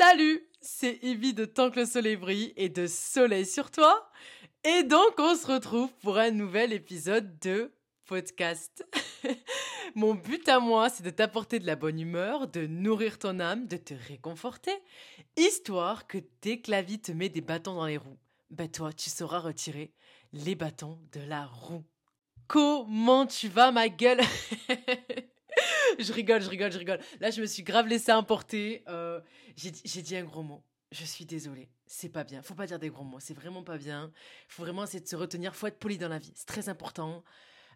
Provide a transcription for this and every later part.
Salut, c'est Evie de Tant que le soleil brille et de Soleil sur toi. Et donc, on se retrouve pour un nouvel épisode de podcast. Mon but à moi, c'est de t'apporter de la bonne humeur, de nourrir ton âme, de te réconforter, histoire que dès que la vie te met des bâtons dans les roues, ben toi, tu sauras retirer les bâtons de la roue. Comment tu vas, ma gueule? Je rigole, je rigole, je rigole. Là, je me suis grave laissé emporter. Euh, j'ai dit un gros mot. Je suis désolée. C'est pas bien. Faut pas dire des gros mots. C'est vraiment pas bien. Faut vraiment essayer de se retenir. Faut être poli dans la vie. C'est très important.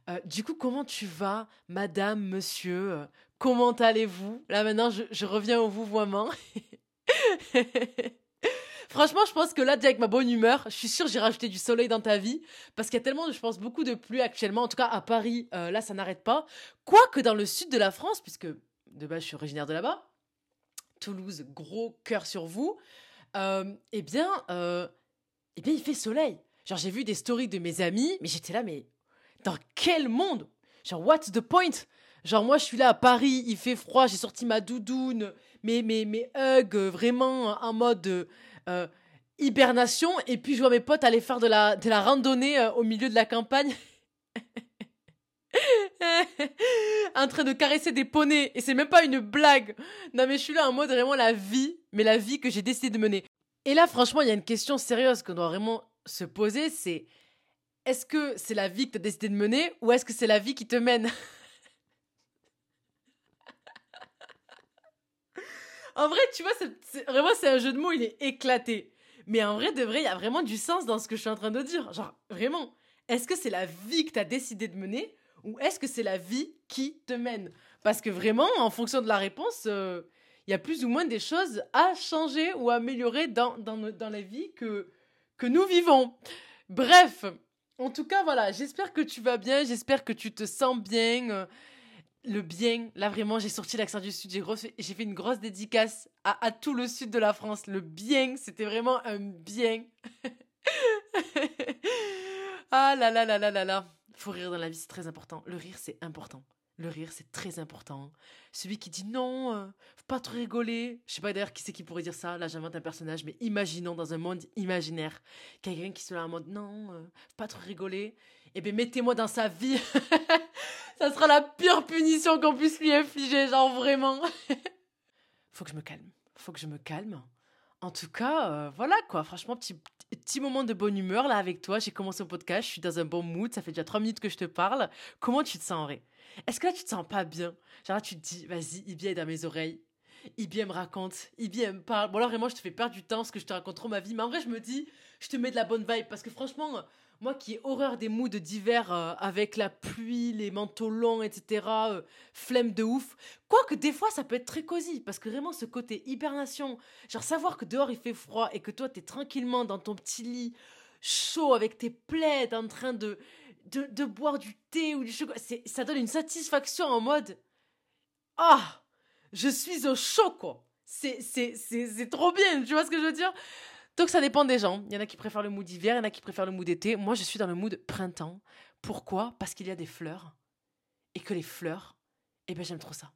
Euh, du coup, comment tu vas, madame, monsieur? Euh, Comment allez-vous? Là, maintenant, je, je reviens au vouvoiement. Franchement, je pense que là, avec ma bonne humeur, je suis sûre j'ai rajouté du soleil dans ta vie. Parce qu'il y a tellement, je pense, beaucoup de pluie actuellement. En tout cas, à Paris, euh, là, ça n'arrête pas. Quoique dans le sud de la France, puisque de base, je suis originaire de là-bas. Toulouse, gros cœur sur vous. Euh, eh bien, euh, eh bien, il fait soleil. Genre, j'ai vu des stories de mes amis, mais j'étais là, mais dans quel monde? Genre, what's the point? Genre, moi, je suis là à Paris, il fait froid, j'ai sorti ma doudoune, mes, mes, mes hugs, vraiment en mode euh, hibernation, et puis je vois mes potes aller faire de la, de la randonnée euh, au milieu de la campagne. en train de caresser des poneys, et c'est même pas une blague. Non, mais je suis là en mode vraiment la vie, mais la vie que j'ai décidé de mener. Et là, franchement, il y a une question sérieuse qu'on doit vraiment se poser, c'est est-ce que c'est la vie que tu as décidé de mener ou est-ce que c'est la vie qui te mène? En vrai, tu vois, c'est, vraiment, c'est un jeu de mots, il est éclaté. Mais en vrai, de vrai, il y a vraiment du sens dans ce que je suis en train de dire. Genre, vraiment, est-ce que c'est la vie que tu as décidé de mener ou est-ce que c'est la vie qui te mène? Parce que vraiment, en fonction de la réponse, euh, il y a plus ou moins des choses à changer ou à améliorer dans, dans, dans la vie que, que nous vivons. Bref, en tout cas, voilà, j'espère que tu vas bien, j'espère que tu te sens bien. Le bien, là vraiment, j'ai sorti l'accent du sud, j'ai fait une grosse dédicace à, tout le sud de la France. Le bien, c'était vraiment un bien. ah là là là là là là. Faut rire dans la vie, c'est très important. Le rire, c'est important. Le rire, c'est très important. Celui qui dit non, euh, faut pas trop rigoler. Je sais pas d'ailleurs qui c'est qui pourrait dire ça. Là, j'invente un personnage, mais imaginons dans un monde imaginaire quelqu'un qui se là en mode non, euh, faut pas trop rigoler. Eh bien, mettez-moi dans sa vie. ça sera la pire punition qu'on puisse lui infliger, genre vraiment. Faut que je me calme. Faut que je me calme. En tout cas, euh, voilà quoi. Franchement, petit, petit moment de bonne humeur là avec toi. J'ai commencé au podcast, je suis dans un bon mood. Ça fait déjà trois minutes que je te parle. Comment tu te sens en vrai Est-ce que là tu te sens pas bien? Genre là tu te dis, vas-y, Ibi est dans mes oreilles. Ibi me raconte, Ibi me parle. Bon alors vraiment, je te fais perdre du temps parce que je te raconte trop ma vie. Mais en vrai, je me dis, je te mets de la bonne vibe parce que franchement, moi qui ai horreur des moods d'hiver euh, avec la pluie, les manteaux longs, etc., euh, flemme de ouf. Quoique des fois ça peut être très cosy, parce que vraiment ce côté hibernation, genre savoir que dehors il fait froid et que toi t'es tranquillement dans ton petit lit chaud avec tes plaids en train de, de, boire du thé ou du chocolat, ça donne une satisfaction en mode Ah Je suis au chaud quoi C'est trop bien, tu vois ce que je veux dire? Donc ça dépend des gens. Il y en a qui préfèrent le mood d'hiver, il y en a qui préfèrent le mood d'été. Moi, je suis dans le mood printemps. Pourquoi? Parce qu'il y a des fleurs. Et que les fleurs, eh ben j'aime trop ça.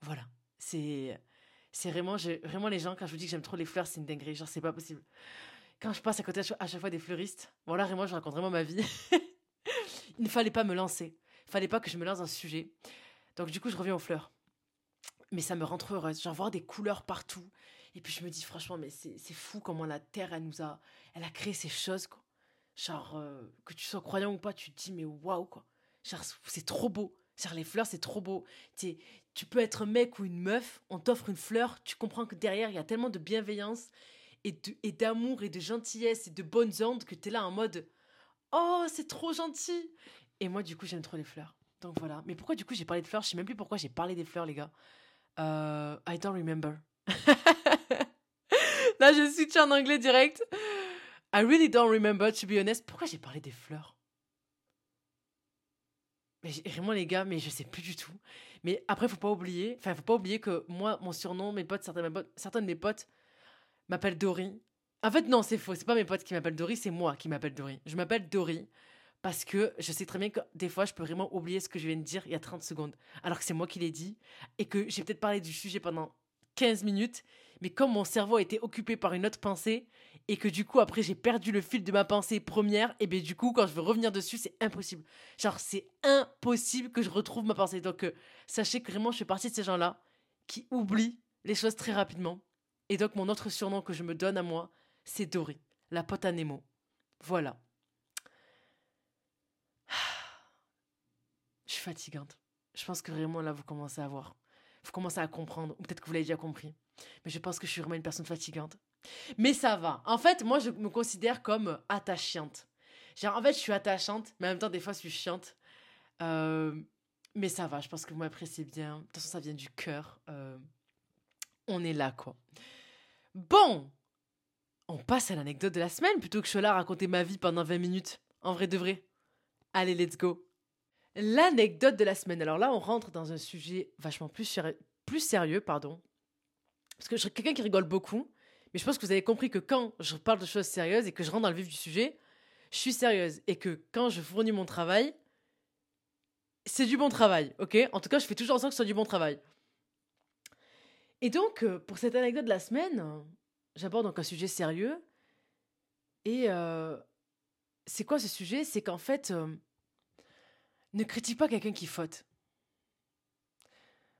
Voilà. C'est c'est vraiment vraiment les gens quand je vous dis que j'aime trop les fleurs, c'est une dinguerie, genre c'est pas possible. Quand je passe à côté à chaque fois des fleuristes, voilà, moi je raconte vraiment ma vie. il ne fallait pas me lancer. Il fallait pas que je me lance dans ce sujet. Donc du coup, je reviens aux fleurs. Mais ça me rend trop heureuse. Genre voir des couleurs partout. Et puis je me dis franchement, mais c'est fou comment la Terre, elle nous a, elle a créé ces choses, quoi. Genre, euh, que tu sois croyant ou pas, tu te dis, mais waouh, quoi. Genre, c'est trop beau. Genre, les fleurs, c'est trop beau. Tu peux être un mec ou une meuf, on t'offre une fleur, tu comprends que derrière, il y a tellement de bienveillance et d'amour et, et de gentillesse et de bonnes ondes que tu es là en mode, oh, c'est trop gentil. Et moi, du coup, j'aime trop les fleurs. Donc voilà. Mais pourquoi, du coup, j'ai parlé de fleurs? Je sais même plus pourquoi j'ai parlé des fleurs, les gars. Euh, I don't remember. Là, je suis en anglais direct. I really don't remember, to be honest. Pourquoi j'ai parlé des fleurs? Mais vraiment les gars, mais je sais plus du tout. Mais après, faut pas oublier, enfin, faut pas oublier que moi, mon surnom, mes potes, certains, certains de mes potes m'appellent Dory. En fait, non, c'est faux. C'est pas mes potes qui m'appellent Dory, c'est moi qui m'appelle Dory. Je m'appelle Dory parce que je sais très bien que des fois, je peux vraiment oublier ce que je viens de dire il y a 30 secondes. Alors que c'est moi qui l'ai dit et que j'ai peut-être parlé du sujet pendant 15 minutes, mais comme mon cerveau a été occupé par une autre pensée, et que du coup, après, j'ai perdu le fil de ma pensée première, et bien du coup, quand je veux revenir dessus, c'est impossible. Genre, c'est impossible que je retrouve ma pensée. Donc, euh, sachez que vraiment, je fais partie de ces gens-là qui oublient les choses très rapidement. Et donc, mon autre surnom que je me donne à moi, c'est Doré, la pote à Nemo. Voilà. Je suis fatigante. Je pense que vraiment, là, vous commencez à voir. Vous commencez à comprendre, ou peut-être que vous l'avez déjà compris. Mais je pense que je suis vraiment une personne fatigante. Mais ça va. En fait, moi, je me considère comme attachante. En fait, je suis attachante, mais en même temps, des fois, je suis chiante. Euh, mais ça va, je pense que vous m'appréciez bien. De toute façon, ça vient du cœur. Euh, on est là, quoi. Bon, on passe à l'anecdote de la semaine plutôt que je sois là à raconter ma vie pendant 20 minutes. En vrai de vrai. Allez, let's go. L'anecdote de la semaine. Alors là, on rentre dans un sujet vachement plus, plus sérieux, pardon. Parce que je suis quelqu'un qui rigole beaucoup. Mais je pense que vous avez compris que quand je parle de choses sérieuses et que je rentre dans le vif du sujet, je suis sérieuse. Et que quand je fournis mon travail, c'est du bon travail, ok? En tout cas, je fais toujours en sorte que ce soit du bon travail. Et donc, euh, pour cette anecdote de la semaine, j'aborde donc un sujet sérieux. Et euh, c'est quoi ce sujet? C'est qu'en fait, euh, ne critique pas quelqu'un qui faute.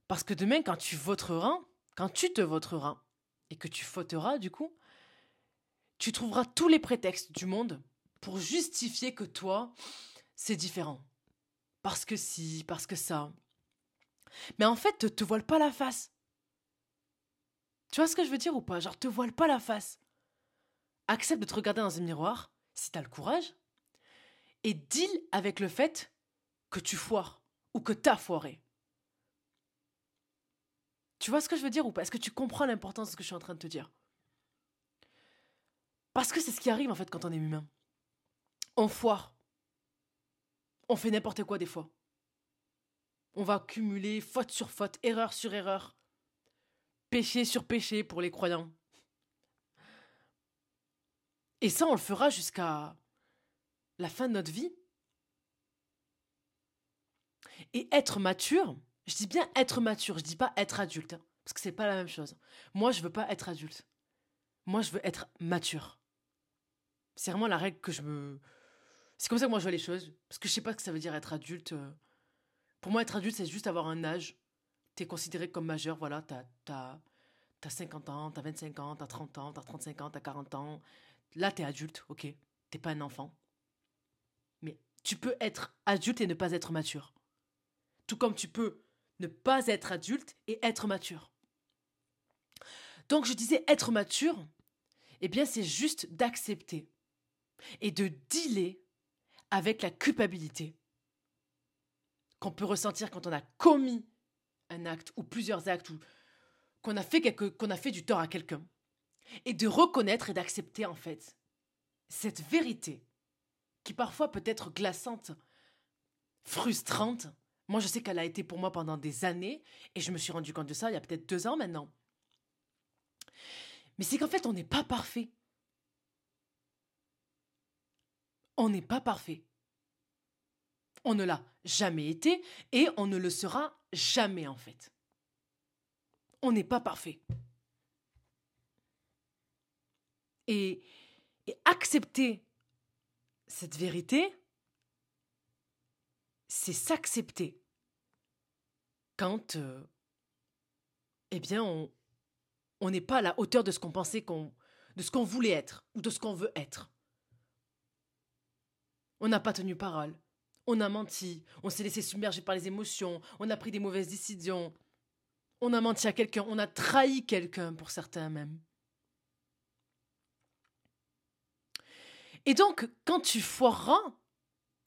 Parce que demain, quand tu voteras, quand tu te voteras, et que tu fauteras du coup, tu trouveras tous les prétextes du monde pour justifier que toi, c'est différent. Parce que si, parce que ça. Mais en fait, te, te voile pas la face. Tu vois ce que je veux dire ou pas? Genre, te voile pas la face. Accepte de te regarder dans un miroir, si t'as le courage, et deal avec le fait que tu foires ou que t'as foiré. Tu vois ce que je veux dire ou pas? Est-ce que tu comprends l'importance de ce que je suis en train de te dire? Parce que c'est ce qui arrive en fait quand on est humain. On foire. On fait n'importe quoi des fois. On va cumuler faute sur faute, erreur sur erreur, péché sur péché pour les croyants. Et ça, on le fera jusqu'à la fin de notre vie. Et être mature, je dis bien être mature, je dis pas être adulte, hein, parce que c'est pas la même chose. Moi, je veux pas être adulte. Moi, je veux être mature. C'est vraiment la règle que je me. C'est comme ça que moi je vois les choses, parce que je sais pas ce que ça veut dire être adulte. Euh. Pour moi, être adulte, c'est juste avoir un âge. T'es considéré comme majeur, voilà, t'as, t'as, t'as 50 ans, t'as 25 ans, t'as 30 ans, t'as 35 ans, t'as 40 ans. Là, t'es adulte, ok. T'es pas un enfant. Mais tu peux être adulte et ne pas être mature. Tout comme tu peux ne pas être adulte et être mature. Donc je disais être mature, eh bien c'est juste d'accepter et de dealer avec la culpabilité qu'on peut ressentir quand on a commis un acte ou plusieurs actes ou qu'on a fait quelque, qu'on a fait du tort à quelqu'un et de reconnaître et d'accepter en fait cette vérité qui parfois peut être glaçante, frustrante, moi, je sais qu'elle a été pour moi pendant des années, et je me suis rendu compte de ça il y a peut-être deux ans maintenant. Mais c'est qu'en fait, on n'est pas parfait. On n'est pas parfait. On ne l'a jamais été, et on ne le sera jamais en fait. On n'est pas parfait. Et, et accepter cette vérité, c'est s'accepter quand, euh, eh bien, on n'est pas à la hauteur de ce qu'on pensait qu'on, de ce qu'on voulait être ou de ce qu'on veut être. On n'a pas tenu parole, on a menti, on s'est laissé submerger par les émotions, on a pris des mauvaises décisions, on a menti à quelqu'un, on a trahi quelqu'un pour certains même. Et donc, quand tu foireras,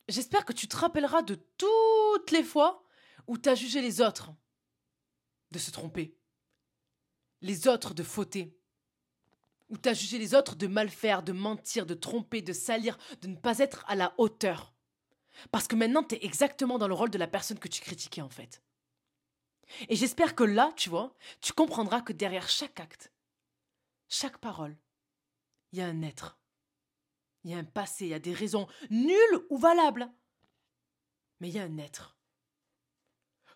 J'espère que tu te rappelleras de toutes les fois où tu as jugé les autres de se tromper, les autres de fauter, où tu as jugé les autres de mal faire, de mentir, de tromper, de salir, de ne pas être à la hauteur? Parce que maintenant, tu es exactement dans le rôle de la personne que tu critiquais en fait. Et j'espère que là, tu vois, tu comprendras que derrière chaque acte, chaque parole, il y a un être. Il y a un passé, il y a des raisons nulles ou valables. Mais il y a un être.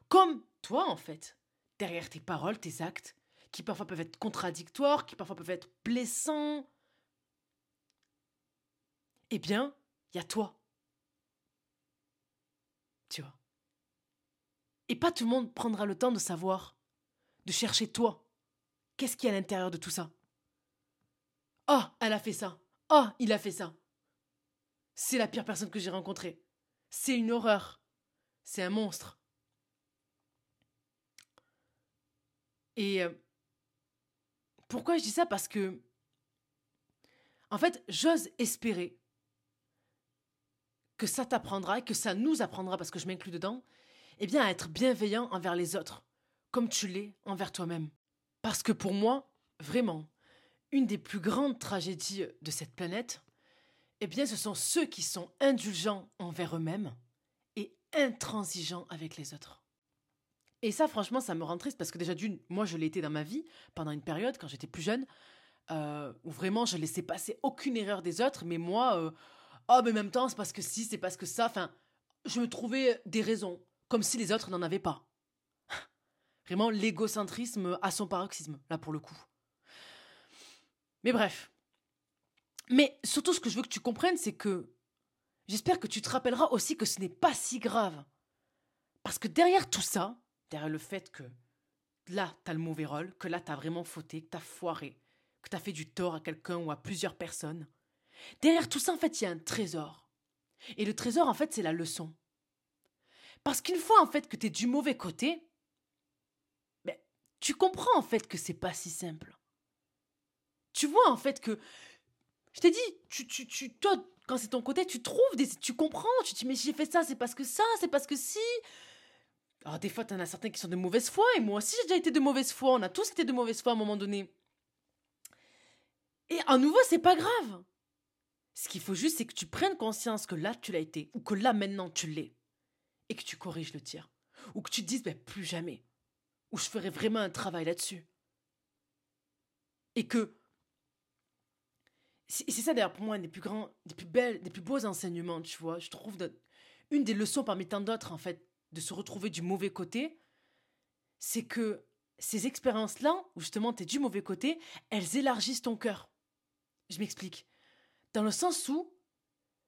Comme toi, en fait. Derrière tes paroles, tes actes, qui parfois peuvent être contradictoires, qui parfois peuvent être blessants, eh bien, il y a toi. Tu vois. Et pas tout le monde prendra le temps de savoir, de chercher toi. Qu'est-ce qu'il y a à l'intérieur de tout ça? Oh, elle a fait ça. Oh, il a fait ça. C'est la pire personne que j'ai rencontrée. C'est une horreur. C'est un monstre. Et euh, pourquoi je dis ça? Parce que, en fait, j'ose espérer que ça t'apprendra et que ça nous apprendra, parce que je m'inclus dedans, eh bien, à être bienveillant envers les autres, comme tu l'es envers toi-même. Parce que pour moi, vraiment, une des plus grandes tragédies de cette planète, eh bien, ce sont ceux qui sont indulgents envers eux-mêmes et intransigeants avec les autres. Et ça, franchement, ça me rend triste parce que déjà, d'une, moi, je été dans ma vie pendant une période quand j'étais plus jeune, euh, où vraiment je laissais passer aucune erreur des autres, mais moi, euh, oh, mais en même temps, c'est parce que si, c'est parce que ça. Enfin, je me trouvais des raisons, comme si les autres n'en avaient pas. Vraiment, l'égocentrisme à son paroxysme, là pour le coup. Mais bref. Mais surtout, ce que je veux que tu comprennes, c'est que j'espère que tu te rappelleras aussi que ce n'est pas si grave. Parce que derrière tout ça, derrière le fait que là, t'as le mauvais rôle, que là, t'as vraiment fauté, que t'as foiré, que t'as fait du tort à quelqu'un ou à plusieurs personnes, Derrière tout ça, en fait, il y a un trésor. Et le trésor, en fait, c'est la leçon. Parce qu'une fois, en fait, que tu es du mauvais côté, ben, tu comprends, en fait, que c'est pas si simple. Tu vois, en fait, que. Je t'ai dit, tu, tu, tu, toi, quand c'est ton côté, tu trouves des. Tu comprends, tu te dis, mais j'ai fait ça, c'est parce que ça, c'est parce que si. Alors, des fois, t'en as certains qui sont de mauvaise foi, et moi aussi, j'ai déjà été de mauvaise foi. On a tous été de mauvaise foi à un moment donné. Et à nouveau, c'est pas grave. Ce qu'il faut juste, c'est que tu prennes conscience que là, tu l'as été, ou que là, maintenant, tu l'es, et que tu corriges le tir. Ou que tu te dises, ben, plus jamais. Ou je ferai vraiment un travail là-dessus. Et que. C'est ça d'ailleurs pour moi un des plus grands, des plus belles, des plus beaux enseignements, tu vois. Je trouve une des leçons parmi tant d'autres, en fait, de se retrouver du mauvais côté, c'est que ces expériences-là, où justement tu es du mauvais côté, elles élargissent ton cœur. Je m'explique. Dans le sens où,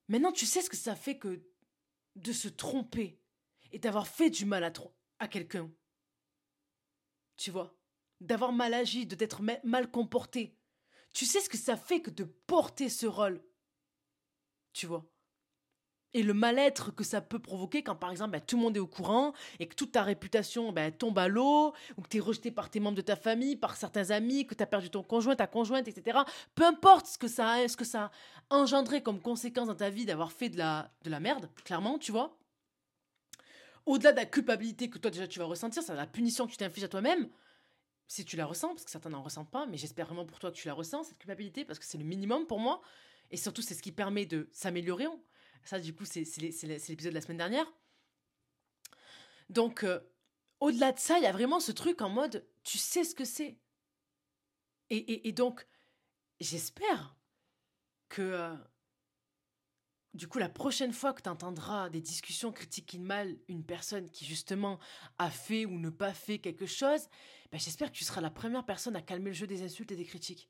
maintenant tu sais ce que ça fait que de se tromper et d'avoir fait du mal à, à quelqu'un. Tu vois? D'avoir mal agi, de t'être mal comporté. Tu sais ce que ça fait que de porter ce rôle. Tu vois? Et le mal-être que ça peut provoquer quand, par exemple, bah, tout le monde est au courant et que toute ta réputation bah, tombe à l'eau, ou que tu es rejeté par tes membres de ta famille, par certains amis, que tu as perdu ton conjoint, ta conjointe, etc. Peu importe ce que ça a, engendré comme conséquence dans ta vie d'avoir fait de la, de la merde, clairement, tu vois. Au-delà de la culpabilité que toi déjà tu vas ressentir, c'est la punition que tu t'infliges à toi-même, si tu la ressens, parce que certains n'en ressentent pas, mais j'espère vraiment pour toi que tu la ressens, cette culpabilité, parce que c'est le minimum pour moi, et surtout c'est ce qui permet de s'améliorer. Ça, du coup, c'est l'épisode de la semaine dernière. Donc, euh, au-delà de ça, il y a vraiment ce truc en mode, tu sais ce que c'est. Et, donc, j'espère que, euh, du coup, la prochaine fois que tu entendras des discussions critiquant mal une personne qui, justement, a fait ou ne pas fait quelque chose, ben, j'espère que tu seras la première personne à calmer le jeu des insultes et des critiques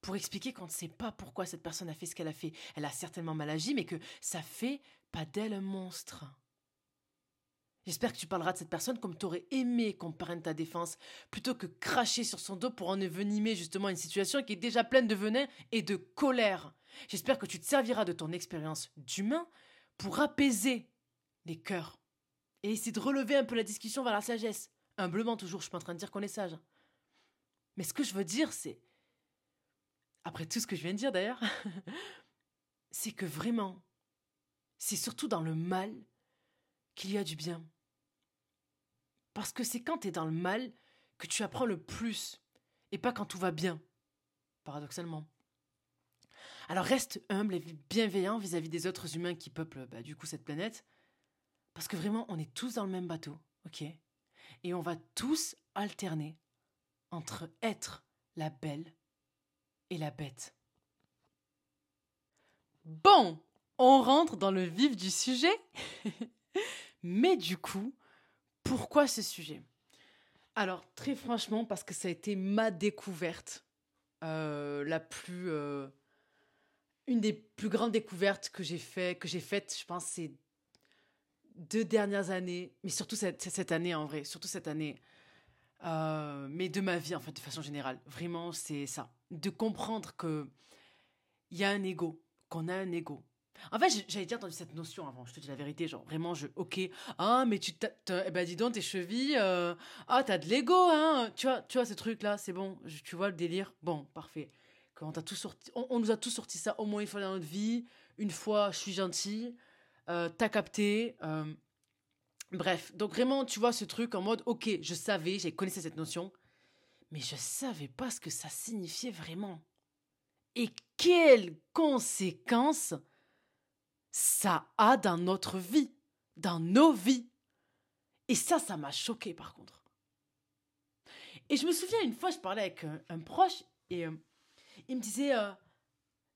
pour expliquer qu'on ne sait pas pourquoi cette personne a fait ce qu'elle a fait. Elle a certainement mal agi, mais que ça fait pas d'elle un monstre. J'espère que tu parleras de cette personne comme tu aurais aimé qu'on prenne ta défense, plutôt que cracher sur son dos pour en envenimer justement une situation qui est déjà pleine de venin et de colère. J'espère que tu te serviras de ton expérience d'humain pour apaiser les cœurs et essayer de relever un peu la discussion vers la sagesse. Humblement toujours, je suis pas en train de dire qu'on est sage. Mais ce que je veux dire, c'est après tout ce que je viens de dire d'ailleurs, c'est que vraiment, c'est surtout dans le mal qu'il y a du bien. Parce que c'est quand tu es dans le mal que tu apprends le plus, et pas quand tout va bien, paradoxalement. Alors reste humble et bienveillant vis-à-vis des autres humains qui peuplent bah, du coup cette planète, parce que vraiment on est tous dans le même bateau, ok? Et on va tous alterner entre être la belle et la bête. Bon, on rentre dans le vif du sujet. Mais du coup, pourquoi ce sujet? Alors, très franchement, parce que ça a été ma découverte euh, la plus. euh, une des plus grandes découvertes que j'ai fait, que j'ai faites, je pense, ces deux dernières années, mais surtout cette, cette année en vrai, surtout cette année, euh, mais de ma vie en fait, de façon générale. Vraiment, c'est ça. De comprendre que il y a un ego, qu'on a un ego. En fait, j'avais déjà entendu cette notion avant, je te dis la vérité, genre vraiment, je, ok, ah, mais tu, t'as- eh ben dis donc, tes chevilles, euh, ah, t'as de l'ego, hein, tu vois, tu vois, ce truc-là, c'est bon, tu vois le délire, bon, parfait. Quand on, tout sorti, on, on nous a tous sorti ça au moins une fois dans notre vie, une fois, je suis gentil, euh, t'as capté, bref, donc vraiment, tu vois, ce truc en mode, ok, je savais, j'ai connaissé cette notion, mais je savais pas ce que ça signifiait vraiment. Et quelles conséquences ça a dans notre vie, dans nos vies. Et ça, ça m'a choqué par contre. Et je me souviens une fois, je parlais avec un, proche et euh, il me disait euh,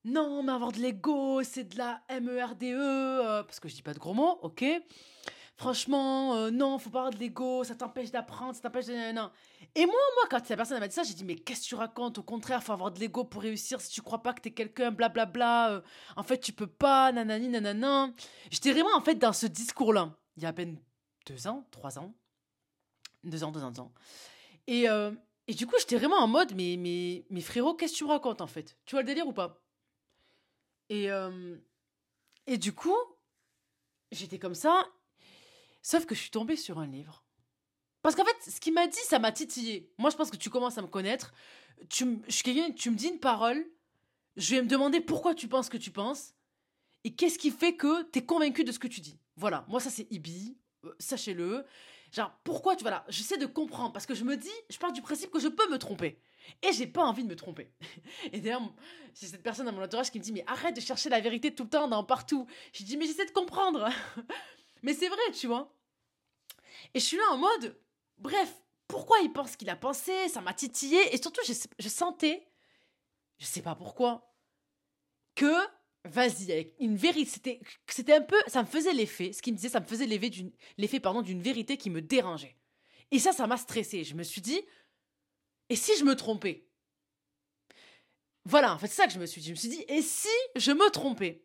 Non, mais avoir de l'ego, c'est de la MERDE, euh, parce que je dis pas de gros mots, ok Franchement, euh, non, faut pas avoir de l'ego, ça t'empêche d'apprendre, ça t'empêche de. Non. Et moi, moi, quand la personne m'a dit ça, j'ai dit Mais qu'est-ce que tu racontes? Au contraire, faut avoir de l'ego pour réussir. Si tu crois pas que t'es quelqu'un, blablabla, euh, en fait, tu peux pas, nanani, nanana. J'étais vraiment, en fait, dans ce discours-là, il y a à peine deux ans, trois ans. Deux ans, deux ans, deux ans. Et, euh, et du coup, j'étais vraiment en mode, mais, mais, mais frérot, qu'est-ce que tu me racontes en fait? Tu vois le délire ou pas? Et, euh, et du coup, j'étais comme ça, sauf que je suis tombée sur un livre. Parce qu'en fait, ce qu'il m'a dit, ça m'a titillé. Moi, je pense que tu commences à me connaître. Tu, je tu me dis une parole, je vais me demander pourquoi tu penses ce que tu penses et qu'est-ce qui fait que tu es convaincu de ce que tu dis. Voilà, moi, ça c'est Ibi, euh, sachez-le. Genre, pourquoi tu. Voilà, j'essaie de comprendre parce que je me dis, je pars du principe que je peux me tromper. Et j'ai pas envie de me tromper. Et d'ailleurs, j'ai cette personne dans mon entourage qui me dit, mais arrête de chercher la vérité tout le temps, dans partout. Je dis, mais j'essaie de comprendre. mais c'est vrai, tu vois. Et je suis là en mode, bref, pourquoi il pense qu'il a pensé Ça m'a titillé. Et surtout, je, je sentais, je sais pas pourquoi, que, vas-y, une vérité, c'était, c'était un peu, ça me faisait l'effet, ce qu'il me disait, ça me faisait l'effet d'une, l'effet, pardon, d'une vérité qui me dérangeait. Et ça, ça m'a stressé. Je me suis dit, et si je me trompais? Voilà, en fait, c'est ça que je me suis dit. Je me suis dit, et si je me trompais?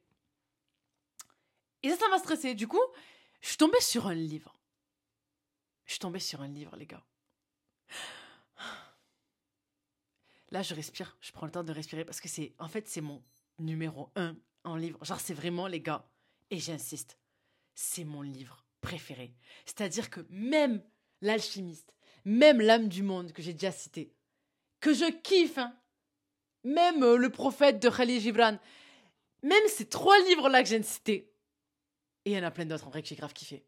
Et ça, ça m'a stressé. Du coup, je suis tombée sur un livre. Je suis tombée sur un livre, les gars. Là, je respire. Je prends le temps de respirer parce que c'est, en fait, c'est mon numéro un en livre. Genre, c'est vraiment, les gars, et j'insiste, c'est mon livre préféré. C'est-à-dire que même l'alchimiste, même l'âme du monde que j'ai déjà cité, que je kiffe, hein, même euh, le prophète de Khalil Gibran, même ces trois livres-là que j'ai cités, et il y en a plein d'autres en vrai que j'ai grave kiffé.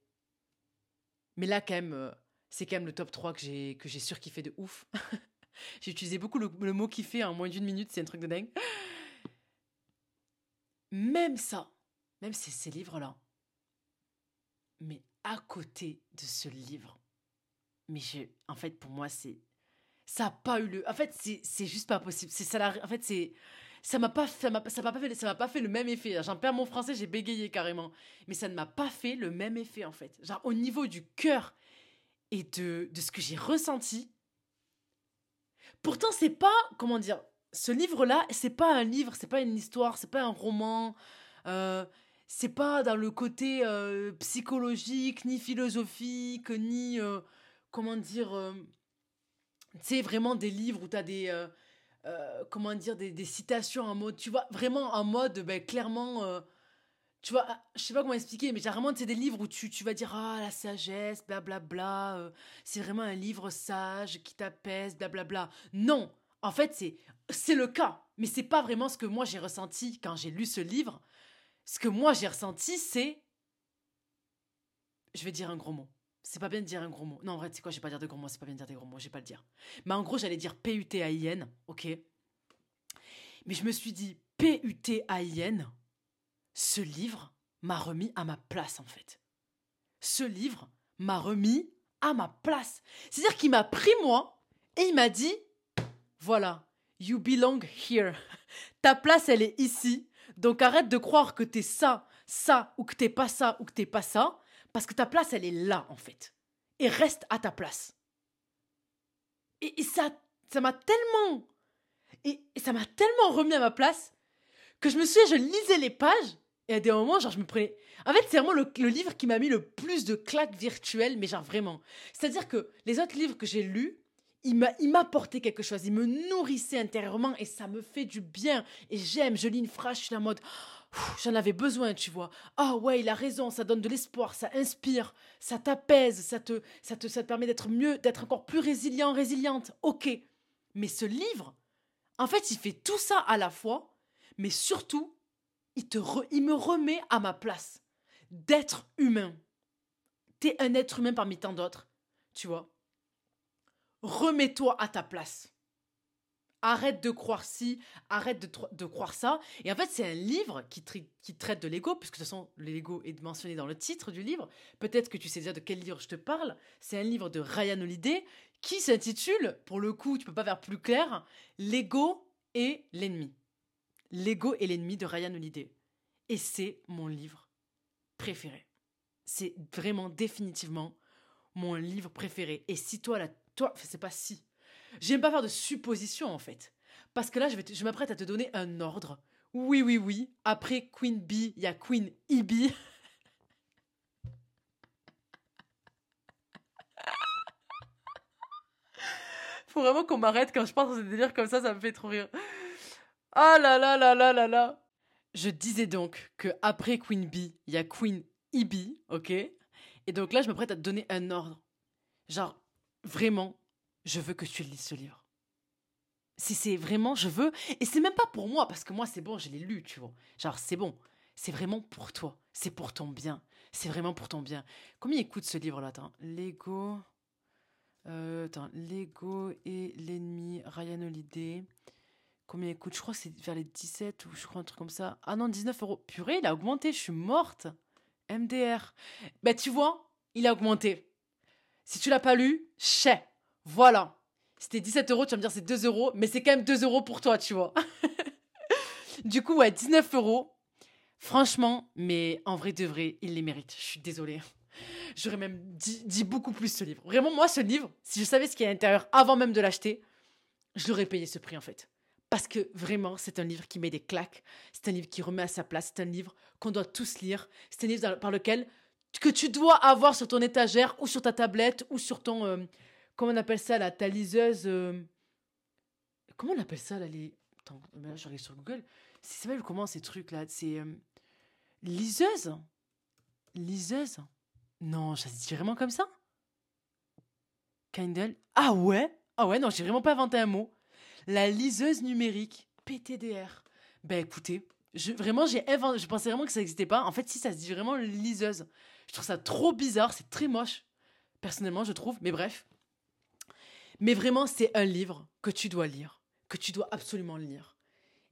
Mais là, quand même, euh, c'est quand même le top 3 que j'ai, que j'ai surkiffé de ouf. j'ai utilisé beaucoup le, mot kiffer en moins d'une minute, c'est un truc de dingue. Même ça, même ces, ces livres-là, mais à côté de ce livre, mais je, en fait, pour moi, c'est. Ça n'a pas eu le. En fait, c'est c'est juste pas possible. C'est ça. la- En fait, c'est. Ça m'a pas, ça m'a pas fait, ça m'a pas fait le même effet. J'en perds mon français, j'ai bégayé carrément. Mais ça ne m'a pas fait le même effet en fait. Genre au niveau du cœur et de, de ce que j'ai ressenti. Pourtant, c'est pas comment dire. Ce livre-là, c'est pas un livre, c'est pas une histoire, c'est pas un roman. euh, c'est pas dans le côté euh, psychologique, ni philosophique, ni euh, comment dire. euh, tu sais, vraiment des livres où tu as des. Euh, comment dire, des, citations en mode. Tu vois, vraiment en mode, ben, clairement. euh, tu vois, ah, je sais pas comment expliquer, mais j'ai vraiment, c'est des livres où tu, tu vas dire, ah, la sagesse, blablabla, euh, c'est vraiment un livre sage qui t'apaise, blablabla. Non, en fait, c'est, c'est le cas, mais c'est pas vraiment ce que moi j'ai ressenti quand j'ai lu ce livre. Ce que moi j'ai ressenti, c'est. Je vais dire un gros mot. C'est pas bien de dire un gros mot. Non, en vrai, tu sais quoi, je vais pas dire de gros mots, c'est pas bien de dire des gros mots, je vais pas le dire. Mais en gros, j'allais dire P-U-T-A-I-N, ok? Mais je me suis dit, P-U-T-A-I-N, ce livre m'a remis à ma place, en fait. Ce livre m'a remis à ma place. C'est-à-dire qu'il m'a pris moi et il m'a dit, voilà, you belong here. Ta place, elle est ici. Donc arrête de croire que t'es ça, ça, ou que t'es pas ça, ou que t'es pas ça, parce que ta place, elle est là, en fait. Et reste à ta place. Et, ça ça m'a tellement. Et, ça m'a tellement remis à ma place que je me souviens, je lisais les pages et à des moments, genre, je me prenais. En fait, c'est vraiment le, livre qui m'a mis le plus de claques virtuelles, mais genre vraiment. C'est-à-dire que les autres livres que j'ai lus, il m'a, il m'apportait quelque chose, il me nourrissait intérieurement et ça me fait du bien. Et j'aime, je lis une phrase, je suis en mode, j'en avais besoin, tu vois. Ah ouais, il a raison, ça donne de l'espoir, ça inspire, ça t'apaise, ça te, permet d'être mieux, d'être encore plus résilient, résiliente. Ok. Mais ce livre, en fait, il fait tout ça à la fois, mais surtout, il, il me remet à ma place d'être humain. T'es un être humain parmi tant d'autres, tu vois. Remets-toi à ta place. Arrête de croire ci, arrête de, croire ça. Et en fait, c'est un livre qui, traite de l'ego, puisque de toute façon, l'ego est mentionné dans le titre du livre. Peut-être que tu sais déjà de quel livre je te parle. C'est un livre de Ryan Holiday qui s'intitule, pour le coup, tu peux pas faire plus clair, L'ego et l'ennemi. L'ego et l'ennemi de Ryan Holiday. Et c'est mon livre préféré. C'est vraiment définitivement mon livre préféré. Et si toi, là, toi, c'est pas si. J'aime pas faire de suppositions en fait. Parce que là, je, vais je m'apprête à te donner un ordre. Oui, oui, oui. Après Queen Bee, il y a Queen E.B. Faut vraiment qu'on m'arrête quand je pense dans ces délires comme ça, ça me fait trop rire. Ah là là là là là là. Je disais donc que après Queen Bee, il y a Queen E.B., ok? Et donc là, je m'apprête à te donner un ordre. Genre, vraiment, je veux que tu lises ce livre. Si c'est vraiment, je veux. Et c'est même pas pour moi, parce que moi, c'est bon, je l'ai lu, tu vois. Genre, c'est bon. C'est vraiment pour toi. C'est pour ton bien. C'est vraiment pour ton bien. Combien il coûte ce livre-là Attends? L'ego. Euh, attends. L'ego et l'ennemi. Ryan Holiday. Combien il coûte? Je crois que c'est vers les 17 ou je crois un truc comme ça. Ah non, 19 euros. Purée, il a augmenté. Je suis morte. MDR. Bah, tu vois, il a augmenté. Si tu l'as pas lu, chais. Voilà. C'était 17 euros, tu vas me dire c'est 2 euros, mais c'est quand même 2 euros pour toi, tu vois. du coup, ouais, 19 euros. Franchement, mais en vrai de vrai, il les mérite. Je suis désolée. J'aurais même dit, beaucoup plus ce livre. Vraiment, moi, ce livre, si je savais ce qu'il y a à l'intérieur avant même de l'acheter, je l'aurais payé ce prix en fait. Parce que vraiment, c'est un livre qui met des claques. C'est un livre qui remet à sa place. C'est un livre qu'on doit tous lire. C'est un livre par lequel que tu dois avoir sur ton étagère ou sur ta tablette ou sur ton euh, comment on appelle ça là ta liseuse euh, comment on appelle ça là les attends là je regarde sur Google. C'est ça s'appelle comment ces trucs là c'est euh, liseuse? Liseuse? Non ça se dit vraiment comme ça? Kindle? Ah ouais? Ah ouais non j'ai vraiment pas inventé un mot. La liseuse numérique PTDR ben écoutez vraiment j'ai inventé je pensais vraiment que ça n'existait pas. En fait si ça se dit vraiment liseuse. Je trouve ça trop bizarre, c'est très moche, personnellement, je trouve, mais bref. Mais vraiment, c'est un livre que tu dois lire, que tu dois absolument lire.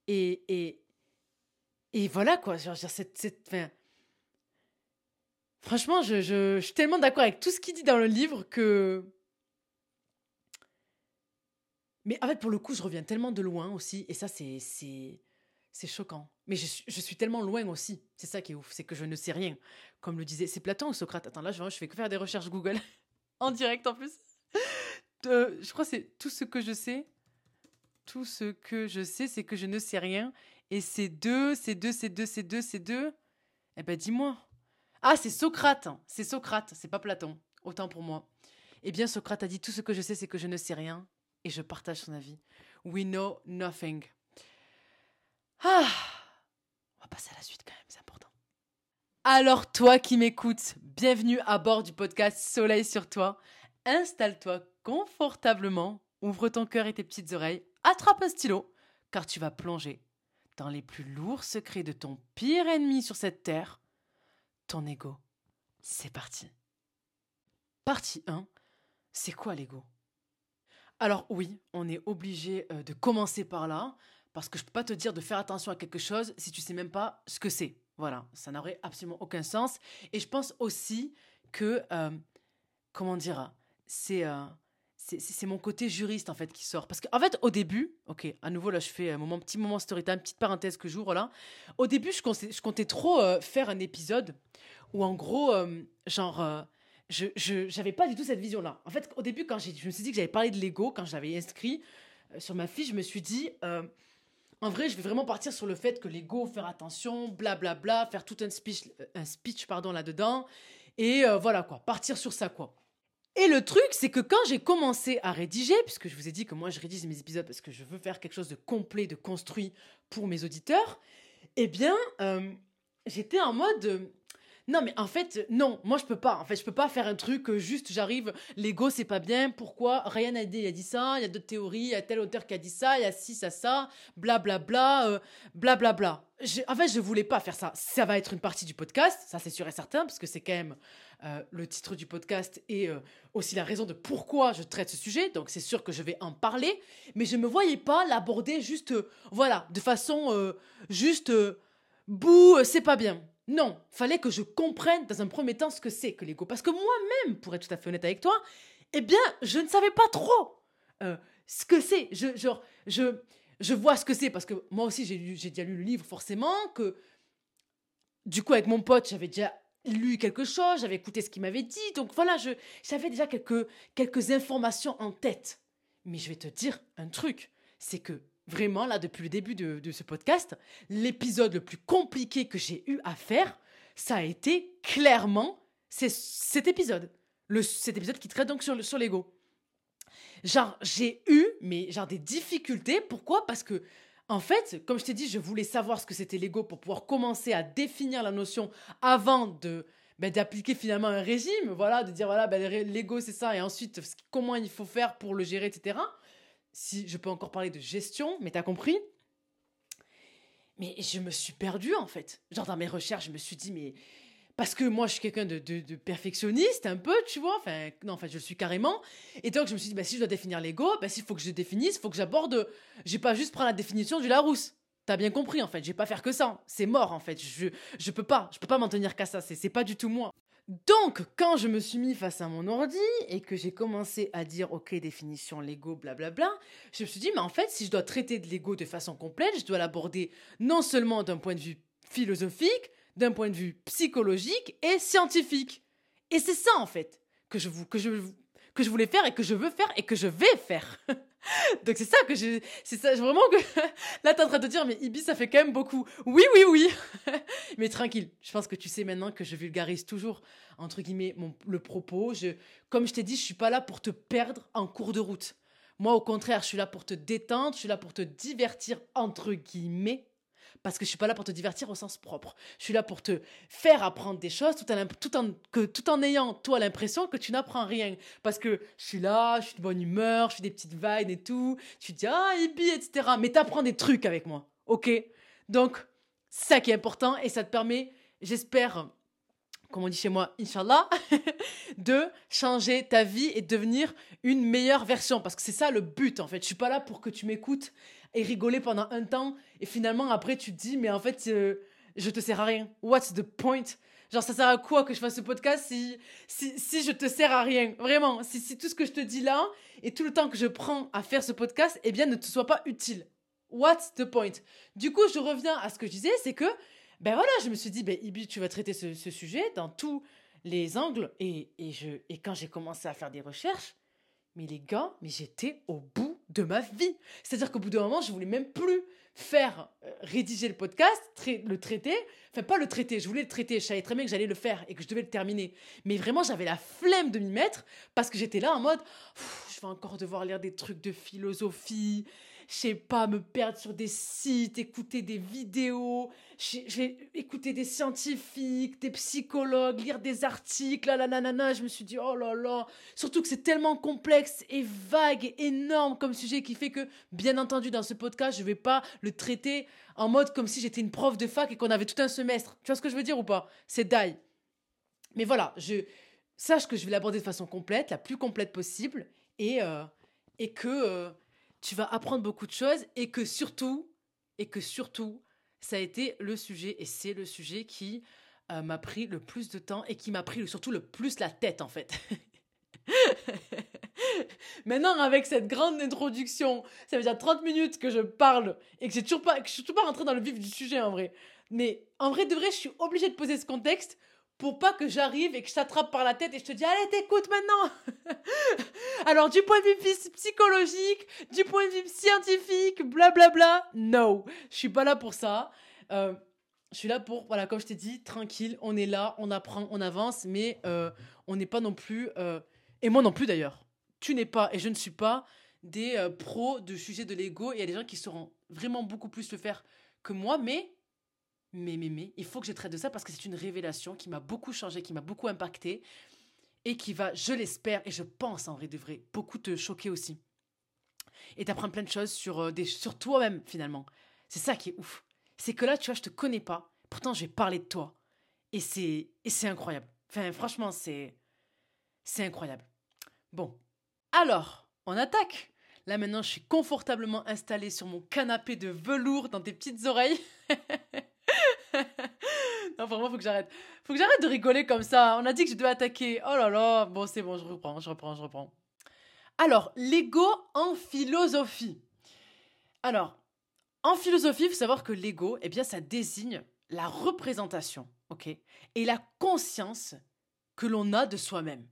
Et, et, et voilà, quoi. Franchement, je, je, suis tellement d'accord avec tout ce qu'il dit dans le livre que. Mais en fait, pour le coup, je reviens tellement de loin aussi, et ça, c'est. c'est... C'est choquant. Mais je je suis tellement loin aussi. C'est ça qui est ouf. C'est que je ne sais rien. Comme le disait. C'est Platon ou Socrate? Attends, là, je, je fais que faire des recherches Google. en direct en plus. Je crois que c'est tout ce que je sais. Tout ce que je sais, c'est que je ne sais rien. Et c'est deux, c'est deux, c'est deux, c'est deux, c'est deux. Eh ben, dis-moi. Ah, c'est Socrate. C'est Socrate. C'est pas Platon. Autant pour moi. Eh bien, Socrate a dit tout ce que je sais, c'est que je ne sais rien. Et je partage son avis. We know nothing. Ah On va passer à la suite quand même, c'est important. Alors toi qui m'écoutes, bienvenue à bord du podcast Soleil sur toi. Installe-toi confortablement, ouvre ton cœur et tes petites oreilles, attrape un stylo, car tu vas plonger dans les plus lourds secrets de ton pire ennemi sur cette terre, ton ego. C'est parti. Partie 1. C'est quoi l'ego? Alors oui, on est obligé euh, de commencer par là, parce que je peux pas te dire de faire attention à quelque chose si tu sais même pas ce que c'est. Voilà, ça n'aurait absolument aucun sens. Et je pense aussi que, euh, comment dire, c'est euh, c'est mon côté juriste en fait qui sort. Parce qu'en fait, au début, ok, à nouveau là, je fais un moment, petit moment story time, petite parenthèse que j'ouvre là. Au début, je comptais, je comptais trop euh, faire un épisode où en gros, euh, genre, euh, je j'avais pas du tout cette vision-là. En fait, au début, quand je me suis dit que j'avais parlé de l'ego, quand je l'avais inscrit sur ma fiche, je me suis dit, en vrai, je vais vraiment partir sur le fait que l'ego, faire attention, blablabla, bla, bla, faire tout un speech, un speech pardon, là-dedans. Et voilà quoi, partir sur ça quoi. Et le truc, c'est que quand j'ai commencé à rédiger, puisque je vous ai dit que moi je rédige mes épisodes parce que je veux faire quelque chose de complet, de construit pour mes auditeurs, eh bien, j'étais en mode non, mais en fait, non, moi je peux pas. En fait, je peux pas faire un truc euh, juste j'arrive, l'ego c'est pas bien, pourquoi Rien n'a dit, il a dit ça, il y a d'autres théories, il y a tel auteur qui a dit ça, il y a ci, ça, ça, blablabla, blablabla. Bla, bla. En fait, je voulais pas faire ça. Ça va être une partie du podcast, ça c'est sûr et certain, parce que c'est quand même euh, le titre du podcast et euh, aussi la raison de pourquoi je traite ce sujet. Donc c'est sûr que je vais en parler, mais je me voyais pas l'aborder juste, voilà, de façon juste, bouh, c'est pas bien. Non, fallait que je comprenne dans un premier temps ce que c'est que l'ego. Parce que moi-même, pour être tout à fait honnête avec toi, eh bien, je ne savais pas trop euh, ce que c'est. Je, genre, je, je vois ce que c'est parce que moi aussi, j'ai, déjà lu le livre, forcément, que du coup, avec mon pote, j'avais déjà lu quelque chose, j'avais écouté ce qu'il m'avait dit. Donc voilà, je, j'avais déjà quelques, quelques informations en tête. Mais je vais te dire un truc, c'est que vraiment, là, depuis le début de, ce podcast, l'épisode le plus compliqué que j'ai eu à faire, ça a été clairement cet épisode. Le, cet épisode qui traite donc sur, l'ego. Genre, j'ai eu, mais genre des difficultés. Pourquoi? Parce que, en fait, comme je t'ai dit, je voulais savoir ce que c'était l'ego pour pouvoir commencer à définir la notion avant de ben, d'appliquer finalement un régime, voilà, de dire voilà, ben, l'ego c'est ça, et ensuite comment il faut faire pour le gérer, etc si je peux encore parler de gestion, mais t'as compris? Mais je me suis perdue en fait. Genre dans mes recherches, je me suis dit, mais. Parce que moi, je suis quelqu'un de, perfectionniste, un peu, tu vois. Enfin, non, en fait, je le suis carrément. Et donc, je me suis dit, bah, si je dois définir l'ego, bah, s'il faut que je définisse, il faut que j'aborde. J'ai pas juste prendre la définition du Larousse. T'as bien compris, en fait. Je vais pas faire que ça. C'est mort, en fait. Je, je peux pas. Je peux pas m'en tenir qu'à ça. C'est pas du tout moi. Donc, quand je me suis mis face à mon ordi et que j'ai commencé à dire, ok, définition Lego, blablabla, je me suis dit, mais en fait, si je dois traiter de Lego de façon complète, je dois l'aborder non seulement d'un point de vue philosophique, d'un point de vue psychologique et scientifique. Et c'est ça, en fait, que je, que, je, que je voulais faire et que je veux faire et que je vais faire. Donc c'est ça que j'ai, c'est ça vraiment que là t'es en train de te dire mais Ibi ça fait quand même beaucoup. Oui oui oui. mais tranquille, je pense que tu sais maintenant que je vulgarise toujours entre guillemets mon, le propos. Comme je t'ai dit, je suis pas là pour te perdre en cours de route. Moi au contraire, je suis là pour te détendre, je suis là pour te divertir entre guillemets parce que je suis pas là pour te divertir au sens propre. Je suis là pour te faire apprendre des choses tout en, tout en, que, tout en ayant, toi, l'impression que tu n'apprends rien. Parce que je suis là, je suis de bonne humeur, je fais des petites vines et tout. Tu dis, ah, hippie, etc. Mais tu apprends des trucs avec moi. OK? Donc, ça qui est important et ça te permet, j'espère, comme on dit chez moi, Inch'Allah, de changer ta vie et de devenir une meilleure version. Parce que c'est ça le but, en fait. Je suis pas là pour que tu m'écoutes et rigoler pendant un temps et finalement après tu te dis mais en fait euh, je te sers à rien. What's the point? Genre ça sert à quoi que je fasse ce podcast si si, si je te sers à rien? Vraiment, si, si tout ce que je te dis là et tout le temps que je prends à faire ce podcast eh bien ne te soit pas utile. What's the point? Du coup, je reviens à ce que je disais, c'est que ben voilà, je me suis dit ben Ibi, tu vas traiter ce, sujet dans tous les angles et, et je et quand j'ai commencé à faire des recherches, mais les gars, mais j'étais au bout de ma vie. C'est-à-dire qu'au bout d'un moment, je voulais même plus faire euh, rédiger le podcast, le traiter. Enfin, pas le traiter, je voulais le traiter. Je savais très bien que j'allais le faire et que je devais le terminer. Mais vraiment, j'avais la flemme de m'y mettre parce que j'étais là en mode, je vais encore devoir lire des trucs de philosophie je sais pas, me perdre sur des sites, écouter des vidéos, j'ai écouté des scientifiques, des psychologues, lire des articles, là, là, là, je me suis dit, oh là là, surtout que c'est tellement complexe et vague et énorme comme sujet qui fait que, bien entendu, dans ce podcast, je vais pas le traiter en mode comme si j'étais une prof de fac et qu'on avait tout un semestre. Tu vois ce que je veux dire ou pas? C'est die. Mais voilà, je sache que je vais l'aborder de façon complète, la plus complète possible, et, euh, et que euh, tu vas apprendre beaucoup de choses et que surtout, et que surtout, ça a été le sujet et c'est le sujet qui euh, m'a pris le plus de temps et qui m'a pris surtout le plus la tête en fait. Maintenant, avec cette grande introduction, ça veut dire 30 minutes que je parle et que, toujours pas, que je suis toujours pas rentrée dans le vif du sujet en vrai. Mais en vrai de vrai, je suis obligée de poser ce contexte pour pas que j'arrive et que je t'attrape par la tête et je te dis allez t'écoutes maintenant. Alors du point de vue psychologique, du point de vue scientifique, blablabla, bla bla, no, je suis pas là pour ça. Euh, je suis là pour, voilà, comme je t'ai dit, tranquille, on est là, on apprend, on avance, mais euh, on n'est pas non plus, euh, et moi non plus d'ailleurs, tu n'es pas et je ne suis pas des pros de sujet de l'ego, il y a des gens qui sauront vraiment beaucoup plus le faire que moi, mais mais, mais, mais, il faut que je traite de ça parce que c'est une révélation qui m'a beaucoup changé, qui m'a beaucoup impacté et qui va, je l'espère, et je pense en vrai de vrai, beaucoup te choquer aussi. Et t'apprendre plein de choses sur, euh, des, sur toi-même finalement. C'est ça qui est ouf. C'est que là, tu vois, je te connais pas, pourtant je vais parler de toi. Et c'est, et c'est incroyable. Enfin, franchement, c'est, c'est incroyable. Bon. Alors, on attaque. Là maintenant, je suis confortablement installée sur mon canapé de velours dans tes petites oreilles. non, vraiment, faut que j'arrête. Faut que j'arrête de rigoler comme ça. On a dit que je devais attaquer. Oh là là. Bon, c'est bon, je reprends, je reprends, je reprends. Alors, l'ego en philosophie. Alors, en philosophie, il faut savoir que l'ego, eh bien, ça désigne la représentation, ok? Et la conscience que l'on a de soi-même.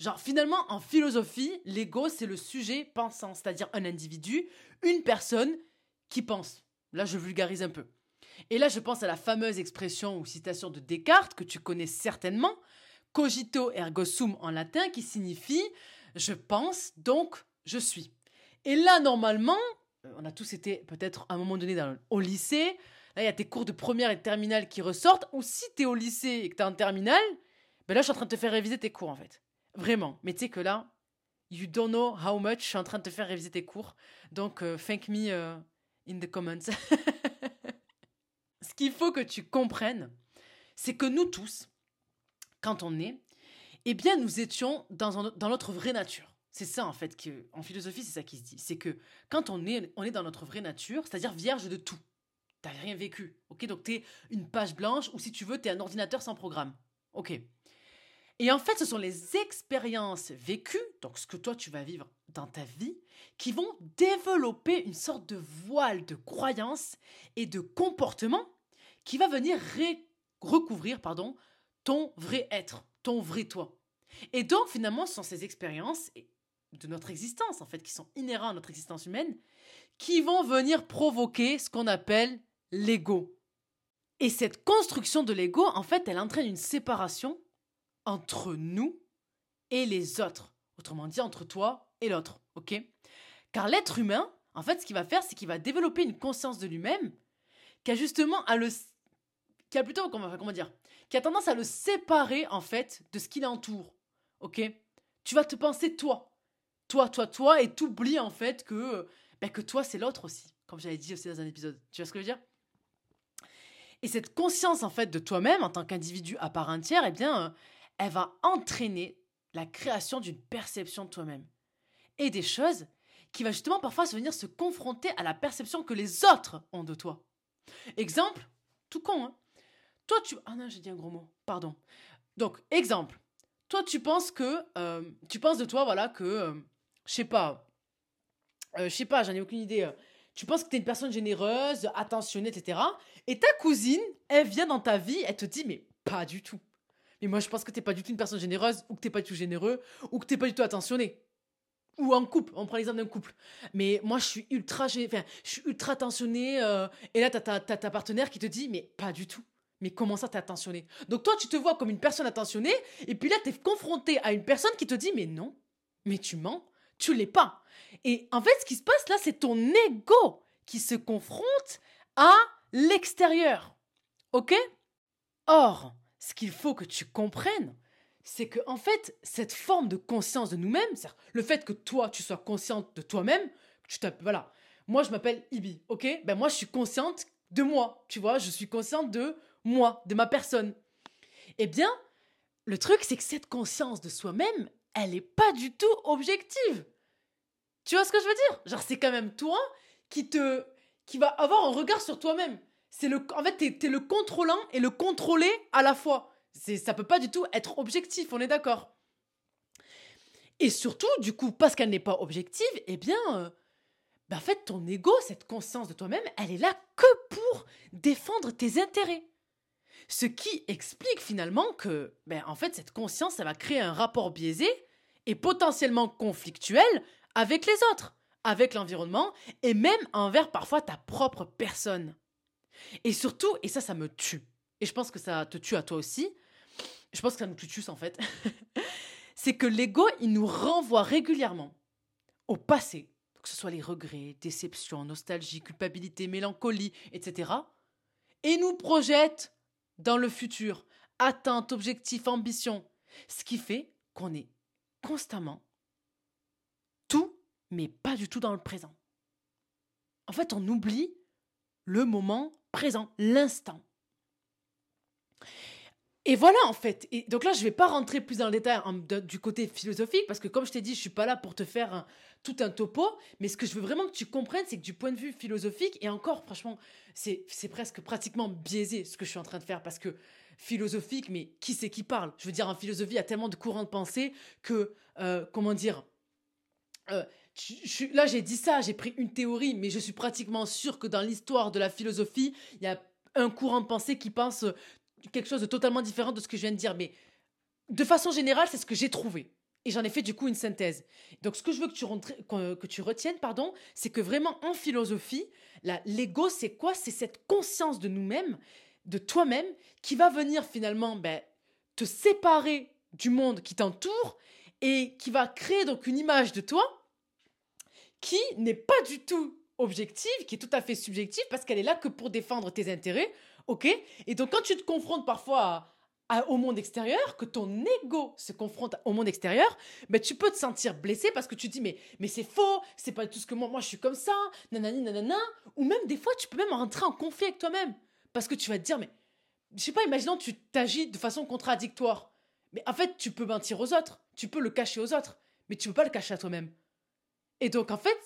Genre, finalement, en philosophie, l'ego, c'est le sujet pensant, c'est-à-dire un individu, une personne qui pense. Là, je vulgarise un peu. Et là, je pense à la fameuse expression ou citation de Descartes, que tu connais certainement, cogito ergo sum en latin, qui signifie je pense, donc je suis. Et là, normalement, euh, on a tous été peut-être à un moment donné au lycée, là, il y a tes cours de première et de terminale qui ressortent, ou si tu es au lycée et que tu es en terminale, ben là, je suis en train de te faire réviser tes cours, en fait. Vraiment. Mais tu sais que là, you don't know how much je suis en train de te faire réviser tes cours. Donc, euh, thank me euh, in the comments. ce qu'il faut que tu comprennes, c'est que nous tous, quand on est, eh bien, nous étions dans, notre vraie nature. C'est ça, en fait, que, en philosophie, c'est ça qui se dit. C'est que quand on est, on est dans notre vraie nature, c'est-à-dire vierge de tout. T'as rien vécu. Ok, donc t'es une page blanche ou si tu veux, t'es un ordinateur sans programme. Ok? Et en fait, ce sont les expériences vécues, donc ce que toi tu vas vivre dans ta vie, qui vont développer une sorte de voile de croyances et de comportements qui va venir recouvrir pardon, ton vrai être, ton vrai toi. Et donc finalement, ce sont ces expériences de notre existence, en fait, qui sont inhérentes à notre existence humaine, qui vont venir provoquer ce qu'on appelle l'ego. Et cette construction de l'ego, en fait, elle entraîne une séparation entre nous et les autres. Autrement dit, entre toi et l'autre, ok? Car l'être humain, en fait, ce qu'il va faire, c'est qu'il va développer une conscience de lui-même qui a justement à le qui a plutôt, comment, dire, qui a tendance à le séparer en fait de ce qui l'entoure. Ok? Tu vas te penser toi, toi, toi, toi, et t'oublies en fait que, ben, que toi c'est l'autre aussi, comme j'avais dit aussi dans un épisode. Tu vois ce que je veux dire? Et cette conscience en fait de toi-même en tant qu'individu à part entière, eh bien, elle va entraîner la création d'une perception de toi-même et des choses qui va justement parfois se venir se confronter à la perception que les autres ont de toi. Exemple, tout con, hein toi, tu... Ah non, j'ai dit un gros mot. Pardon. Donc, exemple. Toi, tu penses que... Euh, tu penses de toi, voilà, que... Euh, je sais pas. Euh, je sais pas, j'en ai aucune idée. Tu penses que tu es une personne généreuse, attentionnée, etc. Et ta cousine, elle vient dans ta vie, elle te dit, mais pas du tout. Mais moi, je pense que t'es pas du tout une personne généreuse, ou que t'es pas du tout généreux, ou que t'es pas du tout attentionné. Ou en couple, on prend l'exemple d'un couple. Mais moi, je suis ultra, enfin, je suis ultra attentionné, et là, t'as ta, ta partenaire qui te dit, mais pas du tout. Mais comment ça t'es attentionné? Donc toi, tu te vois comme une personne attentionnée, et puis là, tu es confronté à une personne qui te dit mais non, mais tu mens, tu l'es pas. Et en fait, ce qui se passe là, c'est ton ego qui se confronte à l'extérieur. Ok? Or, ce qu'il faut que tu comprennes, c'est que en fait, cette forme de conscience de nous-mêmes, c'est le fait que toi, tu sois consciente de toi-même, tu voilà. Moi, je m'appelle Ibi, ok? Ben moi, je suis consciente de moi, tu vois, je suis consciente de moi, de ma personne. Eh bien, le truc, c'est que cette conscience de soi-même, elle n'est pas du tout objective. Tu vois ce que je veux dire? Genre, c'est quand même toi qui te, qui va avoir un regard sur toi-même. C'est le, en fait, t'es, es le contrôlant et le contrôlé à la fois. C'est, ça peut pas du tout être objectif, on est d'accord. Et surtout, du coup, parce qu'elle n'est pas objective, eh bien, euh, bah, en fait, ton ego, cette conscience de toi-même, elle est là que pour défendre tes intérêts. Ce qui explique finalement que, ben, en fait, cette conscience, ça va créer un rapport biaisé et potentiellement conflictuel avec les autres, avec l'environnement et même envers parfois ta propre personne. Et surtout, et ça, ça me tue, et je pense que ça te tue à toi aussi, je pense que ça nous tue en fait, c'est que l'ego, il nous renvoie régulièrement au passé, que ce soit les regrets, déceptions, nostalgie, culpabilité, mélancolie, etc., et nous projette dans le futur, attente, objectif, ambition, ce qui fait qu'on est constamment tout, mais pas du tout dans le présent. En fait, on oublie le moment présent, l'instant. Et voilà en fait. Et donc là, je vais pas rentrer plus dans le détail du côté philosophique parce que comme je t'ai dit, je suis pas là pour te faire tout un topo. Mais ce que je veux vraiment que tu comprennes, c'est que du point de vue philosophique, et encore, franchement, c'est presque pratiquement biaisé ce que je suis en train de faire parce que philosophique, mais qui c'est qui parle? Je veux dire, en philosophie, il y a tellement de courants de pensée que, euh, comment dire, euh, là j'ai dit ça, j'ai pris une théorie, mais je suis pratiquement sûr que dans l'histoire de la philosophie, il y a un courant de pensée qui pense quelque chose de totalement différent de ce que je viens de dire. Mais de façon générale, c'est ce que j'ai trouvé. Et j'en ai fait du coup une synthèse. Donc ce que je veux que tu, que tu retiennes, pardon, c'est que vraiment en philosophie, l'ego, c'est quoi? C'est cette conscience de nous-mêmes, de toi-même, qui va venir finalement ben, te séparer du monde qui t'entoure et qui va créer donc une image de toi qui n'est pas du tout objective, qui est tout à fait subjective parce qu'elle est là que pour défendre tes intérêts Ok? Et donc, quand tu te confrontes parfois au monde extérieur, que ton ego se confronte au monde extérieur, ben, tu peux te sentir blessé parce que tu te dis, mais, mais c'est faux, c'est pas tout ce que moi, moi je suis comme ça, nanani, nanana. Ou même des fois, tu peux même rentrer en conflit avec toi-même parce que tu vas te dire, mais je sais pas, imaginons tu t'agis de façon contradictoire. Mais en fait, tu peux mentir aux autres, tu peux le cacher aux autres, mais tu peux pas le cacher à toi-même. Et donc, en fait,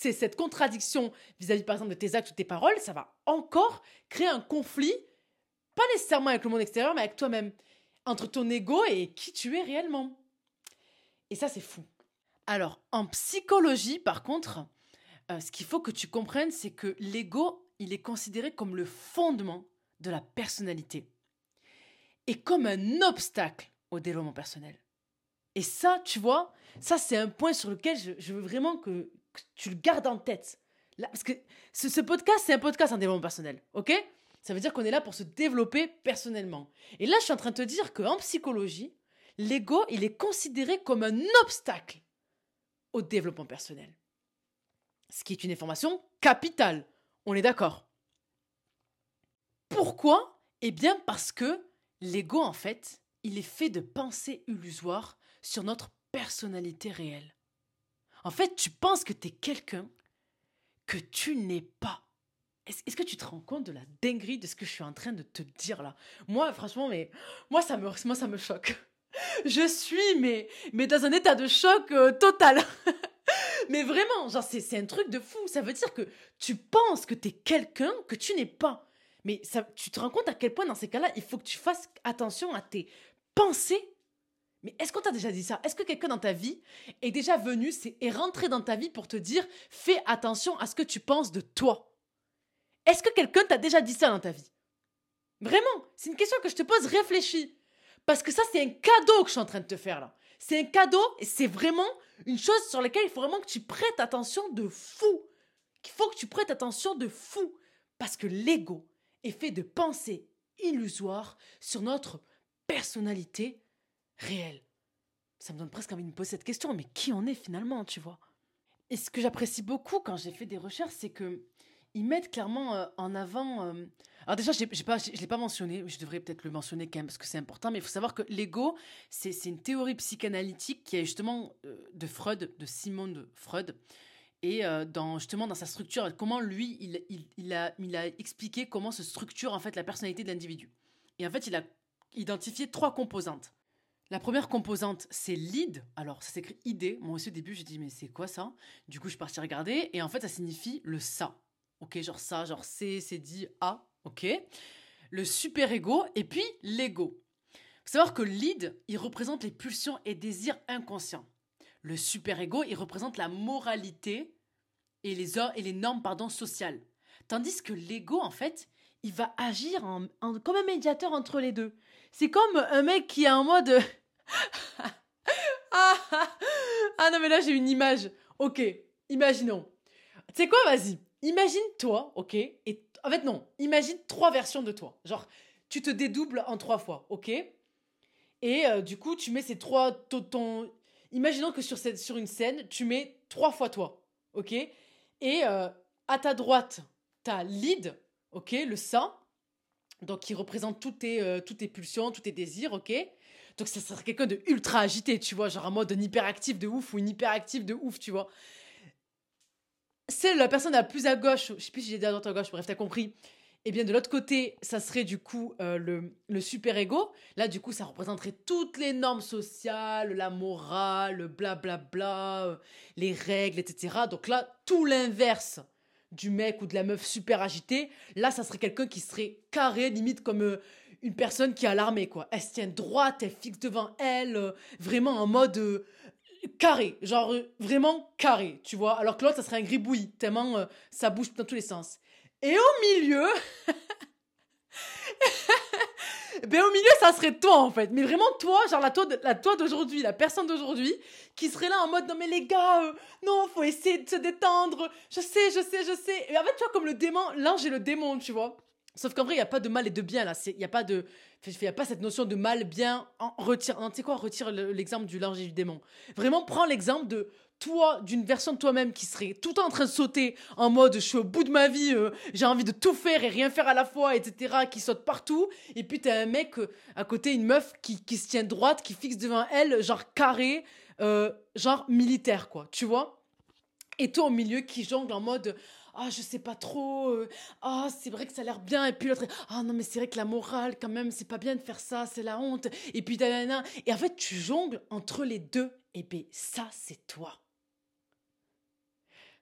c'est cette contradiction vis-à-vis, par exemple, de tes actes ou tes paroles, ça va encore créer un conflit, pas nécessairement avec le monde extérieur, mais avec toi-même, entre ton ego et qui tu es réellement. Et ça, c'est fou. Alors, en psychologie, par contre, euh, ce qu'il faut que tu comprennes, c'est que l'ego, il est considéré comme le fondement de la personnalité et comme un obstacle au développement personnel. Et ça, tu vois, ça c'est un point sur lequel je veux vraiment que, tu le gardes en tête. Parce que ce, podcast, c'est un podcast en développement personnel, ok? Ça veut dire qu'on est là pour se développer personnellement. Et là, je suis en train de te dire qu'en psychologie, l'ego, il est considéré comme un obstacle au développement personnel. Ce qui est une information capitale. On est d'accord? Pourquoi? Eh bien parce que l'ego, en fait, il est fait de pensées illusoires sur notre personnalité réelle. En fait, tu penses que tu es quelqu'un que tu n'es pas. Est-ce que tu te rends compte de la dinguerie de ce que je suis en train de te dire là? Moi, franchement, mais moi ça me, moi, ça me choque. Je suis mais, mais dans un état de choc euh, total. mais vraiment, genre c'est un truc de fou. Ça veut dire que tu penses que tu es quelqu'un que tu n'es pas. Mais ça, tu te rends compte à quel point dans ces cas-là, il faut que tu fasses attention à tes pensées mais est-ce qu'on t'a déjà dit ça? Est-ce que quelqu'un dans ta vie est déjà venu est rentré dans ta vie pour te dire fais attention à ce que tu penses de toi? Est-ce que quelqu'un t'a déjà dit ça dans ta vie? Vraiment, c'est une question que je te pose, réfléchis. Parce que ça, c'est un cadeau que je suis en train de te faire là. C'est un cadeau et c'est vraiment une chose sur laquelle il faut vraiment que tu prêtes attention de fou. Qu'il faut que tu prêtes attention de fou. Parce que l'ego est fait de pensées illusoires sur notre personnalité réel. Ça me donne presque envie de me poser cette question, mais qui en est finalement, tu vois? Et ce que j'apprécie beaucoup quand j'ai fait des recherches, c'est que ils mettent clairement euh, en avant. Euh, alors déjà, je ne l'ai pas mentionné, je devrais peut-être le mentionner quand même parce que c'est important, mais il faut savoir que l'ego, c'est une théorie psychanalytique qui est justement euh, de Freud, de Simon de Freud, et justement dans sa structure, comment lui, il, il, a, il a expliqué comment se structure en fait la personnalité de l'individu. Et en fait, il a identifié trois composantes. La première composante, c'est lead. Alors, ça s'écrit ID. Moi aussi, au début, j'ai dit, mais c'est quoi ça? Du coup, je suis partie regarder. Et en fait, ça signifie le ça. Ok, genre ça, genre C, c'est dit A. Ok. Le super-ego et puis l'ego. Faut savoir que lead, il représente les pulsions et désirs inconscients. Le super-ego, il représente la moralité et les, et les normes pardon, sociales. Tandis que l'ego, en fait, il va agir comme un médiateur entre les deux. C'est comme un mec qui est en mode. ah, ah non, mais là j'ai une image. Ok, imaginons. Tu sais quoi, vas-y. Imagine toi, ok et En fait, non. Imagine trois versions de toi. Genre, tu te dédoubles en trois fois, ok? Et euh, du coup, tu mets ces trois. Ton, Imaginons que sur, cette, sur une scène, tu mets trois fois toi, ok? Et euh, à ta droite, t'as lead, ok Le sang, donc qui représente toutes tes, euh, toutes tes pulsions, tous tes désirs, ok? Donc ça serait quelqu'un de ultra agité, tu vois, genre en mode un hyperactif de ouf ou une hyperactive de ouf, tu vois. C'est la personne la plus à gauche, je sais plus si j'ai dit à droite à gauche, bref, t'as compris. Et bien de l'autre côté, ça serait du coup euh, le, le super-ego. Là, du coup, ça représenterait toutes les normes sociales, la morale, blablabla, bla, bla, euh, les règles, etc. Donc là, tout l'inverse du mec ou de la meuf super agitée. Là, ça serait quelqu'un qui serait carré, limite comme euh, une personne qui est alarmée, quoi. Elle se tient droite, elle fixe devant elle, vraiment en mode carré, genre vraiment carré, tu vois. Alors que l'autre, ça serait un gribouillis, tellement ça bouge dans tous les sens. Et au milieu, ben au milieu, ça serait toi en fait. Mais vraiment toi, genre la toi, la toi d'aujourd'hui, la personne d'aujourd'hui, qui serait là en mode non mais les gars, euh, non, faut essayer de se détendre. Je sais, je sais, je sais. Et en fait, tu vois, comme le démon, l'ange et le démon, tu vois. Sauf qu'en vrai, il n'y a pas de mal et de bien là. Il n'y a pas de. N'y a pas cette notion de mal, bien. En, retire. Tu sais quoi, retire l'exemple du l'ange et du démon. Vraiment, prends l'exemple de toi, d'une version de toi-même qui serait tout en train de sauter en mode je suis au bout de ma vie, euh, j'ai envie de tout faire et rien faire à la fois, etc., qui saute partout. Et puis t'as un mec euh, à côté, une meuf qui, qui, se tient droite, qui fixe devant elle, genre carré, euh, genre militaire, quoi, tu vois Et toi au milieu qui jongle en mode ah je sais pas trop ah c'est vrai que ça a l'air bien et puis l'autre ah non mais c'est vrai que la morale quand même c'est pas bien de faire ça c'est la honte et puis et en fait tu jongles entre les deux et bien ça c'est toi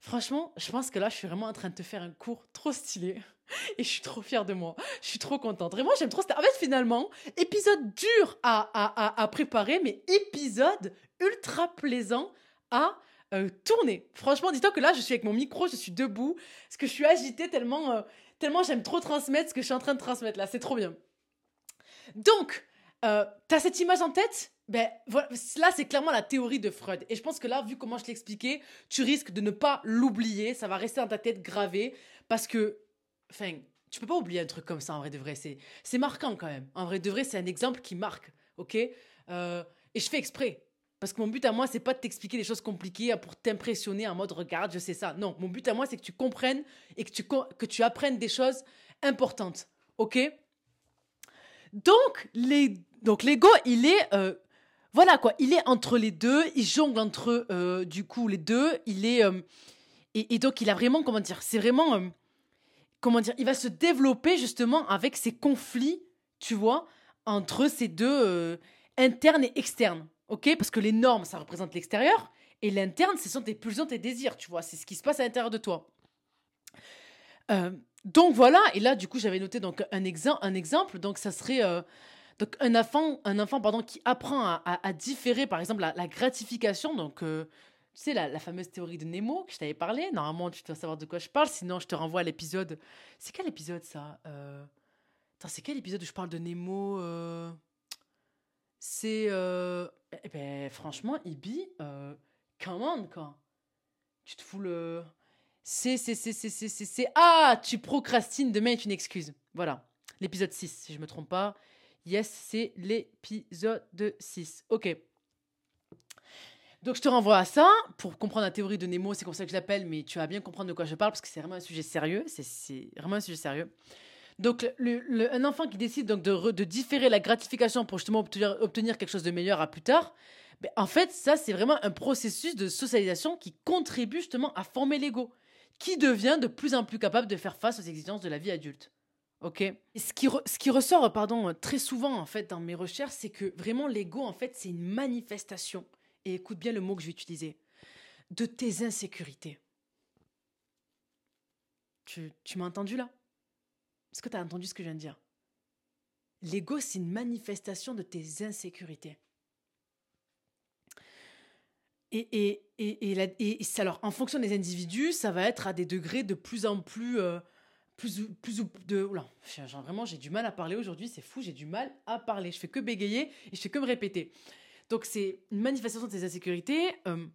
Franchement, je pense que là, je suis vraiment en train de te faire un cours trop stylé. Et je suis trop fière de moi. Je suis trop contente. Vraiment, j'aime trop. En fait, finalement, épisode dur à, à, préparer, mais épisode ultra plaisant à euh, tourner. Franchement, dis-toi que là, je suis avec mon micro, je suis debout, parce que je suis agitée tellement, euh, tellement j'aime trop transmettre ce que je suis en train de transmettre là. C'est trop bien. Donc, euh, t'as cette image en tête? Ben, voilà, là, c'est clairement la théorie de Freud. Et je pense que là, vu comment je l'ai expliqué, tu risques de ne pas l'oublier. Ça va rester dans ta tête gravé. Parce que, enfin, tu peux pas oublier un truc comme ça, en vrai de vrai. C'est marquant quand même. En vrai de vrai, c'est un exemple qui marque. OK? Et je fais exprès. Parce que mon but à moi, c'est pas de t'expliquer des choses compliquées pour t'impressionner en mode regarde, je sais ça. Non, mon but à moi, c'est que tu comprennes et que tu, que tu apprennes des choses importantes. OK? Donc, les, donc l'ego, il est euh, voilà quoi, il est entre les deux, il jongle entre euh, du coup les deux, il est euh, et, donc il a vraiment comment dire, c'est vraiment comment dire, il va se développer justement avec ces conflits, tu vois, entre ces deux internes et externes, ok Parce que les normes ça représente l'extérieur et l'interne ce sont tes pulsions, tes désirs, tu vois, c'est ce qui se passe à l'intérieur de toi. donc voilà, et là du coup j'avais noté donc un, exemple, un exemple, donc ça serait donc un enfant, un enfant pardon, qui apprend à, différer, par exemple, la, gratification, donc euh, tu sais, la, fameuse théorie de Nemo que je t'avais parlé, normalement tu dois savoir de quoi je parle, sinon je te renvoie à l'épisode. C'est quel épisode ça euh... c'est quel épisode où je parle de Nemo euh... C'est. Eh ben, franchement, Ibi, euh... come quoi. Tu te fous le. C'est, c'est, c'est, c'est, c'est, c'est. Ah, tu procrastines, demain est une excuse. Voilà. L'épisode 6, si je me trompe pas. Yes, c'est l'épisode 6. Ok. Donc je te renvoie à ça pour comprendre la théorie de Nemo, c'est comme ça que je l'appelle, mais tu vas bien comprendre de quoi je parle parce que c'est vraiment un sujet sérieux. C'est vraiment un sujet sérieux. Donc un enfant qui décide donc de, de, différer la gratification pour justement obtenir, obtenir, quelque chose de meilleur à plus tard, ben, en fait ça c'est vraiment un processus de socialisation qui contribue justement à former l'ego, qui devient de plus en plus capable de faire face aux exigences de la vie adulte. Ok? ce qui, ce qui ressort, pardon, très souvent en fait dans mes recherches, c'est que vraiment l'ego en fait c'est une manifestation. Et écoute bien le mot que je vais utiliser, de tes insécurités. Tu, tu m'as entendu là? Est-ce que tu as entendu ce que je viens de dire L'ego c'est une manifestation de tes insécurités. Et, et, et, et, alors, en fonction des individus, ça va être à des degrés de plus en plus euh, plus ou, plus de oula, vraiment j'ai du mal à parler aujourd'hui, c'est fou, j'ai du mal à parler, je fais que bégayer et je fais que me répéter. Donc c'est une manifestation de ces insécurités euh,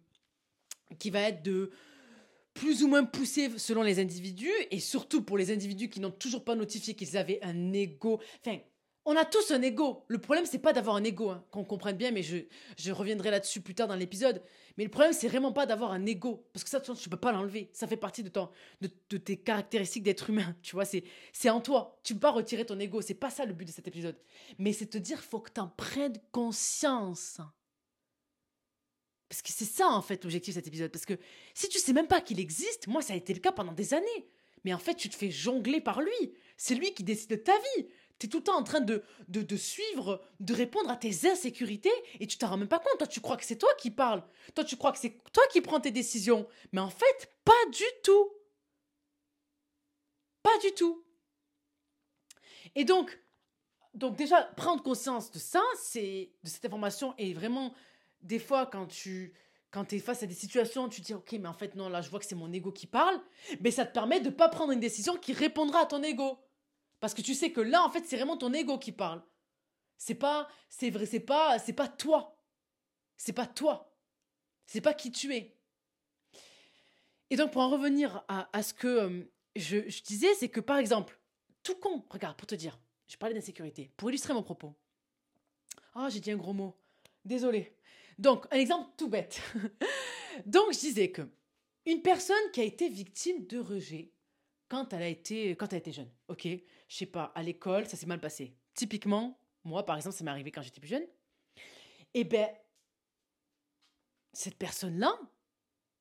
qui va être de plus ou moins poussée selon les individus et surtout pour les individus qui n'ont toujours pas notifié qu'ils avaient un ego. Enfin, on a tous un ego. Le problème, c'est pas d'avoir un ego, hein, qu'on comprenne bien, mais je, je reviendrai là-dessus plus tard dans l'épisode. Mais le problème, c'est vraiment pas d'avoir un ego. Parce que ça, tu peux pas l'enlever. Ça fait partie de, ton, de, tes caractéristiques d'être humain. Tu vois, c'est, en toi. Tu peux pas retirer ton ego. C'est pas ça le but de cet épisode. Mais c'est te dire, faut que tu en prennes conscience. Parce que c'est ça, en fait, l'objectif de cet épisode. Parce que si tu sais même pas qu'il existe, moi, ça a été le cas pendant des années. Mais en fait, tu te fais jongler par lui. C'est lui qui décide de ta vie. Tu es tout le temps en train de, de, suivre, de répondre à tes insécurités et tu t'en rends même pas compte. Toi, tu crois que c'est toi qui parles. Toi, tu crois que c'est toi qui prends tes décisions. Mais en fait, pas du tout. Pas du tout. Et donc, donc déjà, prendre conscience de ça, c'est de cette information et vraiment, des fois, quand tu quand es face à des situations, tu te dis, ok, mais en fait, non, là, je vois que c'est mon ego qui parle, mais ça te permet de pas prendre une décision qui répondra à ton ego. Parce que tu sais que là, en fait, c'est vraiment ton ego qui parle. C'est pas, c'est vrai, c'est pas, c'est pas toi. C'est pas toi. C'est pas qui tu es. Et donc, pour en revenir à, ce que euh, je, disais, c'est que par exemple, tout con, regarde, pour te dire, je parlais d'insécurité, pour illustrer mon propos. Ah, j'ai dit un gros mot. Désolé. Donc, un exemple tout bête. donc, je disais que une personne qui a été victime de rejet quand elle a été, quand elle était jeune, ok? Je sais pas, à l'école, ça s'est mal passé. Typiquement, moi, par exemple, ça m'est arrivé quand j'étais plus jeune. Eh bien, cette personne-là,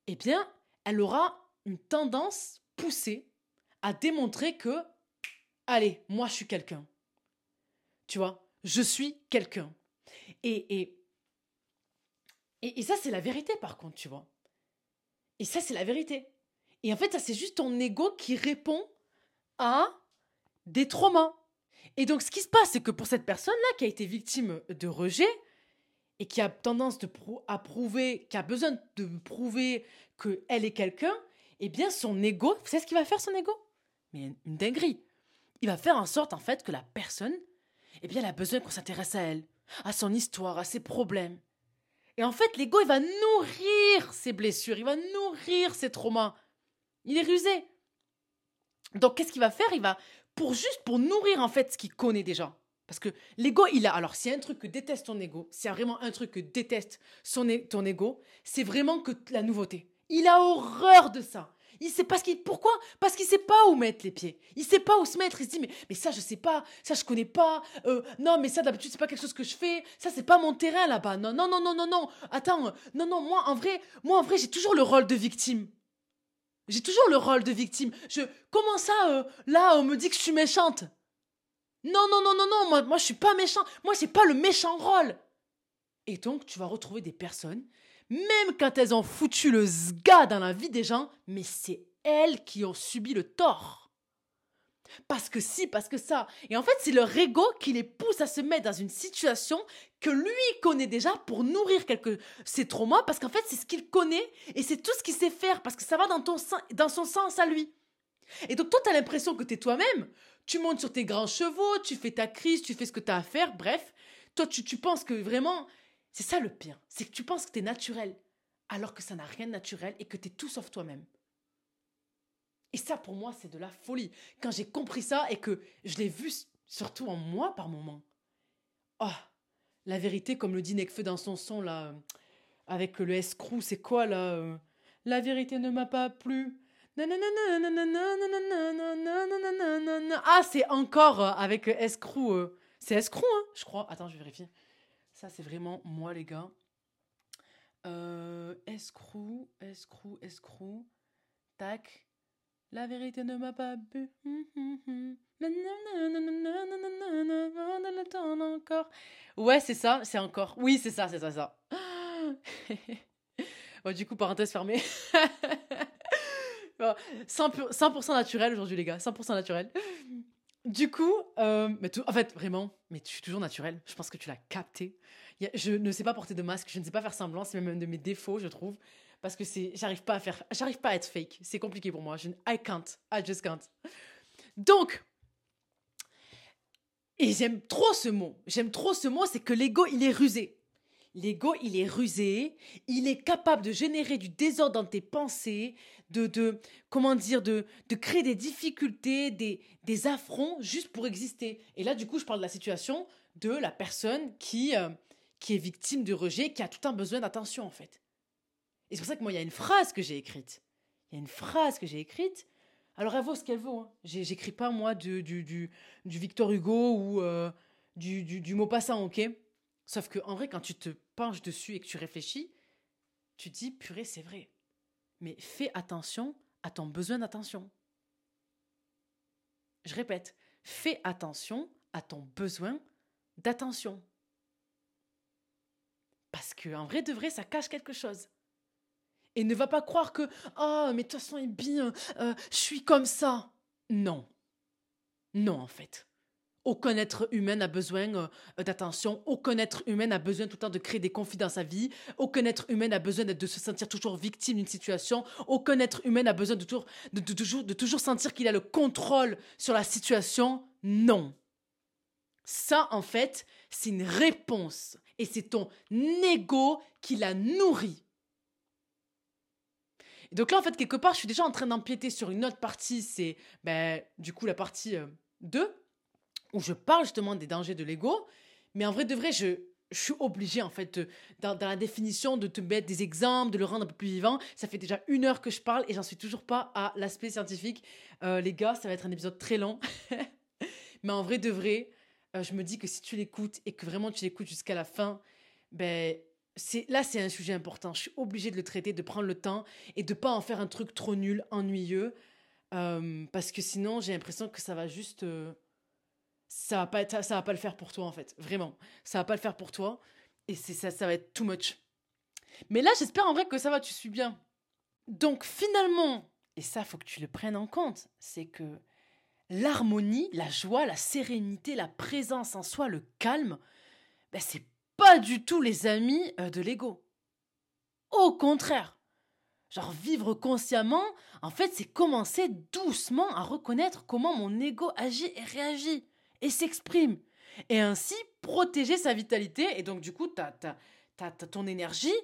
eh bien, elle aura une tendance poussée à démontrer que, allez, moi, je suis quelqu'un. Tu vois, je suis quelqu'un. Et, et, et, ça, c'est la vérité, par contre, tu vois. Et ça, c'est la vérité. Et en fait, ça, c'est juste ton ego qui répond à des traumas. Et donc, ce qui se passe, c'est que pour cette personne-là qui a été victime de rejet et qui a tendance à prouver, qui a besoin de prouver qu'elle est quelqu'un, eh bien, son ego, vous savez ce qu'il va faire, son ego? Mais une dinguerie. Il va faire en sorte, en fait, que la personne, eh bien, elle a besoin qu'on s'intéresse à elle, à son histoire, à ses problèmes. Et en fait, l'ego, il va nourrir ses blessures, il va nourrir ses traumas. Il est rusé. Donc, qu'est-ce qu'il va faire? Il va pour juste pour nourrir en fait ce qu'il connaît déjà. Parce que l'ego, il a. Alors, s'il y un truc que déteste ton ego, a vraiment un truc que déteste son, ton ego, c'est vraiment que la nouveauté. Il a horreur de ça. Il sait pas qu'il. Pourquoi? Parce qu'il sait pas où mettre les pieds. Il sait pas où se mettre. Il se dit mais, mais ça je sais pas, ça je connais pas. Euh, non mais ça d'habitude c'est pas quelque chose que je fais. Ça c'est pas mon terrain là-bas. Non non non non non non. Attends non non moi en vrai moi en vrai j'ai toujours le rôle de victime. J'ai toujours le rôle de victime. Je comment ça euh, là on me dit que je suis méchante? Non non non non non moi moi je suis pas méchant. Moi c'est pas le méchant rôle. Et donc tu vas retrouver des personnes même quand elles ont foutu le zga dans la vie des gens, mais c'est elles qui ont subi le tort. Parce que si, parce que ça. Et en fait, c'est leur ego qui les pousse à se mettre dans une situation que lui connaît déjà pour nourrir quelques ses traumas, parce qu'en fait, c'est ce qu'il connaît et c'est tout ce qu'il sait faire, parce que ça va dans, ton, dans son sens à lui. Et donc, toi, tu as l'impression que tu es toi-même. Tu montes sur tes grands chevaux, tu fais ta crise, tu fais ce que tu as à faire, bref. Toi, tu penses que vraiment. C'est ça le pire. C'est que tu penses que tu es naturel, alors que ça n'a rien de naturel et que tu es tout sauf toi-même. Et ça, pour moi, c'est de la folie. Quand j'ai compris ça et que je l'ai vu surtout en moi par moments. Oh, la vérité, comme le dit Nekfeu dans son son, là, avec le escrou, c'est quoi, là La vérité ne m'a pas plu. Ah, c'est encore avec escrou. C'est escrou, hein, je crois. Attends, je vais vérifier. Ça, c'est vraiment moi, les gars. Euh, escrou, escrou, escrou. Tac. La vérité ne m'a pas bu. encore. Ouais, c'est ça, c'est encore. Oui, c'est ça, c'est ça, ça. bon, du coup, parenthèse fermée. 100%, naturel aujourd'hui, les gars. 100% naturel. Du coup, euh, mais tout, en fait, vraiment, mais tu suis toujours naturel. Je pense que tu l'as capté. je ne sais pas porter de masque, je ne sais pas faire semblant. C'est même un de mes défauts, je trouve. Parce que c'est j'arrive pas à faire j'arrive pas à être fake. C'est compliqué pour moi. Je I can't. I just can't. Donc, et j'aime trop ce mot, j'aime trop ce mot, c'est que l'ego, il est rusé. L'ego, il est rusé, il est capable de générer du désordre dans tes pensées, de, de comment dire, de, de créer des difficultés, des, des affronts juste pour exister. Et là, du coup, je parle de la situation de la personne qui, euh, qui est victime de rejet, qui a tout un besoin d'attention, en fait. Et c'est pour ça que moi, il y a une phrase que j'ai écrite. Il y a une phrase que j'ai écrite. Alors, elle vaut ce qu'elle vaut. Hein. J'écris pas, moi, du, du, du, Victor Hugo ou euh, du, du, du Maupassant, ok? Sauf que en vrai, quand tu te penches dessus et que tu réfléchis, tu te dis, purée, c'est vrai. Mais fais attention à ton besoin d'attention. Je répète, fais attention à ton besoin d'attention. Parce que en vrai de vrai, ça cache quelque chose. Et ne va pas croire que ah mais de toute façon est bien, euh, je suis comme ça. Non, non en fait. Aucun être humain n'a besoin euh, d'attention. Aucun être humain n'a besoin tout le temps de créer des conflits dans sa vie. Aucun être humain n'a besoin de se sentir toujours victime d'une situation. Aucun être humain n'a besoin de, toujours, sentir qu'il a le contrôle sur la situation. Non. Ça, en fait, c'est une réponse. Et c'est ton ego qui la nourrit. donc là, en fait, quelque part, je suis déjà en train d'empiéter sur une autre partie. C'est, ben, du coup, la partie 2 euh, où je parle justement des dangers de l'ego. Mais en vrai de vrai, je, suis obligée, en fait, dans, la définition, de te mettre des exemples, de le rendre un peu plus vivant. Ça fait déjà une heure que je parle et j'en suis toujours pas à l'aspect scientifique. Euh, les gars, ça va être un épisode très long. Mais en vrai de vrai, euh, je me dis que si tu l'écoutes et que vraiment tu l'écoutes jusqu'à la fin, ben, là, c'est un sujet important. Je suis obligée de le traiter, de prendre le temps et de pas en faire un truc trop nul, ennuyeux. Euh, parce que sinon, j'ai l'impression que ça va juste ça va pas ça va pas le faire pour toi en fait. Vraiment. Ça va pas le faire pour toi. Et c'est ça ça va être too much. Mais là j'espère en vrai que ça va tu suis bien. Donc finalement et ça faut que tu le prennes en compte c'est que l'harmonie la joie la sérénité la présence en soi le calme ben c'est pas du tout les amis euh, de l'ego. Au contraire. Genre vivre consciemment, en fait, c'est commencer doucement à reconnaître comment mon ego agit et réagit et s'exprime. Et ainsi protéger sa vitalité et donc du coup ta, ta, ton énergie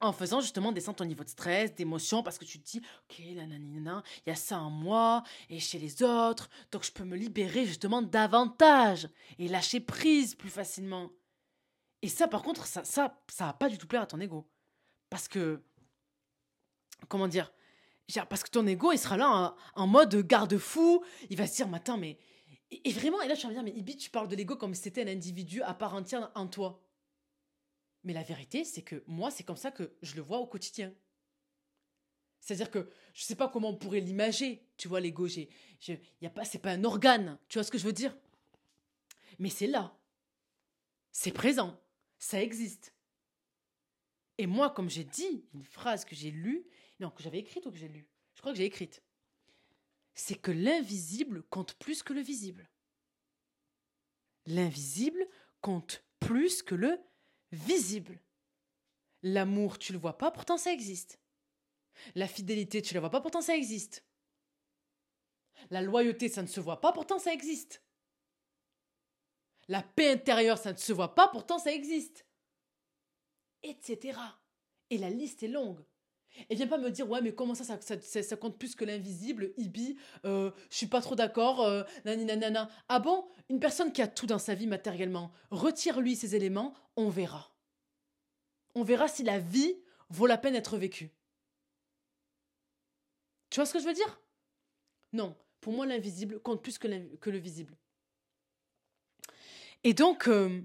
en faisant justement descendre ton niveau de stress, d'émotion, parce que tu te dis, ok, nanana, il y a ça en moi et chez les autres, donc je peux me libérer justement davantage et lâcher prise plus facilement. Et ça, par contre, ça, ça, ça va pas du tout plaire à ton ego. Parce que, comment dire, parce que ton ego, il sera là en, en mode garde-fou, il va se dire, mais attends, mais et, vraiment, et là, je suis en train de dire, mais Ibi, tu parles de l'ego comme si c'était un individu à part entière en toi. Mais la vérité, c'est que moi, c'est comme ça que je le vois au quotidien. C'est-à-dire que je ne sais pas comment on pourrait l'imager, tu vois, l'ego. Ce n'est pas, c'est pas un organe, tu vois ce que je veux dire? Mais c'est là. C'est présent. Ça existe. Et moi, comme j'ai dit, une phrase que j'ai lue, non, que j'avais écrite ou que j'ai lue? Je crois que j'ai écrite c'est que l'invisible compte plus que le visible. L'invisible compte plus que le visible. L'amour, tu le vois pas, pourtant ça existe. La fidélité, tu la vois pas, pourtant ça existe. La loyauté, ça ne se voit pas, pourtant ça existe. La paix intérieure, ça ne se voit pas, pourtant ça existe. Etc. Et la liste est longue. Et viens pas me dire, ouais, mais comment ça, ça, ça, compte plus que l'invisible, Ibi, euh, je suis pas trop d'accord, euh, nanana. Ah bon? Une personne qui a tout dans sa vie matériellement, retire-lui ces éléments, on verra. On verra si la vie vaut la peine d'être vécue. Tu vois ce que je veux dire? Non, pour moi, l'invisible compte plus que, que, le visible. Et donc, euh,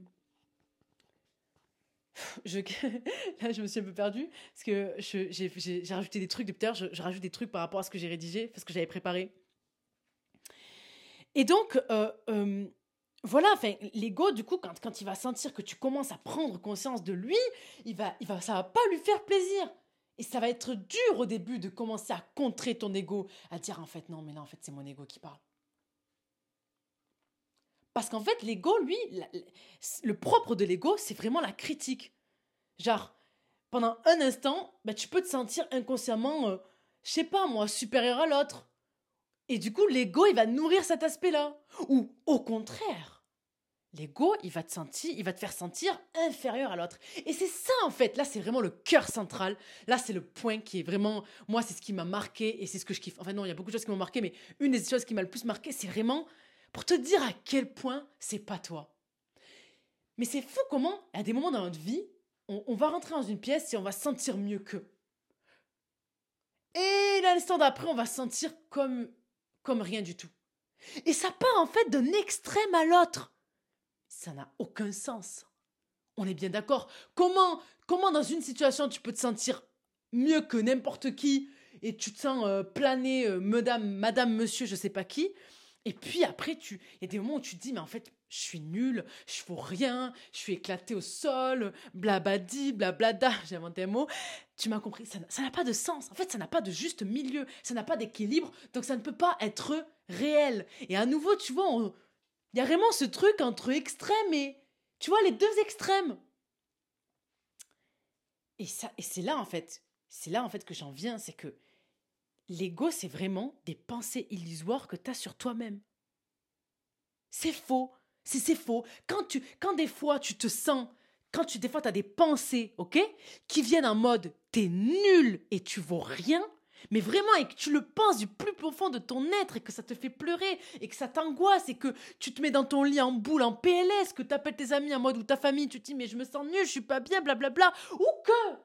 je, là, je me suis un peu perdue parce que j'ai rajouté des trucs tout je, je, rajoute des trucs par rapport à ce que j'ai rédigé, parce que j'avais préparé. Et donc, euh, euh, voilà, enfin, l'ego, du coup, quand, quand il va sentir que tu commences à prendre conscience de lui, il va, il va, ça va pas lui faire plaisir. Et ça va être dur au début de commencer à contrer ton ego, à dire en fait, non, mais là, en fait, c'est mon ego qui parle. Parce qu'en fait, l'ego, lui, le propre de l'ego, c'est vraiment la critique. Genre, pendant un instant, bah, tu peux te sentir inconsciemment, euh, je sais pas moi, supérieur à l'autre. Et du coup, l'ego, il va nourrir cet aspect-là. Ou au contraire, l'ego, il va te sentir, il va te faire sentir inférieur à l'autre. Et c'est ça en fait. Là, c'est vraiment le cœur central. Là, c'est le point qui est vraiment, moi, c'est ce qui m'a marqué et c'est ce que je kiffe. Enfin non, il y a beaucoup de choses qui m'ont marqué, mais une des choses qui m'a le plus marqué, c'est vraiment pour te dire à quel point c'est pas toi. Mais c'est fou comment, à des moments dans notre vie, on, va rentrer dans une pièce et on va se sentir mieux qu'eux. Et l'instant d'après, on va se sentir comme comme rien du tout. Et ça part en fait d'un extrême à l'autre. Ça n'a aucun sens. On est bien d'accord. Comment, comment dans une situation tu peux te sentir mieux que n'importe qui et tu te sens euh, planer, euh, madame, madame, monsieur, je sais pas qui. Et puis après, tu, il y a des moments où tu te dis, mais en fait, je suis nul, je fous rien, je suis éclaté au sol, blabadi, blablada, j'ai inventé un mot. Tu m'as compris, ça n'a pas de sens. En fait, ça n'a pas de juste milieu, ça n'a pas d'équilibre, donc ça ne peut pas être réel. Et à nouveau, tu vois, il y a vraiment ce truc entre extrêmes et, tu vois, les deux extrêmes. Et, ça, et c'est là, en fait, c'est là, en fait, que j'en viens, c'est que l'ego, c'est vraiment des pensées illusoires que tu as sur toi-même. C'est faux. C'est faux. Quand, tu, quand des fois tu te sens, quand tu, des fois tu as des pensées, ok, qui viennent en mode t'es nul et tu vaux rien, mais vraiment et que tu le penses du plus profond de ton être et que ça te fait pleurer et que ça t'angoisse et que tu te mets dans ton lit en boule, en PLS, que tu appelles tes amis en mode ou ta famille, tu te dis mais je me sens nul, je suis pas bien, blablabla, ou que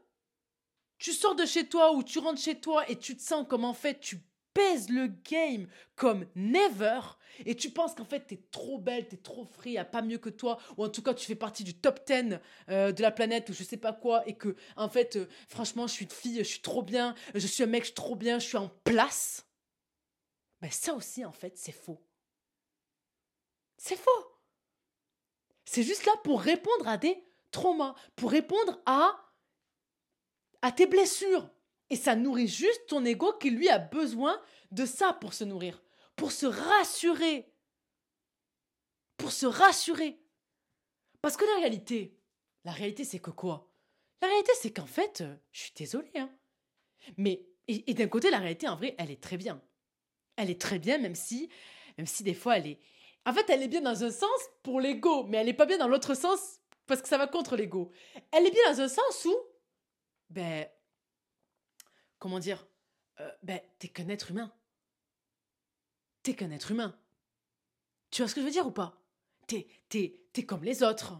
tu sors de chez toi ou tu rentres chez toi et tu te sens comme en fait tu pèses le game comme never et tu penses qu'en fait t'es trop belle, t'es trop free, y a pas mieux que toi ou en tout cas tu fais partie du top 10 euh, de la planète ou je sais pas quoi et que en fait euh, franchement je suis une fille, je suis trop bien, je suis un mec, je suis trop bien, je suis en place. Ben ça aussi en fait c'est faux. C'est faux. C'est juste là pour répondre à des traumas, pour répondre à à tes blessures. Et ça nourrit juste ton ego qui lui a besoin de ça pour se nourrir, pour se rassurer. Pour se rassurer. Parce que la réalité, la réalité c'est que quoi? La réalité c'est qu'en fait, euh, je suis désolée, hein. Mais, et, d'un côté, la réalité en vrai, elle est très bien. Elle est très bien, même si, même si des fois elle est. En fait, elle est bien dans un sens pour l'ego, mais elle n'est pas bien dans l'autre sens parce que ça va contre l'ego. Elle est bien dans un sens où ben, comment dire, euh, ben, t'es qu'un être humain. T'es qu'un être humain. Tu vois ce que je veux dire ou pas? T'es, t'es, t'es comme les autres.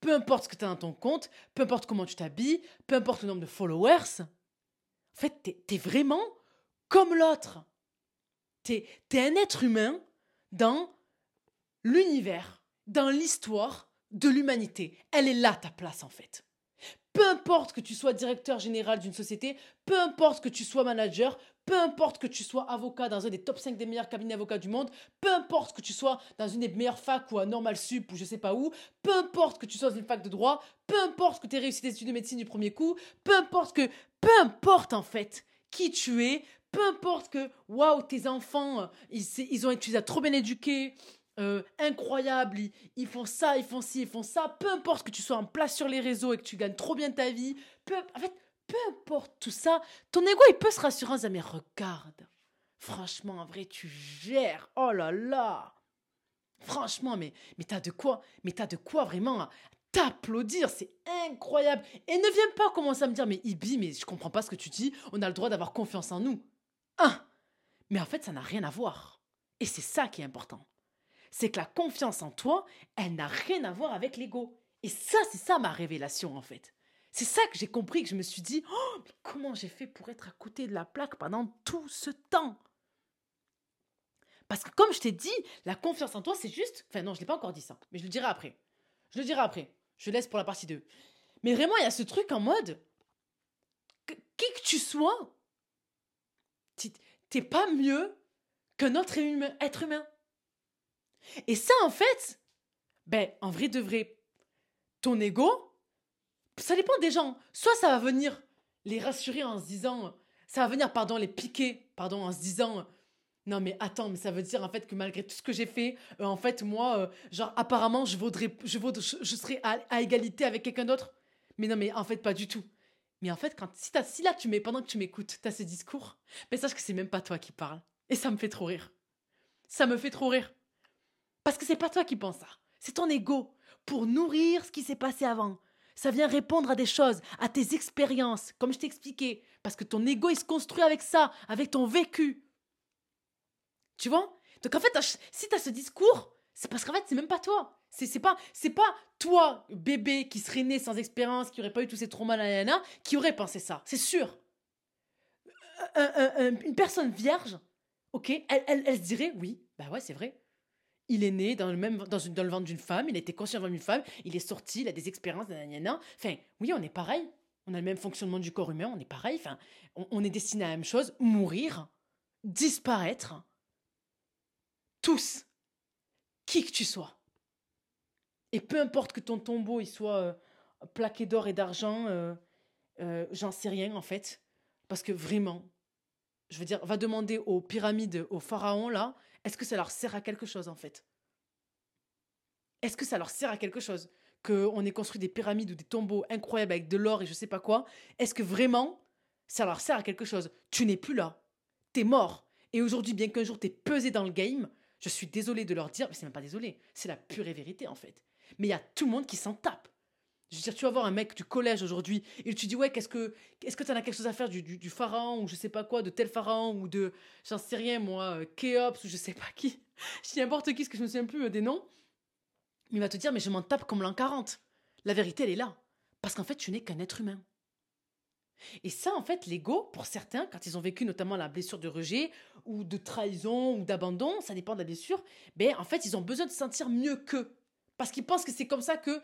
Peu importe ce que t'as dans ton compte, peu importe comment tu t'habilles, peu importe le nombre de followers, en fait, t'es, t'es vraiment comme l'autre. T'es, t'es un être humain dans l'univers, dans l'histoire de l'humanité. Elle est là ta place en fait. Peu importe que tu sois directeur général d'une société, peu importe que tu sois manager, peu importe que tu sois avocat dans un des top 5 des meilleurs cabinets d'avocats du monde, peu importe que tu sois dans une des meilleures facs ou à Normal Sup ou je sais pas où, peu importe que tu sois dans une fac de droit, peu importe que tu aies réussi tes études de médecine du premier coup, peu importe que, peu importe en fait qui tu es, peu importe que, waouh, tes enfants, euh, ils, ils ont été trop bien éduqués, euh, incroyable, ils, font ça, ils font ci, ils font ça, peu importe que tu sois en place sur les réseaux et que tu gagnes trop bien ta vie, peu, en fait, peu importe tout ça, ton ego il peut se rassurer en disant mais regarde, franchement en vrai tu gères, oh là là, franchement mais mais t'as de quoi, mais t'as de quoi vraiment t'applaudir, c'est incroyable. Et ne viens pas commencer à me dire mais Ibi mais je comprends pas ce que tu dis, on a le droit d'avoir confiance en nous, ah, mais en fait ça n'a rien à voir. Et c'est ça qui est important c'est que la confiance en toi, elle n'a rien à voir avec l'ego. Et ça, c'est ça ma révélation en fait. C'est ça que j'ai compris, que je me suis dit, oh, mais comment j'ai fait pour être à côté de la plaque pendant tout ce temps? Parce que comme je t'ai dit, la confiance en toi, c'est juste... Enfin non, je ne l'ai pas encore dit ça, mais je le dirai après. Je le dirai après. Je laisse pour la partie 2. Mais vraiment, il y a ce truc en mode, qui que tu sois, t'es pas mieux qu'un autre être humain. Et ça, en fait, ben, en vrai de vrai, ton ego, ça dépend des gens. Soit ça va venir les rassurer en se disant, ça va venir, pardon, les piquer, pardon, en se disant, non mais attends, mais ça veut dire en fait que malgré tout ce que j'ai fait, euh, en fait moi, euh, genre apparemment je vaudrais, je, vaudrais, je, serais à, égalité avec quelqu'un d'autre. Mais non mais en fait pas du tout. Mais en fait, quand, si, si là, tu mets, pendant que tu m'écoutes, tu as ce discours, mais sache que c'est même pas toi qui parles. Et ça me fait trop rire. Ça me fait trop rire. Parce que c'est pas toi qui penses ça. C'est ton ego. Pour nourrir ce qui s'est passé avant. Ça vient répondre à des choses, à tes expériences, comme je t'ai expliqué. Parce que ton ego, il se construit avec ça, avec ton vécu. Tu vois? Donc en fait, si tu as ce discours, c'est parce qu'en fait, c'est même pas toi. C'est pas, pas toi, bébé, qui serait né sans expérience, qui aurait pas eu tous ces traumas, là, qui aurait pensé ça. C'est sûr. une personne vierge, ok, elle, elle, se dirait, oui, bah ouais, c'est vrai. Il est né dans le dans, dans le ventre d'une femme, il a été conscient d'une femme, il est sorti, il a des expériences, Enfin, oui, on est pareil. On a le même fonctionnement du corps humain, on est pareil. Enfin, on est destiné à la même chose, mourir, disparaître. Tous. Qui que tu sois. Et peu importe que ton tombeau il soit euh, plaqué d'or et d'argent, euh, euh, j'en sais rien en fait. Parce que vraiment, je veux dire, va demander aux pyramides, aux pharaons là, est-ce que ça leur sert à quelque chose en fait? Est-ce que ça leur sert à quelque chose Qu'on ait construit des pyramides ou des tombeaux incroyables avec de l'or et je sais pas quoi? Est-ce que vraiment ça leur sert à quelque chose? Tu n'es plus là. T'es mort. Et aujourd'hui, bien qu'un jour t'es pesé dans le game, je suis désolé de leur dire, mais c'est même pas désolé, c'est la pure vérité en fait mais il y a tout le monde qui s'en tape. Je veux dire, tu vas voir un mec du collège aujourd'hui et tu dis ouais, qu'est-ce que est-ce que tu as quelque chose à faire du, du, pharaon ou je sais pas quoi, de tel pharaon ou de j'en sais rien moi, euh, Kéops ou je sais pas qui. Je dis n'importe qui, parce que je me souviens plus euh, des noms. Il va te dire mais je m'en tape comme l'an 40. La vérité elle est là parce qu'en fait tu n'es qu'un être humain. Et ça, en fait, l'ego, pour certains, quand ils ont vécu notamment la blessure de rejet ou de trahison ou d'abandon, ça dépend de la blessure, ben en fait, ils ont besoin de se sentir mieux qu'eux. Parce qu'ils pensent que c'est comme ça que,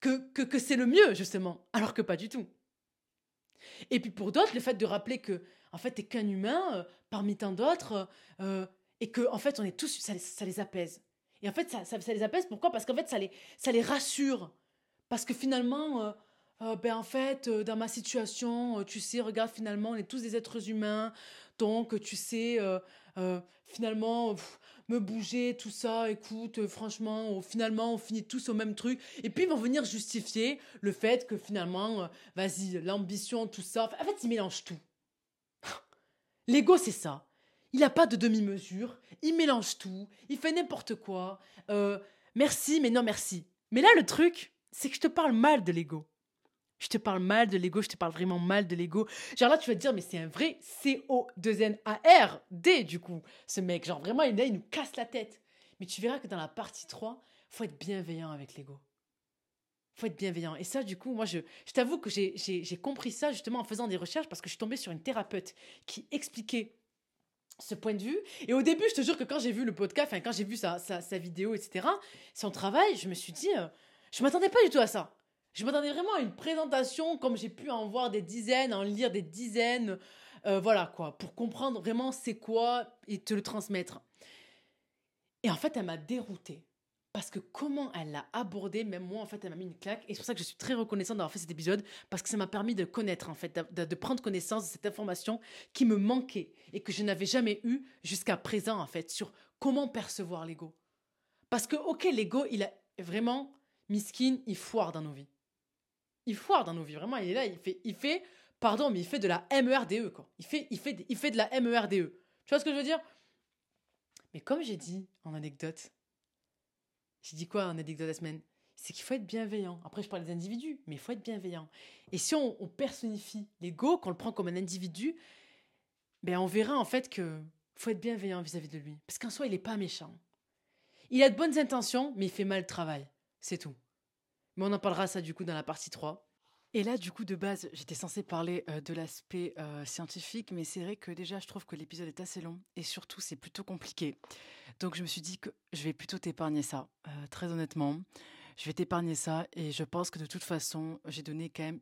que, que, c'est le mieux, justement. Alors que pas du tout. Et puis pour d'autres, le fait de rappeler que, en fait, t'es qu'un humain euh, parmi tant d'autres, euh, et que, en fait, on est tous, ça, ça les apaise. Et en fait, ça, ça, les apaise, pourquoi? Parce qu'en fait, ça les, ça les rassure. Parce que finalement, euh, ben en fait, dans ma situation, tu sais, regarde, finalement, on est tous des êtres humains. Donc, tu sais, finalement, me bouger, tout ça, écoute, euh, franchement, finalement, on finit tous au même truc. Et puis, ils vont venir justifier le fait que finalement, euh, vas-y, l'ambition, tout ça. En fait, ils mélangent tout. L'ego, c'est ça. Il n'a pas de demi-mesure. Il mélange tout. Il fait n'importe quoi. Euh, merci, mais non merci. Mais là, le truc, c'est que je te parle mal de l'ego je te parle mal de l'ego, je te parle vraiment mal de l'ego. Genre là, tu vas te dire, mais c'est un vrai C-O-2-N-A-R-D, du coup, ce mec. Genre vraiment, il, il nous casse la tête. Mais tu verras que dans la partie 3, faut être bienveillant avec l'ego. faut être bienveillant. Et ça, du coup, moi, je, je t'avoue que j'ai compris ça justement en faisant des recherches parce que je suis tombée sur une thérapeute qui expliquait ce point de vue. Et au début, je te jure que quand j'ai vu le podcast, enfin, quand j'ai vu sa, sa, vidéo, etc., son travail, je me suis dit, euh, je m'attendais pas du tout à ça. Je m'attendais vraiment à une présentation comme j'ai pu en voir des dizaines, en lire des dizaines, euh, voilà quoi, pour comprendre vraiment c'est quoi et te le transmettre. Et en fait, elle m'a déroutée. Parce que comment elle l'a abordé, même moi, en fait, elle m'a mis une claque. Et c'est pour ça que je suis très reconnaissante d'avoir fait cet épisode, parce que ça m'a permis de connaître, en fait, de, de, prendre connaissance de cette information qui me manquait et que je n'avais jamais eu jusqu'à présent, en fait, sur comment percevoir l'ego. Parce que, ok, l'ego, il a vraiment, miskin, il foire dans nos vies il foire dans nos vies. Vraiment, il est là, il fait, il fait, pardon, mais il fait de la MERDE, quoi. Il fait, il fait, il fait de la MERDE. Tu vois ce que je veux dire? Mais comme j'ai dit en anecdote, j'ai dit quoi en anecdote la semaine? C'est qu'il faut être bienveillant. Après, je parle des individus, mais il faut être bienveillant. Et si on, personnifie l'ego, qu'on le prend comme un individu, ben on verra en fait que faut être bienveillant vis-à-vis -vis de lui. Parce qu'en soi, il n'est pas méchant. Il a de bonnes intentions, mais il fait mal le travail. C'est tout. Mais on en parlera ça du coup dans la partie 3. Et là, du coup, de base, j'étais censée parler euh, de l'aspect euh, scientifique, mais c'est vrai que déjà, je trouve que l'épisode est assez long et surtout, c'est plutôt compliqué. Donc, je me suis dit que je vais plutôt t'épargner ça, euh, très honnêtement. Je vais t'épargner ça et je pense que de toute façon, j'ai donné quand même.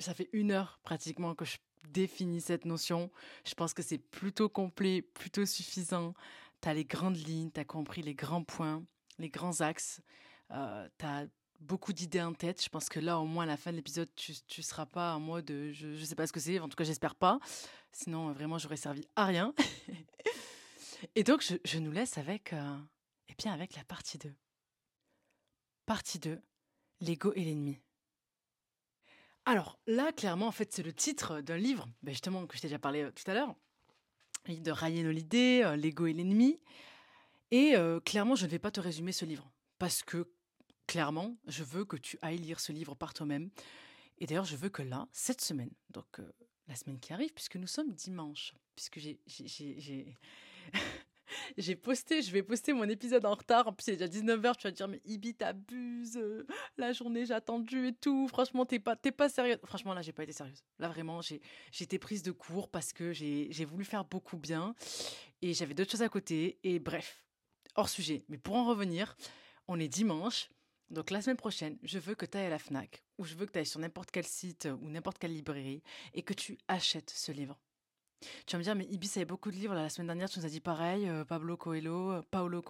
Ça fait une heure pratiquement que je définis cette notion. Je pense que c'est plutôt complet, plutôt suffisant. Tu as les grandes lignes, tu as compris les grands points, les grands axes. tu as beaucoup d'idées en tête. Je pense que là, au moins, à la fin de l'épisode, tu ne seras pas en mode je ne sais pas ce que c'est. En tout cas, j'espère pas. Sinon, vraiment, j'aurais servi à rien. et donc, je, nous laisse avec, euh, eh bien, avec la partie 2. Partie 2, l'ego et l'ennemi. Alors là, clairement, en fait, c'est le titre d'un livre, ben, justement, que je t'ai déjà parlé euh, tout à l'heure, de Ryan Holiday, euh, L'ego et l'ennemi. Et euh, clairement, je ne vais pas te résumer ce livre, parce que clairement, je veux que tu ailles lire ce livre par toi-même. Et d'ailleurs, je veux que là, cette semaine, donc la semaine qui arrive, puisque nous sommes dimanche, puisque j'ai posté, je vais poster mon épisode en retard. En plus, c'est déjà 19h. Tu vas dire, mais Ibi, t'abuses. Euh, la journée, j'ai attendu et tout. Franchement, t'es pas, pas sérieuse. Franchement, là, j'ai pas été sérieuse. Là, vraiment, j'ai, été prise de court parce que j'ai voulu faire beaucoup bien et j'avais d'autres choses à côté. Et bref, hors sujet. Mais pour en revenir, on est dimanche. Donc la semaine prochaine, je veux que tu ailles à la FNAC ou je veux que tu ailles sur n'importe quel site ou n'importe quelle librairie et que tu achètes ce livre. Tu vas me dire, mais Ibis avait beaucoup de livres. la semaine dernière, tu nous as dit pareil. Euh, Pablo Coelho, euh, Paolo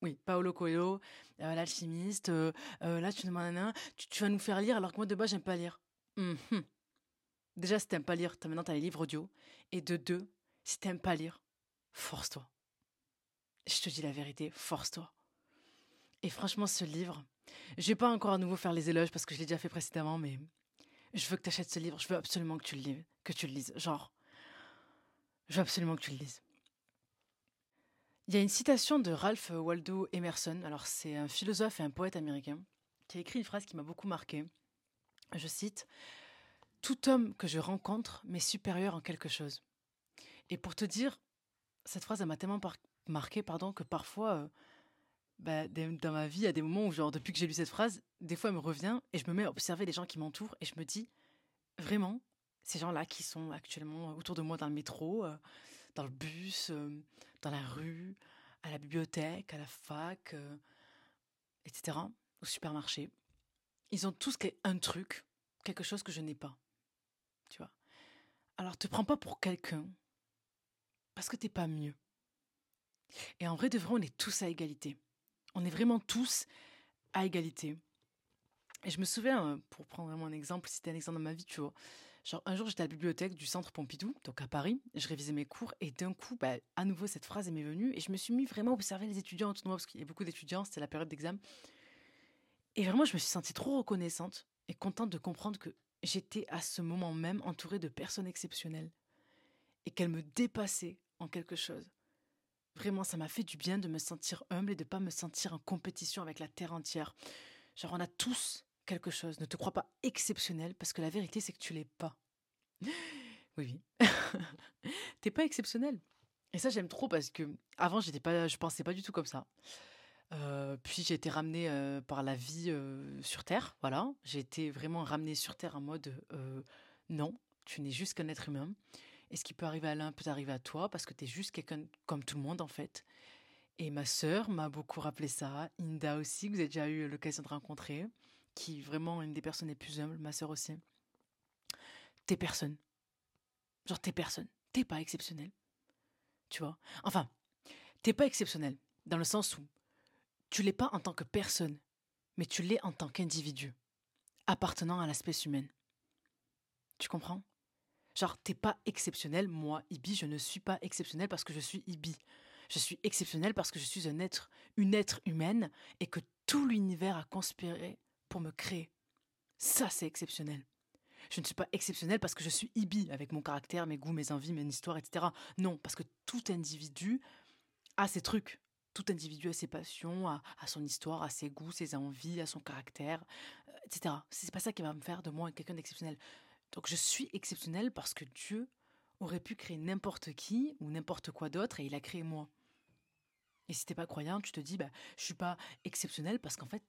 Oui, Paolo Coelho, euh, l'alchimiste. là, tu demandes tu, tu, vas nous faire lire alors que moi, de base, j'aime pas lire. Hum, Déjà, si t'aimes pas lire, maintenant, t'as les livres audio. Et de deux, si t'aimes pas lire, force-toi. Je te dis la vérité, force-toi. Et franchement, ce livre, je vais pas encore à nouveau faire les éloges parce que je l'ai déjà fait précédemment, mais je veux que tu achètes ce livre. Je veux absolument que tu le lises. Que tu le lises. Genre, je veux absolument que tu le lises. Il y a une citation de Ralph Waldo Emerson. Alors, c'est un philosophe et un poète américain qui a écrit une phrase qui m'a beaucoup marqué. Je cite Tout homme que je rencontre m'est supérieur en quelque chose. Et pour te dire, cette phrase, m'a tellement marqué pardon, que parfois, euh, bah, dans ma vie, il y a des moments où, genre, depuis que j'ai lu cette phrase, des fois, elle me revient et je me mets à observer les gens qui m'entourent et je me dis, vraiment, ces gens-là qui sont actuellement autour de moi dans le métro, euh, dans le bus, euh, dans la rue, à la bibliothèque, à la fac, euh, etc., au supermarché. Ils ont tous un truc, quelque chose que je n'ai pas. Tu vois? Alors, te prends pas pour quelqu'un parce que t'es pas mieux. Et en vrai de vrai, on est tous à égalité. On est vraiment tous à égalité. Et je me souviens, pour prendre vraiment un exemple, c'était un exemple de ma vie, tu vois, Genre, un jour, j'étais à la bibliothèque du centre Pompidou, donc à Paris, je révisais mes cours, et d'un coup, bah, à nouveau, cette phrase m'est venue, et je me suis mis vraiment à observer les étudiants autour de moi, parce qu'il y a beaucoup d'étudiants, c'était la période d'examen. Et vraiment, je me suis sentie trop reconnaissante et contente de comprendre que j'étais à ce moment même entourée de personnes exceptionnelles, et qu'elles me dépassaient en quelque chose. Vraiment, ça m'a fait du bien de me sentir humble et de ne pas me sentir en compétition avec la terre entière. Genre, on a tous quelque chose. Ne te crois pas exceptionnel parce que la vérité, c'est que tu l'es pas. Oui, oui. T'es pas exceptionnel. Et ça, j'aime trop parce que avant, j'étais pas, je pensais pas du tout comme ça. Euh, puis j'ai été ramenée euh, par la vie euh, sur Terre, voilà. J'ai été vraiment ramenée sur Terre en mode non, tu n'es juste qu'un être humain. Et ce qui peut arriver à l'un peut arriver à toi parce que tu es juste quelqu'un comme tout le monde en fait. Et ma sœur m'a beaucoup rappelé ça, Inda aussi, que vous avez déjà eu l'occasion de rencontrer qui est vraiment une des personnes les plus humbles, ma sœur aussi. T'es personne. Genre, t'es personne. T'es pas exceptionnel. Tu vois? Enfin, t'es pas exceptionnel, dans le sens où tu l'es pas en tant que personne, mais tu l'es en tant qu'individu, appartenant à l'espèce humaine. Tu comprends? Genre, t'es pas exceptionnel, moi, Ibi, je ne suis pas exceptionnel parce que je suis Ibi. Je suis exceptionnel parce que je suis un être, une être humaine et que tout l'univers a conspiré pour me créer. Ça, c'est exceptionnel. Je ne suis pas exceptionnel parce que je suis Ibi avec mon caractère, mes goûts, mes envies, mes histoires, etc. Non, parce que tout individu a ses trucs. Tout individu a ses passions, a, son histoire, a ses goûts, ses envies, a son caractère, euh, etc. C'est pas ça qui va me faire de moi quelqu'un d'exceptionnel. Donc je suis exceptionnel parce que Dieu aurait pu créer n'importe qui ou n'importe quoi d'autre et il a créé moi. Et si t'es pas croyant, tu te dis, bah, je suis pas exceptionnel parce qu'en fait,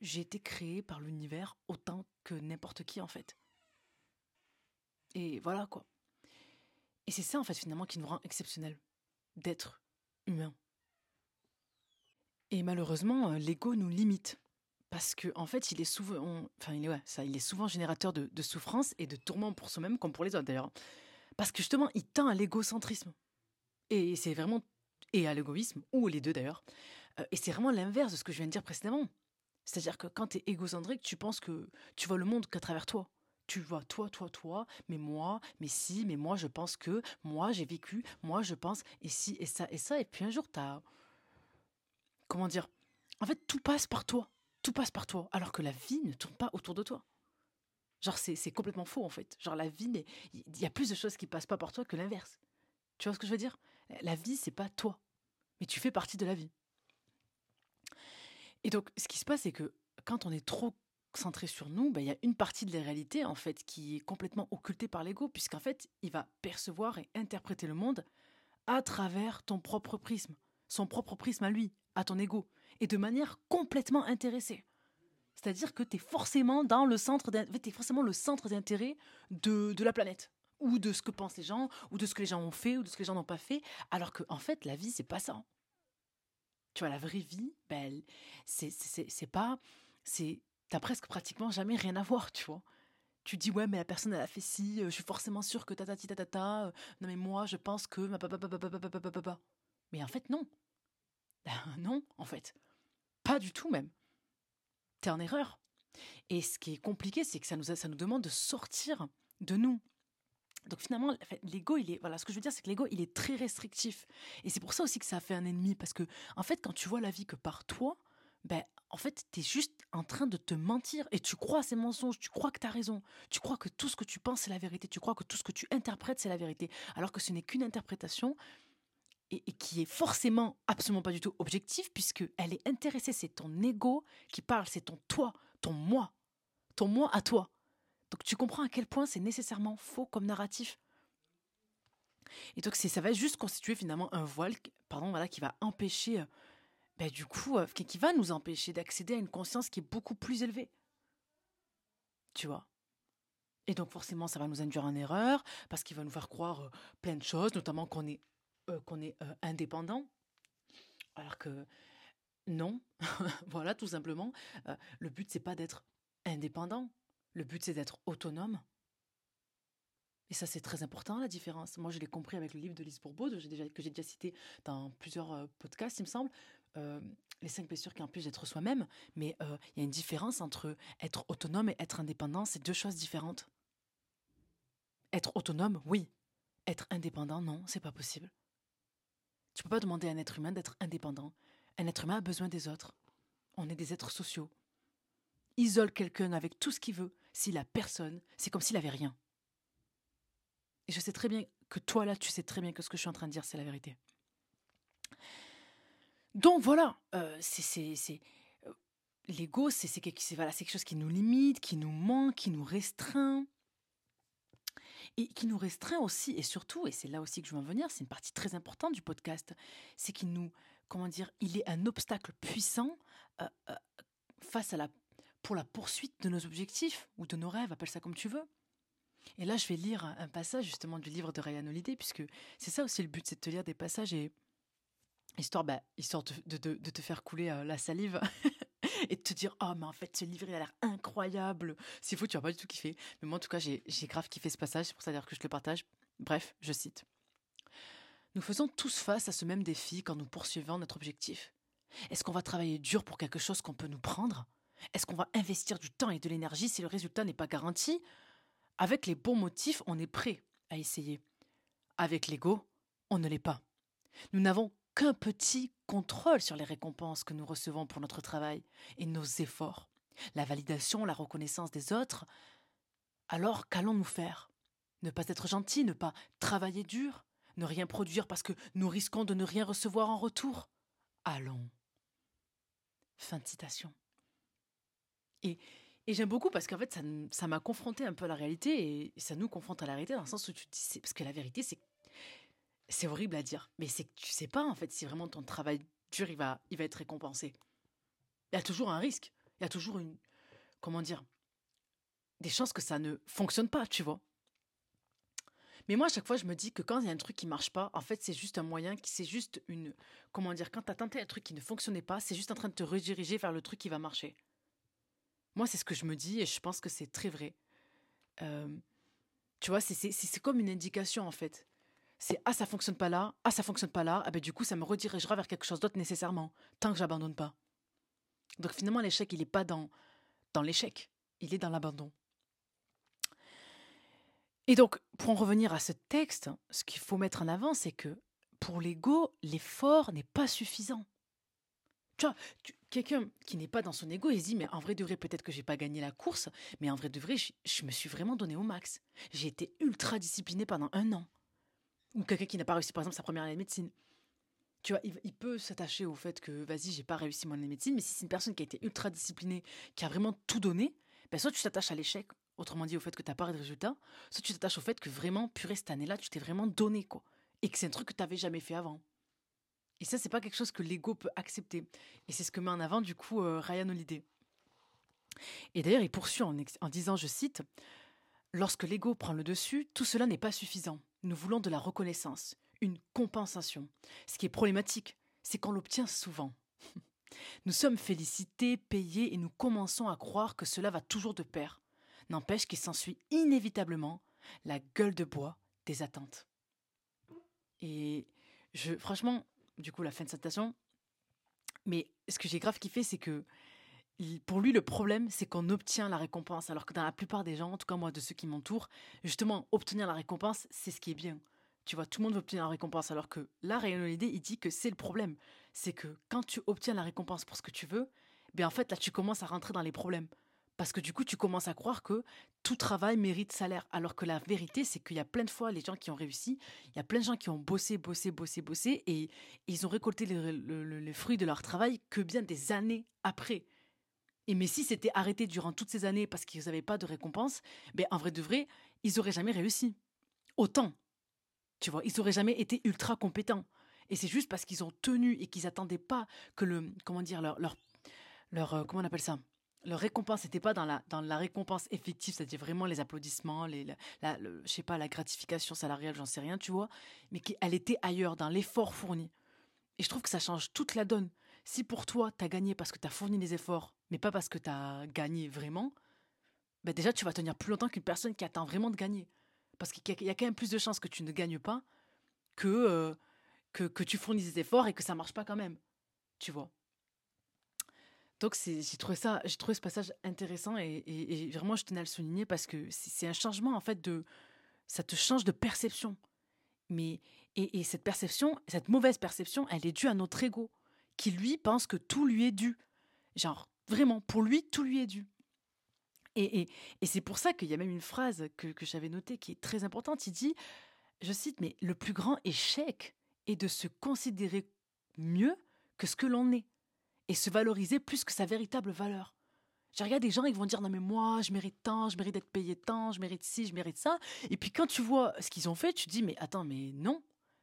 j'ai été créé par l'univers autant que n'importe qui en fait. Et voilà quoi. Et c'est ça en fait finalement qui nous rend exceptionnels, d'être humain. Et malheureusement, euh, l'ego nous limite parce que en fait, il est souvent, enfin il est ouais, ça, il est souvent générateur de, souffrance et de tourments pour soi-même comme pour les autres d'ailleurs, parce que justement, il tend à l'égocentrisme. Et c'est vraiment et à l'égoïsme ou les deux d'ailleurs. Euh, et c'est vraiment l'inverse de ce que je viens de dire précédemment. C'est-à-dire que quand tu es égocentrique, tu penses que tu vois le monde qu'à travers toi. Tu vois toi, toi, toi, mais moi, mais si, mais moi je pense que, moi j'ai vécu, moi je pense, et si, et ça, et ça, et puis un jour t'as... Comment dire En fait, tout passe par toi. Tout passe par toi, alors que la vie ne tourne pas autour de toi. Genre, c'est complètement faux, en fait. Genre, la vie, il y a plus de choses qui passent pas par toi que l'inverse. Tu vois ce que je veux dire? La vie, c'est pas toi. Mais tu fais partie de la vie. Et donc, ce qui se passe, c'est que quand on est trop centré sur nous, ben, il y a une partie de la réalité, en fait, qui est complètement occultée par l'ego, puisqu'en fait, il va percevoir et interpréter le monde à travers ton propre prisme, son propre prisme à lui, à ton ego, et de manière complètement intéressée. C'est-à-dire que tu es forcément dans le centre, es forcément le centre d'intérêt de, de la planète ou de ce que pensent les gens, ou de ce que les gens ont fait, ou de ce que les gens n'ont pas fait, alors que en fait, la vie, c'est pas ça. Tu vois, la vraie vie, ben, c'est pas, c'est, t'as presque pratiquement jamais rien à voir, tu vois. Tu dis ouais mais la personne elle a fait ci, euh, je suis forcément sûre que ta ta ta euh, non mais moi je pense que ma papa papa papa papa mais en fait non non en fait pas du tout même. T'es en erreur. Et ce qui est compliqué c'est que ça nous ça nous demande de sortir de nous. Donc finalement, l'ego, il est, voilà, ce que je veux dire, c'est que l'ego, il est très restrictif. Et c'est pour ça aussi que ça fait un ennemi, parce que, en fait, quand tu vois la vie que par toi, ben, en fait, tu es juste en train de te mentir. Et tu crois ces mensonges, tu crois que tu as raison, tu crois que tout ce que tu penses, c'est la vérité, tu crois que tout ce que tu interprètes, c'est la vérité, alors que ce n'est qu'une interprétation et, qui est forcément absolument pas du tout objective, puisque elle est intéressée, c'est ton ego qui parle, c'est ton toi, ton moi, ton moi à toi. Donc tu comprends à quel point c'est nécessairement faux comme narratif. Et donc ça va juste constituer finalement un voile, pardon, voilà, qui va empêcher, euh, ben, du coup, euh, qui va nous empêcher d'accéder à une conscience qui est beaucoup plus élevée. Tu vois? Et donc forcément, ça va nous induire en erreur parce qu'il va nous faire croire euh, plein de choses, notamment qu'on est qu'on est indépendant, alors que non, voilà, tout simplement. le but c'est pas d'être indépendant. Le but, c'est d'être autonome. Et ça, c'est très important, la différence. Moi, je l'ai compris avec le livre de Lise Bourbeau, que j'ai déjà, cité dans plusieurs euh, podcasts, il me semble. Euh, les cinq blessures qui empêchent d'être soi-même. Mais euh, il y a une différence entre être autonome et être indépendant. C'est deux choses différentes. Être autonome, oui. Être indépendant, non, c'est pas possible. Tu peux pas demander à un être humain d'être indépendant. Un être humain a besoin des autres. On est des êtres sociaux. Isole quelqu'un avec tout ce qu'il veut, s'il a personne, c'est comme s'il avait rien. Et je sais très bien que toi là, tu sais très bien que ce que je suis en train de dire, c'est la vérité. Donc voilà, euh, c'est euh, l'ego, c'est voilà, quelque chose qui nous limite, qui nous manque, qui nous restreint. Et qui nous restreint aussi, et surtout, et c'est là aussi que je veux en venir, c'est une partie très importante du podcast, c'est qu'il nous, comment dire, il est un obstacle puissant euh, face à la pour la poursuite de nos objectifs ou de nos rêves, appelle ça comme tu veux. Et là, je vais lire un passage justement du livre de Ryan Holiday, puisque c'est ça aussi le but, c'est de te lire des passages et histoire, bah, histoire de, de, te faire couler euh, la salive et de te dire oh mais en fait ce livre il a l'air incroyable. S'il faut, tu vas pas du tout kiffé. Mais moi en tout cas j'ai grave kiffé ce passage, c'est pour ça dire que je le partage. Bref, je cite. Nous faisons tous face à ce même défi quand nous poursuivons notre objectif. Est-ce qu'on va travailler dur pour quelque chose qu'on peut nous prendre? Est-ce qu'on va investir du temps et de l'énergie si le résultat n'est pas garanti? Avec les bons motifs, on est prêt à essayer. Avec l'ego, on ne l'est pas. Nous n'avons qu'un petit contrôle sur les récompenses que nous recevons pour notre travail et nos efforts, la validation, la reconnaissance des autres. Alors qu'allons-nous faire? Ne pas être gentil, ne pas travailler dur, ne rien produire parce que nous risquons de ne rien recevoir en retour? Allons. Fin de citation. Et, j'aime beaucoup parce qu'en fait, ça, m'a confronté un peu à la réalité et ça nous confronte à la réalité dans le sens où tu dis, parce que la vérité, c'est c'est horrible à dire, mais c'est que tu sais pas en fait si vraiment ton travail dur il va, il va être récompensé. Il y a toujours un risque, il y a toujours une, comment dire, des chances que ça ne fonctionne pas, tu vois. Mais moi, à chaque fois, je me dis que quand il y a un truc qui marche pas, en fait, c'est juste un moyen, c'est juste une, comment dire, quand tu as tenté un truc qui ne fonctionnait pas, c'est juste en train de te rediriger vers le truc qui va marcher. Moi, c'est ce que je me dis et je pense que c'est très vrai. tu vois, c'est comme une indication en fait. C'est ah ça fonctionne pas là, ah ça fonctionne pas là, ah ben du coup ça me redirigera vers quelque chose d'autre nécessairement, tant que j'abandonne pas. Donc finalement l'échec il est pas dans dans l'échec, il est dans l'abandon. Et donc pour en revenir à ce texte, ce qu'il faut mettre en avant c'est que pour l'ego l'effort n'est pas suffisant. Tu vois, quelqu'un qui n'est pas dans son ego, il se dit, mais en vrai de vrai, peut-être que j'ai pas gagné la course, mais en vrai de vrai, je, je me suis vraiment donné au max. J'ai été ultra discipliné pendant un an. Ou quelqu'un qui n'a pas réussi, par exemple, sa première année de médecine. Tu vois, il, peut s'attacher au fait que, vas-y, j'ai pas réussi mon année de médecine, mais si c'est une personne qui a été ultra disciplinée, qui a vraiment tout donné, ben soit tu t'attaches à l'échec, autrement dit au fait que t'as pas de résultat, soit tu t'attaches au fait que vraiment, purée, cette année-là, tu t'es vraiment donné, quoi. Et que c'est un truc que t'avais jamais fait avant. Et ça, c'est pas quelque chose que l'ego peut accepter. Et c'est ce que met en avant, du coup, euh, Ryan Holiday. Et d'ailleurs, il poursuit en, en disant, je cite, Lorsque l'ego prend le dessus, tout cela n'est pas suffisant. Nous voulons de la reconnaissance, une compensation. Ce qui est problématique, c'est qu'on l'obtient souvent. Nous sommes félicités, payés, et nous commençons à croire que cela va toujours de pair. N'empêche qu'il s'ensuit inévitablement la gueule de bois des attentes. Et je, franchement, du coup, la fin de cette citation, mais ce que j'ai grave kiffé, c'est que pour lui, le problème, c'est qu'on obtient la récompense. Alors que dans la plupart des gens, en tout cas moi, de ceux qui m'entourent, justement, obtenir la récompense, c'est ce qui est bien. Tu vois, tout le monde veut obtenir la récompense. Alors que là, Ryan Holiday, il dit que c'est le problème. C'est que quand tu obtiens la récompense pour ce que tu veux, ben en fait, là, tu commences à rentrer dans les problèmes. Parce que du coup, tu commences à croire que tout travail mérite salaire. Alors que la vérité, c'est qu'il y a plein de fois, les gens qui ont réussi, il y a plein de gens qui ont bossé, bossé, bossé, bossé, et ils ont récolté les, le- le- les fruits de leur travail que bien des années après. Et mais si c'était arrêté durant toutes ces années parce qu'ils n'avaient pas de récompense, ben en vrai de vrai, ils auraient jamais réussi. Autant. Tu vois, ils auraient jamais été ultra compétents. Et c'est juste parce qu'ils ont tenu et qu'ils attendaient pas que le comment dire leur leur leur euh, comment on appelle ça? Leur récompense n'était pas dans la dans la récompense effective, c'est-à-dire vraiment les applaudissements, les la- le- je sais pas la gratification salariale, j'en sais rien, tu vois, mais qu'elle était ailleurs dans l'effort fourni. Et je trouve que ça change toute la donne. Si pour toi, tu as gagné parce que tu as fourni des efforts, mais pas parce que tu as gagné vraiment, ben déjà, tu vas tenir plus longtemps qu'une personne qui attend vraiment de gagner. Parce qu'il y, a- quand même plus de chances que tu ne gagnes pas que, euh, que, tu fournisses des efforts et que ça marche pas quand même. Tu vois donc j'ai trouvé trouvé ce passage intéressant et, vraiment je tenais à le souligner parce que c'est un changement en fait de, ça te change de perception. Mais et cette perception, cette mauvaise perception, elle est due à notre ego qui lui pense que tout lui est dû. Genre vraiment pour lui tout lui est dû. Et, et, et c'est pour ça qu'il y a même une phrase que, que j'avais notée qui est très importante. Il dit, je cite, mais le plus grand échec est de se considérer mieux que ce que l'on est et se valoriser plus que sa véritable valeur. Je regarde des gens, ils vont dire non mais moi je mérite tant, je mérite d'être payé tant, je mérite ci, je mérite ça. Et puis quand tu vois ce qu'ils ont fait, tu te dis mais attends mais non.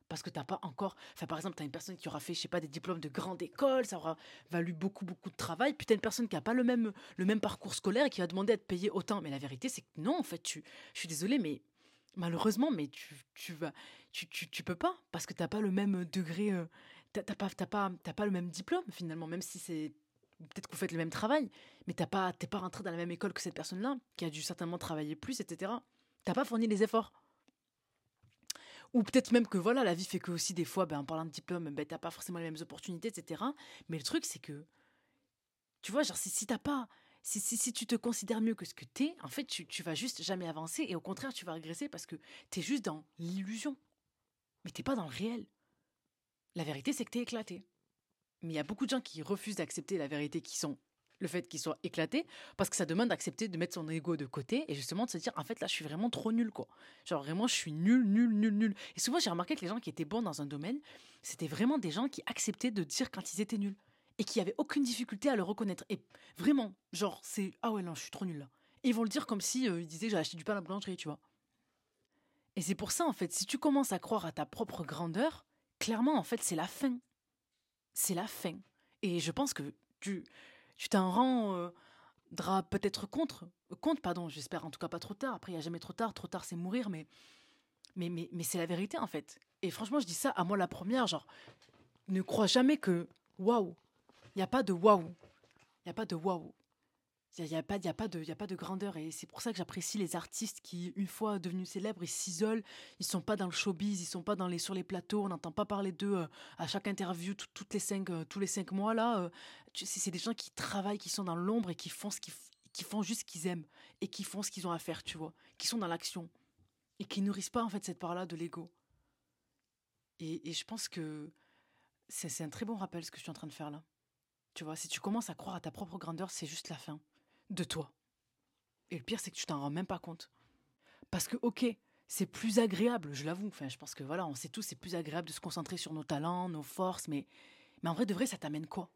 Parce que t'as pas encore. Enfin, par exemple, t'as une personne qui aura fait, je sais pas, des diplômes de grande école, ça aura valu beaucoup, beaucoup de travail. Puis t'as une personne qui a pas le même, le même parcours scolaire et qui va demander à être payée autant. Mais la vérité, c'est que non, en fait, je suis désolée, mais malheureusement, mais tu, tu vas, tu, tu, tu peux pas parce que t'as pas le même degré, euh, t'as t'as pas, t'as pas, t'as pas le même diplôme finalement, même si c'est peut-être que vous faites le même travail, mais t'as pas, t'es pas rentré dans la même école que cette personne-là qui a dû certainement travailler plus, etc. T'as pas fourni les efforts. Ou peut-être même que voilà, la vie fait que aussi des fois, ben, en parlant de diplôme, ben, t'as pas forcément les mêmes opportunités, etc. Mais le truc, c'est que, tu vois, genre, si, si t'as pas, si, si, si tu te considères mieux que ce que t'es, en fait, tu, tu vas juste jamais avancer et au contraire, tu vas régresser parce que t'es juste dans l'illusion. Mais t'es pas dans le réel. La vérité, c'est que t'es éclaté. Mais il y a beaucoup de gens qui refusent d'accepter la vérité qui sont le fait qu'ils soient éclatés parce que ça demande d'accepter de mettre son ego de côté et justement de se dire en fait là je suis vraiment trop nul quoi. Genre vraiment je suis nul nul nul nul. Et souvent j'ai remarqué que les gens qui étaient bons dans un domaine, c'était vraiment des gens qui acceptaient de dire quand ils étaient nuls et qui avaient aucune difficulté à le reconnaître. Et vraiment, genre c'est ah ouais non, je suis trop nul là. Et ils vont le dire comme si euh, ils disaient j'ai acheté du pain à la boulangerie, tu vois. Et c'est pour ça en fait, si tu commences à croire à ta propre grandeur, clairement en fait c'est la fin. C'est la fin. Et je pense que tu tu t'en rendras peut-être contre, compte, pardon, j'espère en tout cas pas trop tard. Après, il n'y a jamais trop tard, trop tard c'est mourir, mais, mais, mais, mais c'est la vérité en fait. Et franchement, je dis ça à moi la première, genre, ne crois jamais que waouh, il n'y a pas de waouh, il n'y a pas de waouh. Il n'y a, a, pas de, grandeur. Et c'est pour ça que j'apprécie les artistes qui, une fois devenus célèbres, ils s'isolent. Ils sont pas dans le showbiz, ils sont pas sur les plateaux. On n'entend pas parler d'eux euh, à chaque interview tout- toutes les cinq, euh, tous les cinq mois. là. euh, c'est des gens qui travaillent, qui sont dans l'ombre et qui font, ce qu'ils font juste ce qu'ils aiment. Et qui font ce qu'ils ont à faire, tu vois. Qui sont dans l'action. Et qui nourrissent pas, en fait, cette part-là de l'ego. Et, et je pense que c'est un très bon rappel ce que je suis en train de faire là. Tu vois, si tu commences à croire à ta propre grandeur, c'est juste la fin de toi. Et le pire, c'est que tu t'en rends même pas compte. Parce que, ok, c'est plus agréable, je l'avoue. Enfin, je pense que voilà, on sait tous, c'est plus agréable de se concentrer sur nos talents, nos forces, mais, mais en vrai, de vrai, ça t'amène quoi?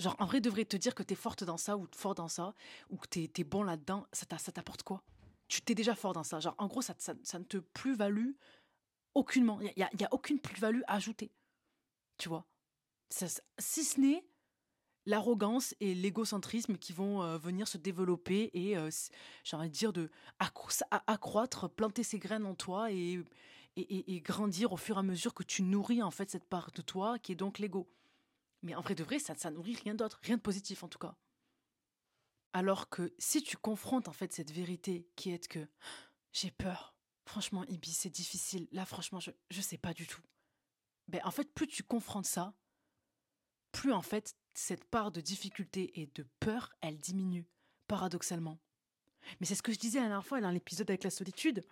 Genre, en vrai, devrait te dire que t'es forte dans ça ou fort dans ça, ou que t'es es bon là-dedans, ça t'apporte quoi? Tu t'es déjà fort dans ça. Genre, en gros, ça, ça, ne te plus-value aucunement. Il n'y a, y a, aucune plus-value ajoutée. Tu vois? Ça, Si ce n'est l'arrogance et l'égocentrisme qui vont euh, venir se développer et, euh, j'ai envie de dire, de accroître, planter ses graines en toi et, et, grandir au fur et à mesure que tu nourris en fait cette part de toi qui est donc l'ego. Mais en vrai de vrai, ça, ça nourrit rien d'autre, rien de positif en tout cas. Alors que si tu confrontes en fait cette vérité qui est que j'ai peur, franchement, Ibi, c'est difficile. Là, franchement, je ne sais pas du tout. Ben, en fait, plus tu confrontes ça, plus en fait cette part de difficulté et de peur, elle diminue, paradoxalement. Mais c'est ce que je disais la dernière fois dans l'épisode avec la solitude,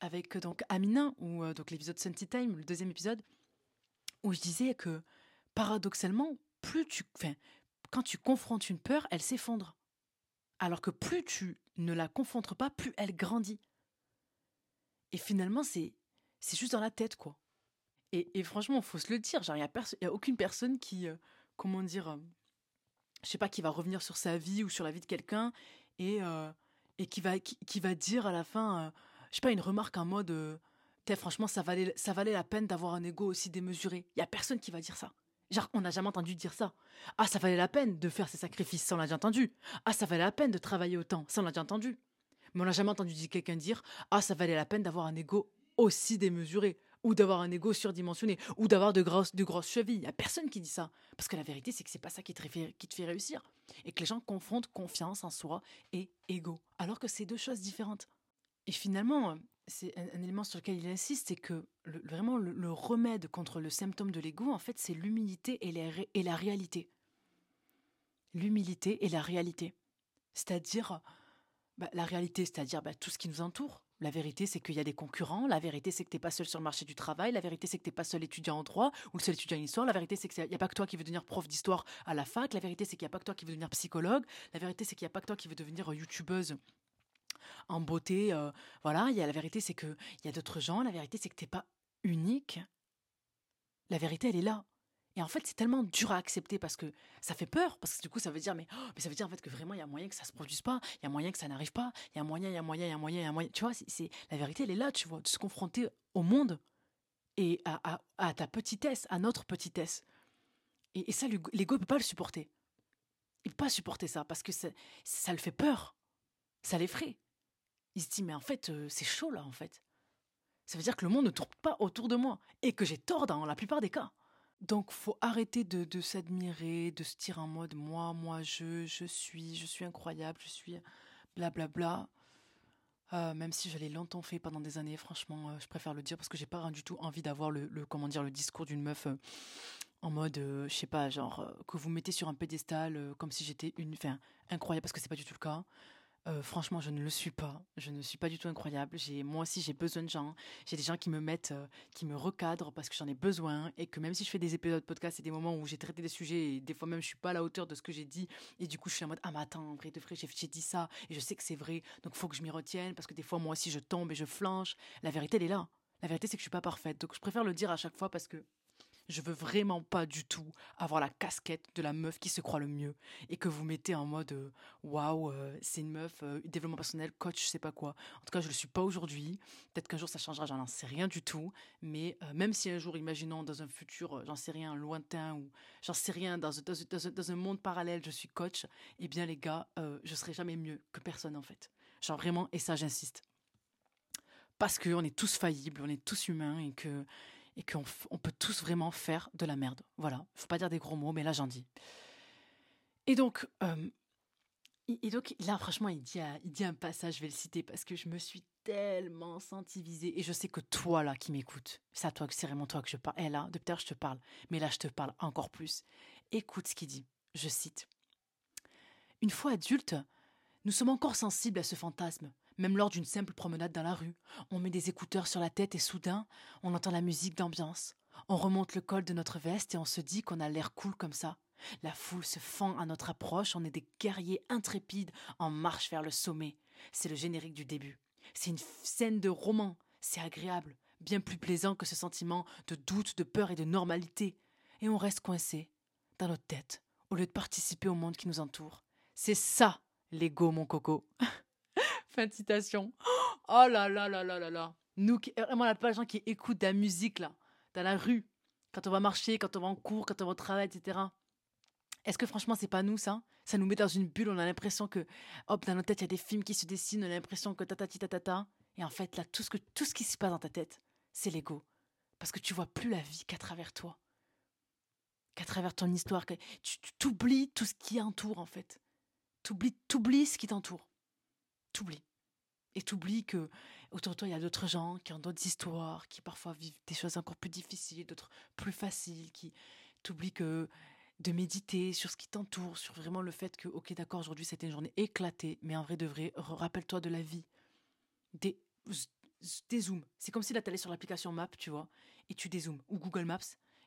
avec donc Amina, ou euh, donc l'épisode Sunty Time, le deuxième épisode, où je disais que paradoxalement, plus tu, quand tu confrontes une peur, elle s'effondre. Alors que plus tu ne la confrontes pas, plus elle grandit. Et finalement, c'est c'est juste dans la tête, quoi. Et, et franchement, faut se le dire, il n'y a, a, aucune personne qui, euh, comment dire, euh, je sais pas, qui va revenir sur sa vie ou sur la vie de quelqu'un et, euh, et qui, va, qui, va dire à la fin, je sais pas, une remarque en mode, franchement, ça valait, ça valait la peine d'avoir un ego aussi démesuré. Il y a personne qui va dire ça. Genre, on n'a jamais entendu dire ça. Ah, ça valait la peine de faire ces sacrifices, ça on l'a déjà entendu. Ah, ça valait la peine de travailler autant, ça on l'a déjà entendu. Mais on n'a jamais entendu quelqu'un dire Ah, ça valait la peine d'avoir un ego aussi démesuré, ou d'avoir un ego surdimensionné, ou d'avoir de grosses, chevilles. Il n'y a personne qui dit ça. Parce que la vérité, c'est que c'est pas ça qui te, fait, réussir. Et que les gens confondent confiance en soi et ego. Alors que c'est deux choses différentes. Et finalement, c'est un, élément sur lequel il insiste, c'est que vraiment le, remède contre le symptôme de l'ego, en fait, c'est l'humilité et, et, la réalité. L'humilité et la réalité. C'est-à-dire, bah, la réalité, c'est-à-dire bah, tout ce qui nous entoure. La vérité, c'est qu'il y a des concurrents. La vérité, c'est que tu n'es pas seul sur le marché du travail. La vérité, c'est que tu n'es pas seul étudiant en droit ou seul étudiant en histoire. La vérité, c'est qu'il n'y a pas que toi qui veux devenir prof d'histoire à la fac. La vérité, c'est qu'il n'y a pas que toi qui veux devenir psychologue. La vérité, c'est qu'il n'y a pas que toi qui veux devenir youtubeuse en beauté. Euh, voilà, il y a la vérité, c'est que il y a d'autres gens. La vérité, c'est que t'es pas unique. La vérité, elle est là. Et en fait, c'est tellement dur à accepter parce que ça fait peur, parce que du coup, ça veut dire, mais, oh, mais ça veut dire en fait que vraiment, il y a moyen que ça se produise pas, il y a moyen que ça n'arrive pas, il y a moyen, il y a moyen, il y a moyen, il y a moyen. Tu vois, c'est la vérité, elle est là, tu vois, de se confronter au monde et à, à, ta petitesse, à notre petitesse. Et, ça, l'ego peut pas le supporter. Il peut pas supporter ça parce que ça, ça le fait peur, ça l'effraie il se dit mais en fait euh, c'est chaud là en fait. Ça veut dire que le monde ne tourne pas autour de moi et que j'ai tort dans la plupart des cas. Donc faut arrêter de, s'admirer, de se dire en mode moi, moi, je, je suis, je suis incroyable, je suis blablabla. Bla, bla. Euh, même si je l'ai longtemps fait pendant des années, franchement, euh, je préfère le dire parce que j'ai pas du tout envie d'avoir le, comment dire le discours d'une meuf en mode, je sais pas, genre que vous mettez sur un pédestal comme si j'étais une, enfin incroyable parce que c'est pas du tout le cas. Euh, franchement, je ne le suis pas. Je ne suis pas du tout incroyable. Moi aussi, j'ai besoin de gens. J'ai des gens qui me mettent, euh, qui me recadrent parce que j'en ai besoin et que même si je fais des épisodes de podcast, c'est des moments où j'ai traité des sujets et des fois même je suis pas à la hauteur de ce que j'ai dit et du coup je suis en mode ah mais attends, vrai de vrai, j'ai, dit ça et je sais que c'est vrai, donc faut que je m'y retienne parce que des fois moi aussi je tombe et je flanche. La vérité elle est là. La vérité c'est que je suis pas parfaite, donc je préfère le dire à chaque fois parce que je veux vraiment pas du tout avoir la casquette de la meuf qui se croit le mieux et que vous mettez en mode euh, waouh, euh, c'est une meuf, euh, développement personnel, coach, je sais pas quoi. En tout cas, je le suis pas aujourd'hui. Peut-être qu'un jour ça changera, j'en sais rien du tout. Mais même si un jour, imaginons dans un futur, j'en sais rien, lointain ou j'en sais rien, dans, dans, un monde parallèle, je suis coach, eh bien les gars, je serai jamais mieux que personne en fait. Genre vraiment, et ça j'insiste. Parce qu'on est tous faillibles, on est tous humains et que et qu'on on peut tous vraiment faire de la merde. Voilà, faut pas dire des gros mots, mais là j'en dis. Et donc, euh, et donc là franchement, il dit, il dit un passage, je vais le citer parce que je me suis tellement senti visée et je sais que toi là qui m'écoutes, c'est à toi, c'est vraiment toi que je parle. Eh là, depuis je te parle, mais là je te parle encore plus. Écoute ce qu'il dit. Je cite. Une fois adulte, nous sommes encore sensibles à ce fantasme, même lors d'une simple promenade dans la rue. On met des écouteurs sur la tête et soudain, on entend la musique d'ambiance. On remonte le col de notre veste et on se dit qu'on a l'air cool comme ça. La foule se fend à notre approche, on est des guerriers intrépides en marche vers le sommet. C'est le générique du début. C'est une scène de roman, c'est agréable, bien plus plaisant que ce sentiment de doute, de peur et de normalité. Et on reste coincé, dans notre tête, au lieu de participer au monde qui nous entoure. C'est ça, l'ego, mon coco. fin de citation. Oh là là là là là là. Nous, vraiment, la pas de gens qui écoutent de la musique, là, dans la rue, quand on va marcher, quand on va en cours, quand on va au travail, etc. Est-ce que franchement, c'est pas nous, ça? Ça nous met dans une bulle, on a l'impression que, hop, dans notre tête, il y a des films qui se dessinent, on a l'impression que tatati tatata. Et en fait, là, tout ce, que, tout ce qui se passe dans ta tête, c'est l'ego. Parce que tu vois plus la vie qu'à travers toi. Qu'à travers ton histoire. Que tu t'oublies tout ce qui entoure, en fait. T'oublies, t'oublies ce qui t'entoure. T'oublies. Et t'oublies que autour de toi, il y a d'autres gens qui ont d'autres histoires, qui parfois vivent des choses encore plus difficiles, d'autres plus faciles, qui t'oublies que de méditer sur ce qui t'entoure, sur vraiment le fait que, ok, d'accord, aujourd'hui c'était une journée éclatée, mais en vrai de vrai, rappelle-toi de la vie. Des, dézoom. C'est comme si là, tu allais sur l'application Map, tu vois, et tu dézoomes, ou Google Maps,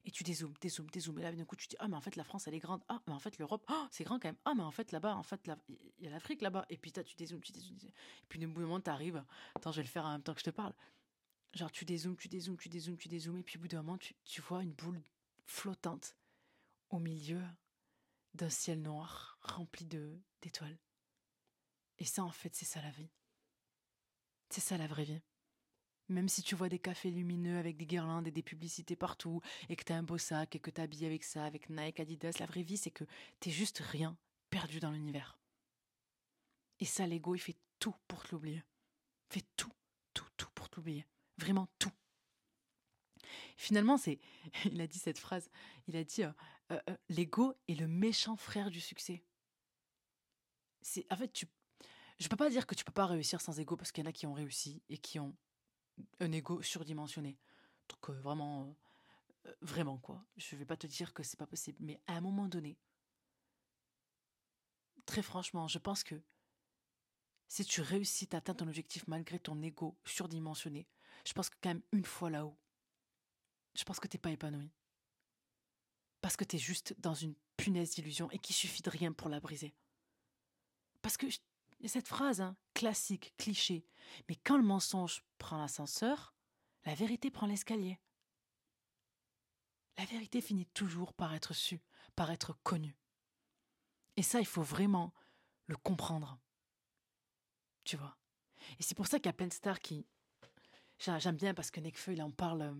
et tu dézoomes, dézoomes, dézoomes. Et là, d'un coup, tu te dis, ah, mais en fait, la France, elle est grande. Ah, mais en fait, l'Europe, oh, c'est grand quand même. Ah, mais en fait, là-bas, en fait, il y a l'Afrique là-bas. Et puis, tu dézoomes, tu dézoomes. Et puis, d'un bout moment, t'arrives. Attends, je vais le faire en même temps que je te parle. Genre, tu dézoomes, tu dézoomes, tu dézoomes, tu dézoomes. Et puis, au bout d'un moment, tu, tu vois une boule flottante au milieu d'un ciel noir rempli de d'étoiles. Et ça, en fait, c'est ça la vie. C'est ça la vraie vie. Même si tu vois des cafés lumineux avec des guirlandes et des publicités partout, et que t'as un beau sac, et que t'habilles avec ça, avec Nike, Adidas, la vraie vie, c'est que t'es juste rien, perdu dans l'univers. Et ça, l'ego, il fait tout pour te l'oublier. Fait tout, tout, tout pour t'oublier. Vraiment tout. Finalement, c'est, il a dit cette phrase, il a dit, euh, euh, euh, l'ego est le méchant frère du succès. C'est, en fait, tu, je peux pas dire que tu peux pas réussir sans ego parce qu'il y en a qui ont réussi et qui ont un ego surdimensionné. Donc vraiment, vraiment quoi. Je vais pas te dire que c'est pas possible, mais à un moment donné, très franchement, je pense que si tu réussis à atteindre ton objectif malgré ton ego surdimensionné, je pense que quand même une fois là-haut, je pense que t'es pas épanoui. Parce que tu es juste dans une punaise d'illusion et qu'il suffit de rien pour la briser. Parce que il y a cette phrase, hein, classique, cliché, mais quand le mensonge prend l'ascenseur, la vérité prend l'escalier. La vérité finit toujours par être sue, par être connue. Et ça, il faut vraiment le comprendre. Tu vois? Et c'est pour ça qu'il y a plein de stars qui, J'aime bien parce que Nekfeu, il en parle. Euh,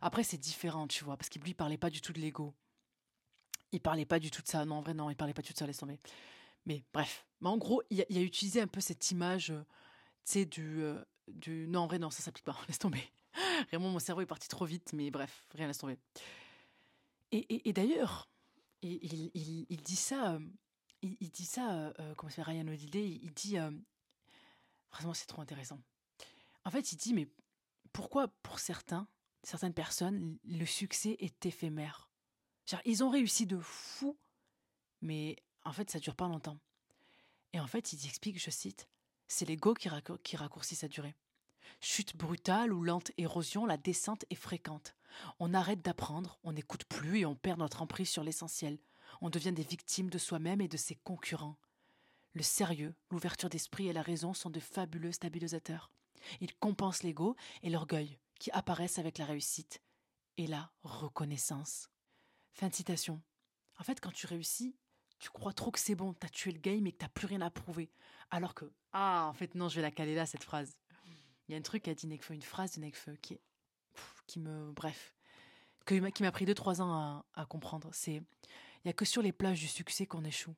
après, c'est différent, tu vois, parce qu'il lui parlait pas du tout de l'ego. Il parlait pas du tout de ça. Non, en vrai, non, il parlait pas du tout de ça, laisse tomber. Mais bref. Mais en gros, il a, utilisé un peu cette image, euh, tu sais, du, euh, du. Non, en vrai, non, ça s'applique pas, laisse tomber. Vraiment, mon cerveau est parti trop vite, mais bref, rien, laisse tomber. Et, et, d'ailleurs, il, il, il, dit ça. Il, dit ça, comment ça Ryan Odile, il dit. vraiment, c'est trop intéressant. En fait, il dit, mais pourquoi pour certains, certaines personnes, le succès est éphémère? Ils ont réussi de fou, mais en fait, ça dure pas longtemps. Et en fait, il explique, je cite, c'est l'ego qui, qui raccourcit sa durée. Chute brutale ou lente érosion, la descente est fréquente. On arrête d'apprendre, on n'écoute plus et on perd notre emprise sur l'essentiel. On devient des victimes de soi-même et de ses concurrents. Le sérieux, l'ouverture d'esprit et la raison sont de fabuleux stabilisateurs. Ils compensent l'ego et l'orgueil qui apparaissent avec la réussite et la reconnaissance. Fin de citation. En fait, quand tu réussis, tu crois trop que c'est bon, t'as tué le game et que t'as plus rien à prouver. Alors que, ah, en fait, non, je vais la caler là, cette phrase. Il y a un truc qu'a dit Nekfeu, une phrase de Nekfeu qui, qui me. Bref. Que, qui m'a pris 2-3 ans à, comprendre. C'est il n'y a que sur les plages du succès qu'on échoue.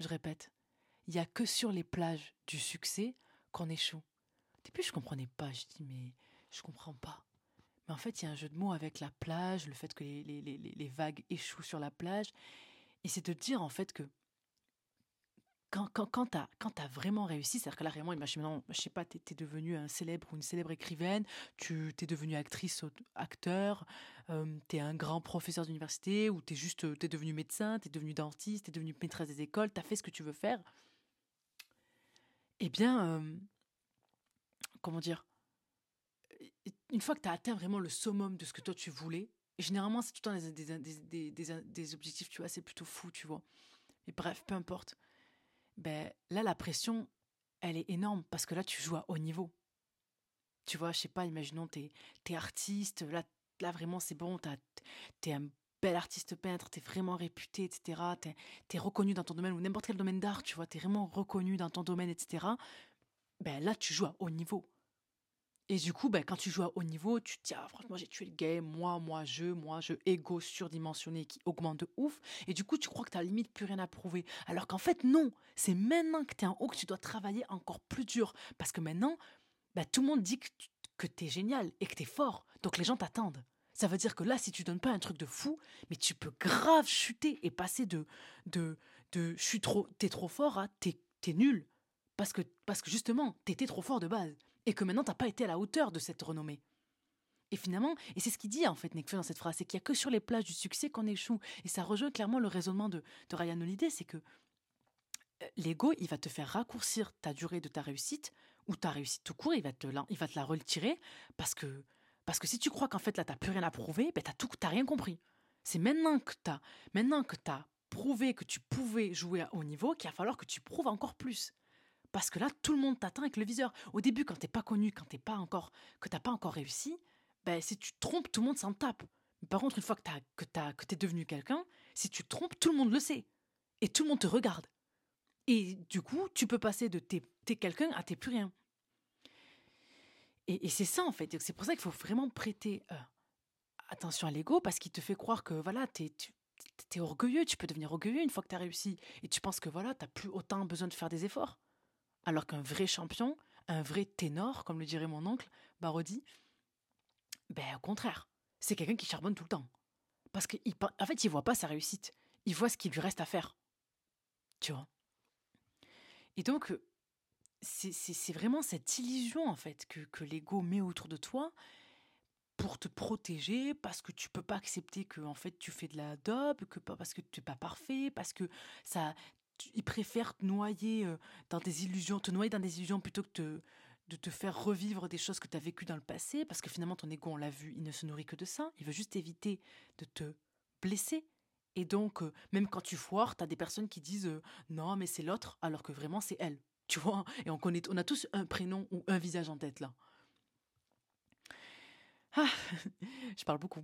Je répète, il n'y a que sur les plages du succès qu'on échoue. Au début, je comprenais pas. Je dis, mais je comprends pas. Mais en fait, il y a un jeu de mots avec la plage, le fait que les, les, les vagues échouent sur la plage. Et c'est de dire, en fait, que quand, quand, quand tu as, vraiment réussi, c'est-à-dire que là, vraiment, imagine je sais pas, tu es, devenue un célèbre ou une célèbre écrivaine, tu es devenue actrice, acteur, euh, tu es un grand professeur d'université, ou tu es juste, es devenu médecin, tu es devenu dentiste, tu es devenu maîtresse des écoles, tu as fait ce que tu veux faire. Eh bien, comment dire, une fois que tu as atteint vraiment le summum de ce que toi tu voulais, généralement, c'est tout le temps des, des, des, des, objectifs, tu vois, c'est plutôt fou, tu vois. Et bref, peu importe. Ben, là, la pression, elle est énorme parce que là, tu joues à haut niveau. Tu vois, je sais pas, imaginons, t'es es artiste, là, là vraiment, c'est bon, t'es un bel artiste peintre, t'es vraiment réputé, etc. T'es es reconnu dans ton domaine, ou n'importe quel domaine d'art, tu vois, t'es vraiment reconnu dans ton domaine, etc. Ben là, tu joues à haut niveau. Et du coup, ben, quand tu joues à haut niveau, tu te dis, ah, franchement, j'ai tué le game, moi, moi, je, moi, je, ego surdimensionné qui augmente de ouf. Et du coup, tu crois que tu limite plus rien à prouver. Alors qu'en fait, non. C'est maintenant que tu es en haut que tu dois travailler encore plus dur. Parce que maintenant, ben, tout le monde dit que, tu es génial et que tu es fort. Donc les gens t'attendent. Ça veut dire que là, si tu donnes pas un truc de fou, mais tu peux grave chuter et passer de, de, de je suis trop, t'es trop fort à t'es, t'es nul. Parce que, parce que justement, t'étais trop fort de base et que maintenant t'as pas été à la hauteur de cette renommée. Et finalement, et c'est ce qu'il dit en fait Nekfeu dans cette phrase, c'est qu'il y a que sur les plages du succès qu'on échoue. Et ça rejoint clairement le raisonnement de, de Ryan Holiday, c'est que euh, l'ego, il va te faire raccourcir ta durée de ta réussite, ou ta réussite tout court, il va te, il va te la retirer, parce que, parce que si tu crois qu'en fait là, t'as plus rien à prouver, ben t'as tout, rien compris. C'est maintenant que t'as, maintenant que prouvé que tu pouvais jouer à haut niveau qu'il va falloir que tu prouves encore plus. Parce que là, tout le monde t'attend avec le viseur. Au début, quand t'es pas connu, quand t'es pas encore, que t'as pas encore réussi, ben, si tu trompes, tout le monde s'en tape. par contre, une fois que t'as, que t'as, que t'es devenu quelqu'un, si tu trompes, tout le monde le sait. Et tout le monde te regarde. Et du coup, tu peux passer de t'es, quelqu'un à t'es plus rien. Et, c'est ça, en fait. C'est pour ça qu'il faut vraiment prêter euh, attention à l'ego, parce qu'il te fait croire que, voilà, t'es, es orgueilleux, tu peux devenir orgueilleux une fois que tu as réussi. Et tu penses que, voilà, t'as plus autant besoin de faire des efforts. Alors qu'un vrai champion, un vrai ténor, comme le dirait mon oncle, Barodi, ben au contraire, c'est quelqu'un qui charbonne tout le temps. Parce qu'en en fait, il voit pas sa réussite, il voit ce qu'il lui reste à faire. Tu vois? Et donc, c'est vraiment cette illusion, en fait, que, que l'ego met autour de toi pour te protéger, parce que tu peux pas accepter que en fait tu fais de la dope, que parce que tu n'es pas parfait, parce que ça ils préfèrent te noyer euh, dans des illusions, te noyer dans des illusions plutôt que de te faire revivre des choses que tu as vécues dans le passé, parce que finalement ton ego, on l'a vu, il ne se nourrit que de ça, il veut juste éviter de te blesser. Et donc, euh, même quand tu foires, tu as des personnes qui disent euh, non, mais c'est l'autre, alors que vraiment c'est elle. Tu vois? Et on, connaît, on a tous un prénom ou un visage en tête là. Ah, je parle beaucoup.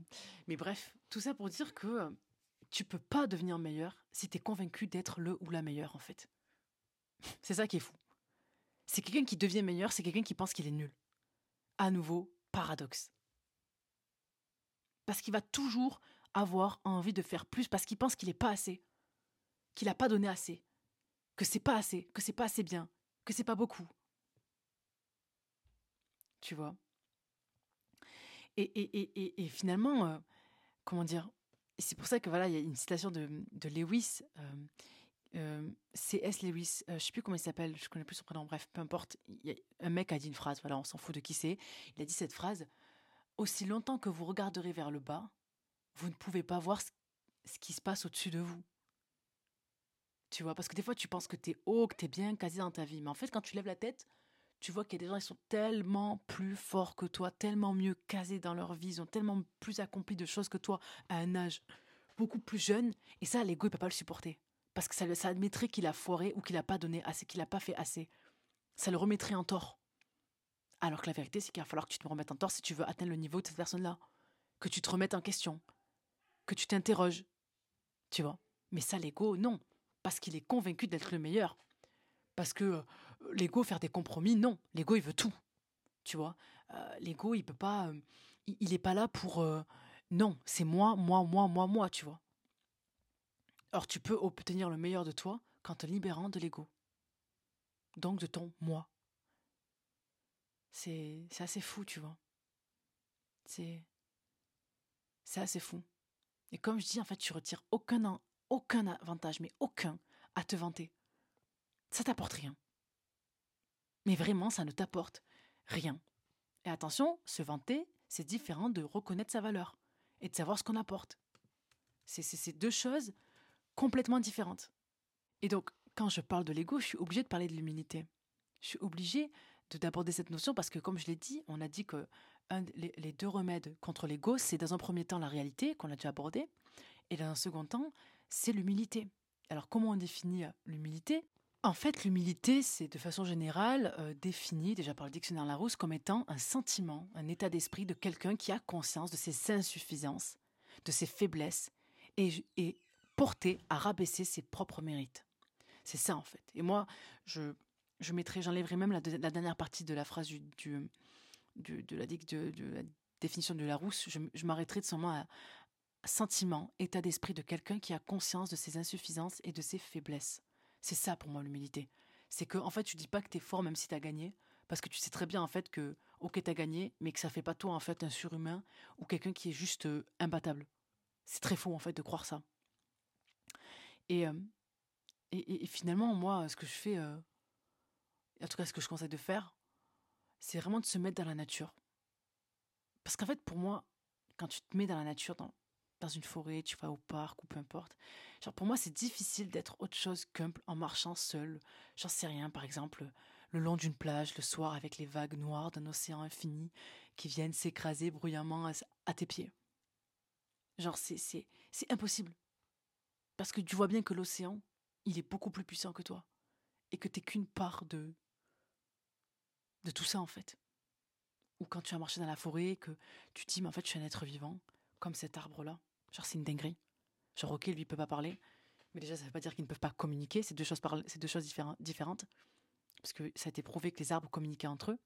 Mais bref, tout ça pour dire que tu peux pas devenir meilleur si tu convaincu d'être le ou la meilleure, en fait. C'est ça qui est fou. C'est quelqu'un qui devient meilleur, c'est quelqu'un qui pense qu'il est nul. À nouveau, paradoxe. Parce qu'il va toujours avoir envie de faire plus parce qu'il pense qu'il n'est pas assez, qu'il n'a pas donné assez, que c'est pas assez, que c'est pas assez bien, que c'est pas beaucoup. Tu vois? Et, et, et, et, finalement, euh, comment dire, c'est pour ça que voilà, il y a une citation de, de Lewis, euh, euh, C.S. Lewis, euh, je sais plus comment il s'appelle, je connais plus son prénom, bref, peu importe. Y a, un mec a dit une phrase, voilà, on s'en fout de qui c'est. Il a dit cette phrase Aussi longtemps que vous regarderez vers le bas, vous ne pouvez pas voir ce, ce qui se passe au-dessus de vous. Tu vois, parce que des fois, tu penses que tu es haut, que tu es bien casé dans ta vie. Mais en fait, quand tu lèves la tête, tu vois qu'il y a des gens qui sont tellement plus forts que toi, tellement mieux casés dans leur vie, ils ont tellement plus accompli de choses que toi à un âge beaucoup plus jeune. Et ça, l'ego, il peut pas le supporter. Parce que ça, ça admettrait qu'il a foiré ou qu'il n'a pas donné assez, qu'il n'a pas fait assez. Ça le remettrait en tort. Alors que la vérité, c'est qu'il va falloir que tu te remettes en tort si tu veux atteindre le niveau de cette personne-là. Que tu te remettes en question. Que tu t'interroges. Tu vois? Mais ça, l'ego, non. Parce qu'il est convaincu d'être le meilleur. Parce que euh, l'ego faire des compromis, non. L'ego, il veut tout. Tu vois? Euh, L'ego, il peut pas. Euh, il n'est pas là pour. Euh, non, c'est moi, moi, moi, moi, moi, tu vois? Or, tu peux obtenir le meilleur de toi qu'en te libérant de l'ego. Donc de ton moi. C'est assez fou, tu vois? C'est. C'est assez fou. Et comme je dis, en fait, tu retires aucun, aucun avantage, mais aucun, à te vanter. Ça t'apporte rien. Mais vraiment, ça ne t'apporte rien. Et attention, se vanter, c'est différent de reconnaître sa valeur et de savoir ce qu'on apporte. C'est deux choses complètement différentes. Et donc, quand je parle de l'ego, je suis obligée de parler de l'humilité. Je suis obligée d'aborder cette notion parce que, comme je l'ai dit, on a dit que les, deux remèdes contre l'ego, c'est dans un premier temps la réalité, qu'on a déjà abordé, et dans un second temps, c'est l'humilité. Alors comment on définit euh, l'humilité? En fait, l'humilité, c'est de façon générale euh, défini déjà par le dictionnaire Larousse comme étant un sentiment, un état d'esprit de quelqu'un qui a conscience de ses insuffisances, de ses faiblesses, et, et porté à rabaisser ses propres mérites. C'est ça en fait. Et moi, je, je mettrai, j'enlèverai même la, dernière partie de la phrase du, du, de, la, de, la, définition de Larousse. Je, m'arrêterai de seulement à, sentiment, état d'esprit de quelqu'un qui a conscience de ses insuffisances et de ses faiblesses. C'est ça pour moi l'humilité. C'est que en fait, tu dis pas que tu es fort même si tu as gagné, parce que tu sais très bien en fait que OK, tu as gagné, mais que ça fait pas toi en fait un surhumain ou quelqu'un qui est juste euh, imbattable. C'est très faux en fait de croire ça. Et, euh, et, finalement, moi, ce que je fais, euh, en tout cas ce que je conseille de faire, c'est vraiment de se mettre dans la nature. Parce qu'en fait, pour moi, quand tu te mets dans la nature, dans une forêt, tu vas au parc ou peu importe. Genre pour moi, c'est difficile d'être autre chose qu'un en marchant seul. J'en sais rien, par exemple, le long d'une plage le soir avec les vagues noires d'un océan infini qui viennent s'écraser bruyamment à, à, tes pieds. Genre c'est c'est c'est impossible. Parce que tu vois bien que l'océan, il est beaucoup plus puissant que toi et que t'es qu'une part de de tout ça en fait. Ou quand tu as marché dans la forêt que tu te dis mais en fait je suis un être vivant comme cet arbre là Genre, c'est une dinguerie. Genre, ok, lui, il peut pas parler. Mais déjà, ça veut pas dire qu'ils ne peuvent pas communiquer. C'est deux choses, deux choses différentes. Parce que ça a été prouvé que les arbres communiquaient entre eux.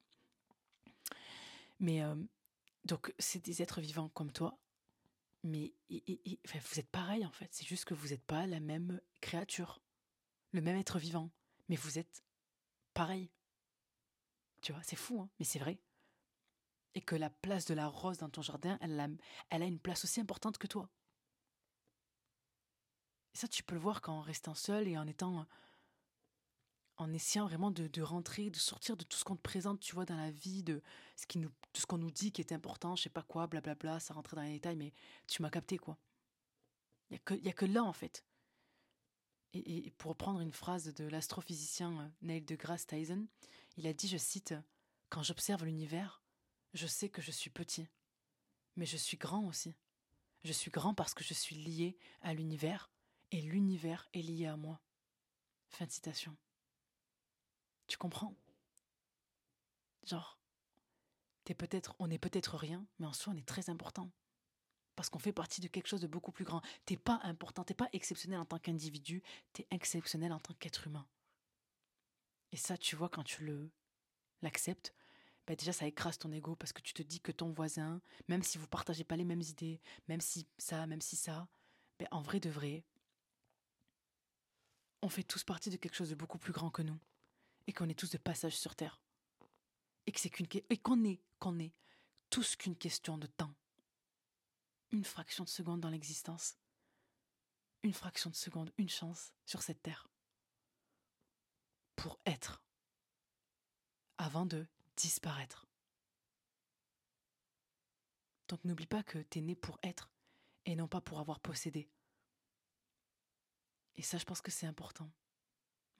Mais, euh, donc, c'est des êtres vivants comme toi. Mais vous êtes pareil, en fait. C'est juste que vous n'êtes pas la même créature. Le même être vivant. Mais vous êtes pareil. Tu vois, c'est fou, hein mais c'est vrai. Et que la place de la rose dans ton jardin, elle a, elle a une place aussi importante que toi. Et ça, tu peux le voir qu'en restant seul et en étant. en essayant vraiment de, rentrer, de sortir de tout ce qu'on te présente, tu vois, dans la vie, de ce nous, ce qu'on nous dit qui est important, je sais pas quoi, blablabla, ça rentrait dans les détails, mais tu m'as capté, quoi. Il n'y a, a, que là, en fait. Et, et pour reprendre une phrase de l'astrophysicien euh, Neil deGrasse Tyson, il a dit, je cite, Quand j'observe l'univers, je sais que je suis petit, mais je suis grand aussi. Je suis grand parce que je suis lié à l'univers et l'univers est lié à moi. Fin de citation. Tu comprends? Genre, t'es peut-être, on est peut-être rien, mais en soi on est très important. Parce qu'on fait partie de quelque chose de beaucoup plus grand. T'es pas important, t'es pas exceptionnel en tant qu'individu, t'es exceptionnel en tant qu'être humain. Et ça, tu vois, quand tu le l'acceptes, bah déjà ça écrase ton ego parce que tu te dis que ton voisin, même si vous partagez pas les mêmes idées, même si ça, même si ça, bah en vrai de vrai, on fait tous partie de quelque chose de beaucoup plus grand que nous et qu'on est tous de passage sur terre. Et que c'est qu'une et qu'on est qu'on est tous qu'une question de temps, une fraction de seconde dans l'existence, une fraction de seconde, une chance sur cette terre. Pour être. Avant de disparaître. Donc n'oublie pas que t'es né pour être et non pas pour avoir possédé. Et ça, je pense que c'est important.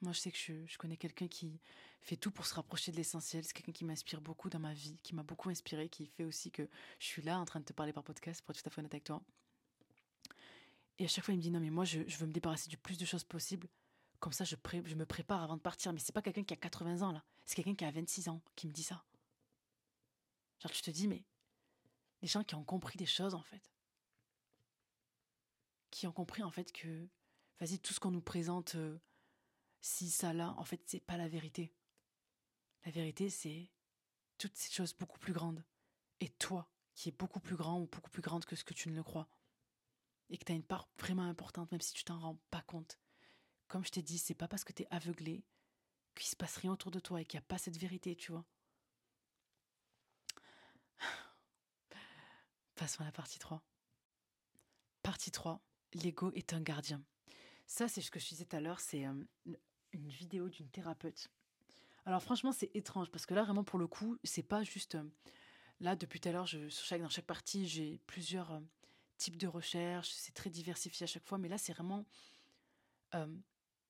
Moi, je sais que je, connais quelqu'un qui fait tout pour se rapprocher de l'essentiel. C'est quelqu'un qui m'inspire beaucoup dans ma vie, qui m'a beaucoup inspiré, qui fait aussi que je suis là en train de te parler par podcast, pour être tout à fait honnête avec toi. Et à chaque fois, il me dit non, mais moi, je veux me débarrasser du plus de choses possible. Comme ça, je, me prépare avant de partir. Mais c'est pas quelqu'un qui a 80 ans, là. C'est quelqu'un qui a 26 ans qui me dit ça. Genre, tu te dis, mais les gens qui ont compris des choses, en fait. Qui ont compris, en fait, que, vas-y, tout ce qu'on nous présente, euh, si, ça, là, en fait, c'est pas la vérité. La vérité, c'est toutes ces choses beaucoup plus grandes. Et toi, qui est beaucoup plus grand ou beaucoup plus grande que ce que tu ne le crois. Et que tu as une part vraiment importante, même si tu t'en rends pas compte. Comme je t'ai dit, c'est pas parce que tu es aveuglé qu'il se passe rien autour de toi et qu'il n'y a pas cette vérité, tu vois. Passons à la partie 3. Partie 3, l'ego est un gardien. Ça, c'est ce que je disais tout à l'heure, c'est euh, une vidéo d'une thérapeute. Alors franchement, c'est étrange parce que là, vraiment, pour le coup, c'est pas juste... Euh, là, depuis tout à l'heure, dans chaque partie, j'ai plusieurs euh, types de recherches, c'est très diversifié à chaque fois, mais là, c'est vraiment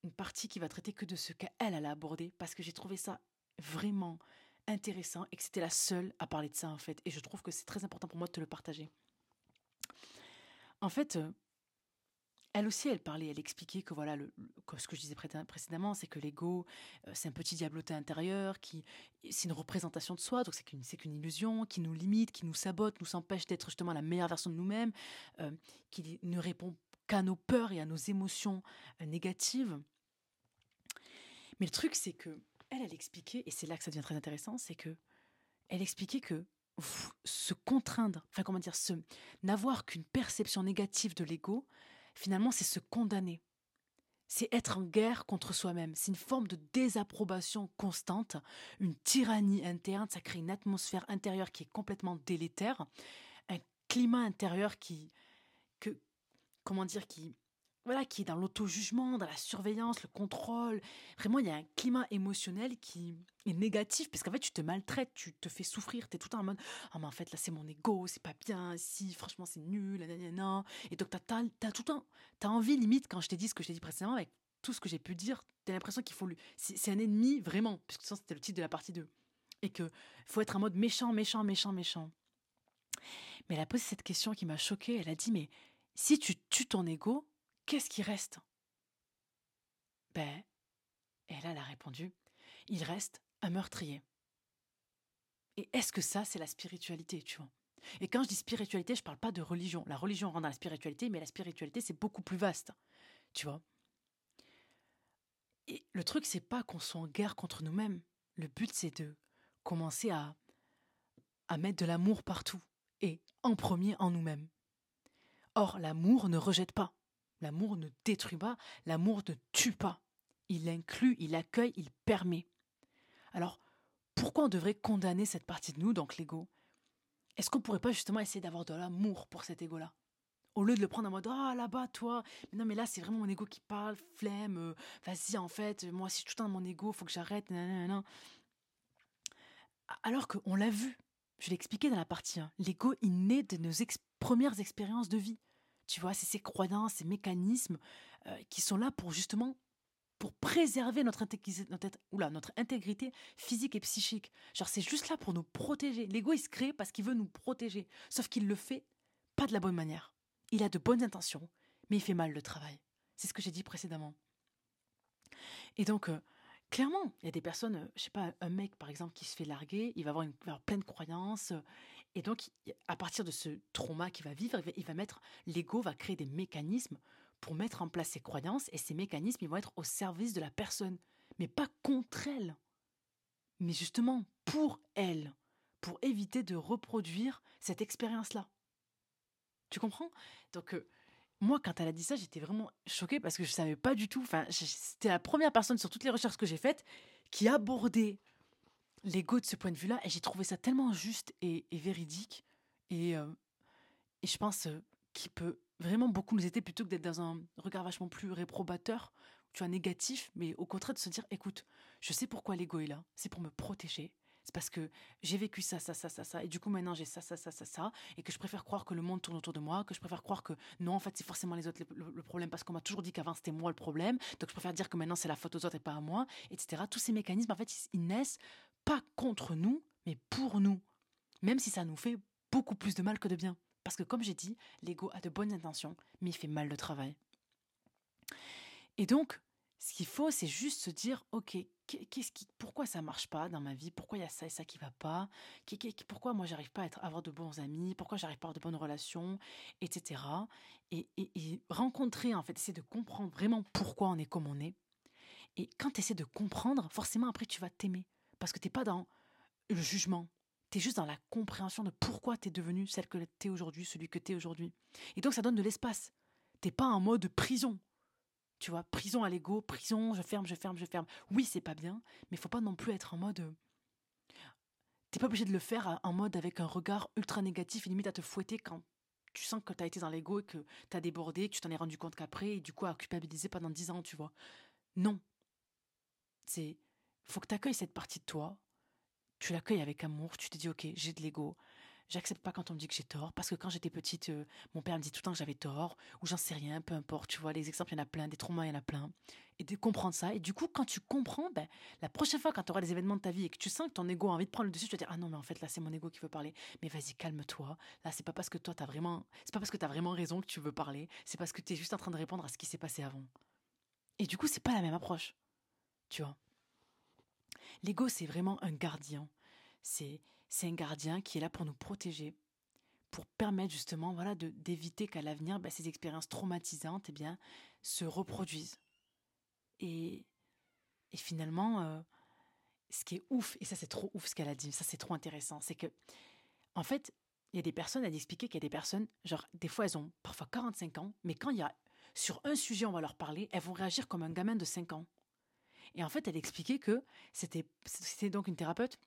une partie qui va traiter que de ce qu'elle, elle a abordé, parce que j'ai trouvé ça vraiment intéressant et que c'était la seule à parler de ça en fait. Et je trouve que c'est très important pour moi de te le partager. En fait, euh, elle aussi, elle parlait, elle expliquait que voilà, ce que je disais précédemment, c'est que l'ego, euh, c'est un petit diabloté intérieur, qui, c'est une représentation de soi, donc c'est qu'une, qu'une illusion, qui nous limite, qui nous sabote, nous empêche d'être justement la meilleure version de nous-mêmes, euh, qui ne répond qu'à nos peurs et à nos émotions négatives. Mais le truc, c'est que elle, elle expliquait, et c'est là que ça devient très intéressant, c'est que elle expliquait que se contraindre, enfin comment dire, se, n'avoir qu'une perception négative de l'ego, finalement, c'est se condamner. C'est être en guerre contre soi-même. C'est une forme de désapprobation constante, une tyrannie interne. Ça crée une atmosphère intérieure qui est complètement délétère, un climat intérieur qui, que, comment dire, qui, voilà, qui est dans l'auto-jugement, dans la surveillance, le contrôle. Vraiment, il y a un climat émotionnel qui est négatif, parce qu'en fait, tu te maltraites, tu te fais souffrir, tu es tout le temps en mode Ah, mais en fait, là, c'est mon ego, c'est pas bien, si, franchement, c'est nul, nanana. Et donc, tu as, as, tout le temps, tu as envie, limite, quand je t'ai dit ce que je t'ai dit précédemment, avec tout ce que j'ai pu dire, tu as l'impression qu'il faut lui. C'est un ennemi, vraiment, puisque ça, c'était le titre de la partie 2. Et qu'il faut être en mode méchant, méchant, méchant, méchant. Mais elle a posé cette question qui m'a choquée. Elle a dit Mais si tu tues ton ego, qu'est-ce qui reste? Ben, elle a répondu, il reste un meurtrier. Et est-ce que ça, c'est la spiritualité, tu vois? Et quand je dis spiritualité, je ne parle pas de religion. La religion rentre dans la spiritualité, mais la spiritualité, c'est beaucoup plus vaste, tu vois? Et le truc, c'est pas qu'on soit en guerre contre nous-mêmes. Le but, c'est de commencer à, à mettre de l'amour partout, et en premier en nous-mêmes. Or, l'amour ne rejette pas. L'amour ne détruit pas, l'amour ne tue pas. Il inclut, il accueille, il permet. Alors, pourquoi on devrait condamner cette partie de nous, donc l'ego? Est-ce qu'on pourrait pas justement essayer d'avoir de l'amour pour cet ego-là? Au lieu de le prendre en mode Ah là-bas, toi, mais non, mais là, c'est vraiment mon ego qui parle, flemme, euh, vas-y, en fait, moi, si je suis tout le temps mon ego, faut que j'arrête, Alors qu'on l'a vu, je l'ai expliqué dans la partie 1, l'ego, il naît de nos premières expériences de vie. Tu vois, c'est ces croyances, ces mécanismes euh, qui sont là pour justement pour préserver notre intégrité, notre, intégrité physique et psychique. Genre, c'est juste là pour nous protéger. L'ego, il se crée parce qu'il veut nous protéger. Sauf qu'il le fait pas de la bonne manière. Il a de bonnes intentions, mais il fait mal le travail. C'est ce que j'ai dit précédemment. Et donc, euh, clairement, il y a des personnes, euh, je sais pas, un mec par exemple qui se fait larguer, il va avoir, une, il va avoir plein de croyances, et donc, à partir de ce trauma qu'il va vivre, il va mettre, l'ego va créer des mécanismes pour mettre en place ses croyances, et ces mécanismes, ils vont être au service de la personne, mais pas contre elle, mais justement pour elle, pour éviter de reproduire cette expérience-là. Tu comprends? Donc, euh, moi, quand elle a dit ça, j'étais vraiment choquée parce que je ne savais pas du tout. Enfin, c'était la première personne sur toutes les recherches que j'ai faites qui abordait l'ego de ce point de vue-là, et j'ai trouvé ça tellement juste et, véridique, et, euh, et je pense euh, qu'il peut vraiment beaucoup nous aider plutôt que d'être dans un regard vachement plus réprobateur, tu vois, négatif, mais au contraire de se dire, écoute, je sais pourquoi l'ego est là, c'est pour me protéger, c'est parce que j'ai vécu ça, ça, ça, ça, ça, et du coup maintenant j'ai ça, ça, ça, ça, ça, et que je préfère croire que le monde tourne autour de moi, que je préfère croire que non, en fait c'est forcément les autres le, problème, parce qu'on m'a toujours dit qu'avant c'était moi le problème, donc je préfère dire que maintenant c'est la faute aux autres et pas à moi, etc. Tous ces mécanismes, en fait, ils naissent pas contre nous, mais pour nous. Même si ça nous fait beaucoup plus de mal que de bien. Parce que comme j'ai dit, l'ego a de bonnes intentions, mais il fait mal le travail. Et donc, ce qu'il faut, c'est juste se dire, ok, qu'est-ce qui, pourquoi ça marche pas dans ma vie? Pourquoi il y a ça et ça qui va pas? Pourquoi moi j'arrive pas à, avoir de bons amis? Pourquoi j'arrive pas à avoir de bonnes relations, etc. Et, et rencontrer en fait, essayer de comprendre vraiment pourquoi on est comme on est. Et quand tu essaies de comprendre, forcément après tu vas t'aimer. Parce que tu n'es pas dans le jugement. Tu es juste dans la compréhension de pourquoi tu es devenu celle que tu es aujourd'hui, celui que tu es aujourd'hui. Et donc ça donne de l'espace. T'es pas en mode prison. Tu vois, prison à l'ego, prison, je ferme, je ferme, je ferme. Oui, c'est pas bien, mais faut pas non plus être en mode. Euh, t'es pas obligé de le faire en mode avec un regard ultra négatif et limite à te fouetter quand tu sens que tu as été dans l'ego et que tu as débordé, que tu t'en es rendu compte qu'après, et du coup à culpabiliser pendant dix ans, tu vois. Non. C'est faut que tu accueilles cette partie de toi. Tu l'accueilles avec amour. Tu te dis, ok, j'ai de l'ego. J'accepte pas quand on me dit que j'ai tort, parce que quand j'étais petite, euh, mon père me dit tout le temps que j'avais tort, ou j'en sais rien, peu importe, tu vois, les exemples, il y en a plein, des traumas, il y en a plein. Et de comprendre ça, et du coup, quand tu comprends, ben, la prochaine fois, quand tu auras des événements de ta vie et que tu sens que ton ego a envie de prendre le dessus, tu vas dire, ah non, mais en fait, là, c'est mon ego qui veut parler. Mais vas-y, calme-toi. Là, c'est pas parce que toi, t'as vraiment, c'est pas parce que t'as vraiment raison que tu veux parler, c'est parce que tu es juste en train de répondre à ce qui s'est passé avant. Et du coup, c'est pas la même approche. Tu vois? L'ego, c'est vraiment un gardien. C'est, un gardien qui est là pour nous protéger, pour permettre justement voilà, d'éviter qu'à l'avenir, bah, ces expériences traumatisantes eh bien, se reproduisent. Et, et finalement, euh, ce qui est ouf, et ça c'est trop ouf ce qu'elle a dit, ça c'est trop intéressant, c'est que, en fait, il y a des personnes, elle a expliqué qu'il y a des personnes, genre, des fois elles ont parfois 45 ans, mais quand il y a, sur un sujet on va leur parler, elles vont réagir comme un gamin de 5 ans. Et en fait, elle expliquait que c'était, c'était donc une thérapeute,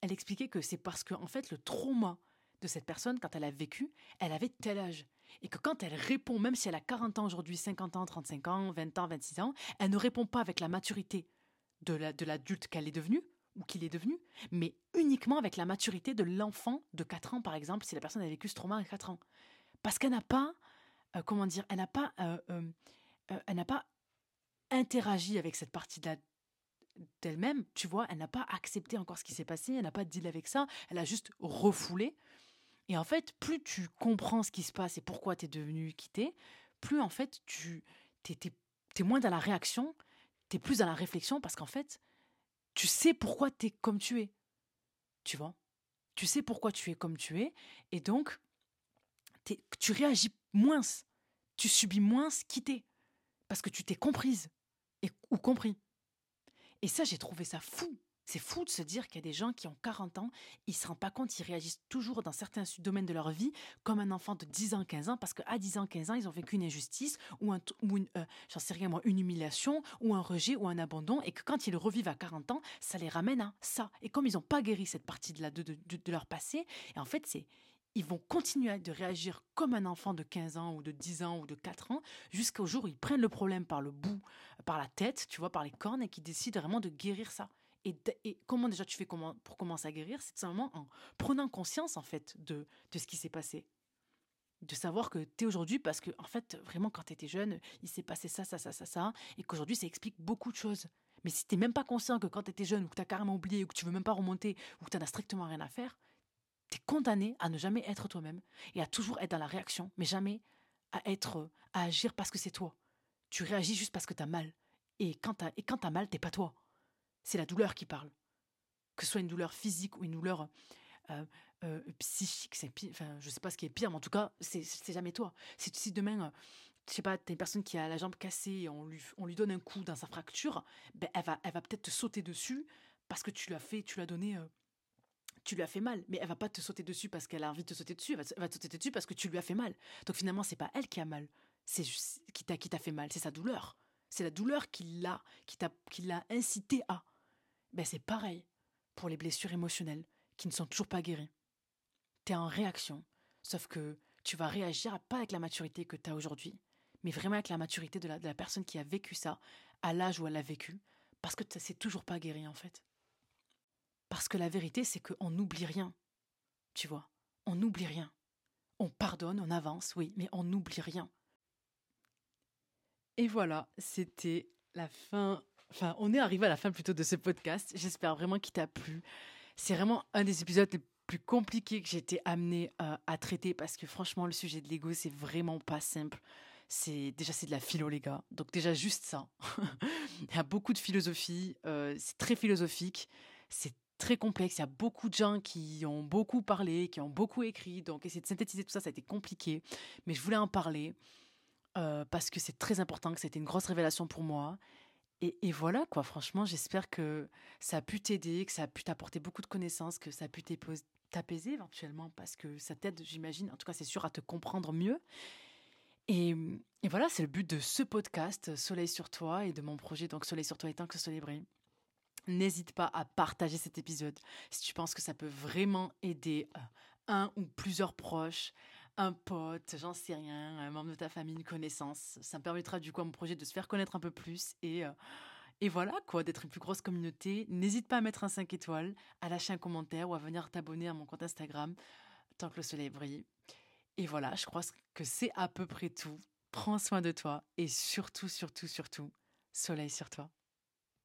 elle expliquait que c'est parce que, en fait, le trauma de cette personne, quand elle a vécu, elle avait tel âge. Et que quand elle répond, même si elle a 40 ans aujourd'hui, 50 ans, 35 ans, 20 ans, 26 ans, elle ne répond pas avec la maturité de, la, de l'adulte qu'elle est devenue, ou qu'il est devenu, mais uniquement avec la maturité de l'enfant de 4 ans, par exemple, si la personne a vécu ce trauma à 4 ans. Parce qu'elle n'a pas, euh, comment dire, elle n'a pas, euh, euh, elle n'a pas interagi avec cette partie-là d'elle-même, tu vois, elle n'a pas accepté encore ce qui s'est passé, elle n'a pas deal avec ça, elle a juste refoulé. Et en fait, plus tu comprends ce qui se passe et pourquoi tu es devenu quitté, plus en fait tu es, moins dans la réaction, tu es plus dans la réflexion parce qu'en fait, tu sais pourquoi tu es comme tu es. Tu vois? Tu sais pourquoi tu es comme tu es et donc tu réagis moins, tu subis moins quitter parce que tu t'es comprise et, ou compris. Et ça, j'ai trouvé ça fou. C'est fou de se dire qu'il y a des gens qui ont 40 ans, ils se rendent pas compte, ils réagissent toujours dans certains domaines de leur vie comme un enfant de 10 ans, 15 ans, parce qu'à 10 ans, 15 ans, ils ont vécu une injustice ou, un, ou une, euh, j'en sais rien moi, une humiliation ou un rejet ou un abandon, et que quand ils revivent à 40 ans, ça les ramène à ça. Et comme ils n'ont pas guéri cette partie de, de leur passé, et en fait, c'est ils vont continuer de réagir comme un enfant de 15 ans ou de 10 ans ou de 4 ans jusqu'au jour où ils prennent le problème par le bout, par la tête, tu vois, par les cornes et qu'ils décident vraiment de guérir ça. Et, comment déjà tu fais comment, pour commencer à guérir? C'est simplement en prenant conscience en fait de, de ce qui s'est passé. De savoir que tu es aujourd'hui parce que en fait vraiment quand tu étais jeune, il s'est passé ça, ça, ça, ça, ça, et qu'aujourd'hui ça explique beaucoup de choses. Mais si tu même pas conscient que quand tu étais jeune ou que tu as carrément oublié ou que tu veux même pas remonter ou que tu n'as strictement rien à faire, condamné à ne jamais être toi-même et à toujours être dans la réaction, mais jamais à être, à agir parce que c'est toi. Tu réagis juste parce que tu as mal. Et quand tu as, mal, t'es pas toi. C'est la douleur qui parle. Que ce soit une douleur physique ou une douleur euh, euh, psychique, c'est pire, enfin, je sais pas ce qui est pire, mais en tout cas, c'est jamais toi. Si, si demain, euh, je sais pas, t'as une personne qui a la jambe cassée et on lui, on lui donne un coup dans sa fracture, ben, elle va, elle va peut-être te sauter dessus parce que tu l'as fait, tu l'as donné tu lui as fait mal, mais elle va pas te sauter dessus parce qu'elle a envie de te sauter dessus, elle va, te sauter dessus parce que tu lui as fait mal. Donc finalement, c'est pas elle qui a mal, c'est qui t'a qui t'a fait mal, c'est sa douleur. C'est la douleur qui l'a qui t'a l'a incité à. Ben c'est pareil pour les blessures émotionnelles qui ne sont toujours pas guéries. Tu es en réaction, sauf que tu vas réagir pas avec la maturité que tu as aujourd'hui, mais vraiment avec la maturité de la, de la personne qui a vécu ça à l'âge où elle l'a vécu, parce que c'est toujours pas guéri en fait. Parce que la vérité, c'est qu'on n'oublie rien. Tu vois, on n'oublie rien. On pardonne, on avance, oui, mais on n'oublie rien. Et voilà, c'était la fin. Enfin, on est arrivé à la fin plutôt de ce podcast. J'espère vraiment qu'il t'a plu. C'est vraiment un des épisodes les plus compliqués que j'ai été amenée euh, à traiter parce que franchement, le sujet de l'ego, c'est vraiment pas simple. C'est déjà c'est de la philo les gars. Donc déjà juste ça. Il y a beaucoup de philosophie. Euh, c'est très philosophique. C'est très complexe. Il y a beaucoup de gens qui ont beaucoup parlé, qui ont beaucoup écrit. Donc, essayer de synthétiser tout ça, ça a été compliqué. Mais je voulais en parler euh, parce que c'est très important, que c'était une grosse révélation pour moi. Et, voilà, quoi. Franchement, j'espère que ça a pu t'aider, que ça a pu t'apporter beaucoup de connaissances, que ça a pu t'apaiser éventuellement parce que ça t'aide, j'imagine. En tout cas, c'est sûr à te comprendre mieux. Et, voilà, c'est le but de ce podcast, Soleil sur toi, et de mon projet, donc Soleil sur toi et tant que soleil brille. N'hésite pas à partager cet épisode si tu penses que ça peut vraiment aider euh, un ou plusieurs proches, un pote, j'en sais rien, un membre de ta famille, une connaissance. Ça me permettra du coup à mon projet de se faire connaître un peu plus et, euh, et voilà quoi, d'être une plus grosse communauté. N'hésite pas à mettre un 5 étoiles, à lâcher un commentaire ou à venir t'abonner à mon compte Instagram tant que le soleil brille. Et voilà, je crois que c'est à peu près tout. Prends soin de toi et surtout, surtout, surtout, soleil sur toi.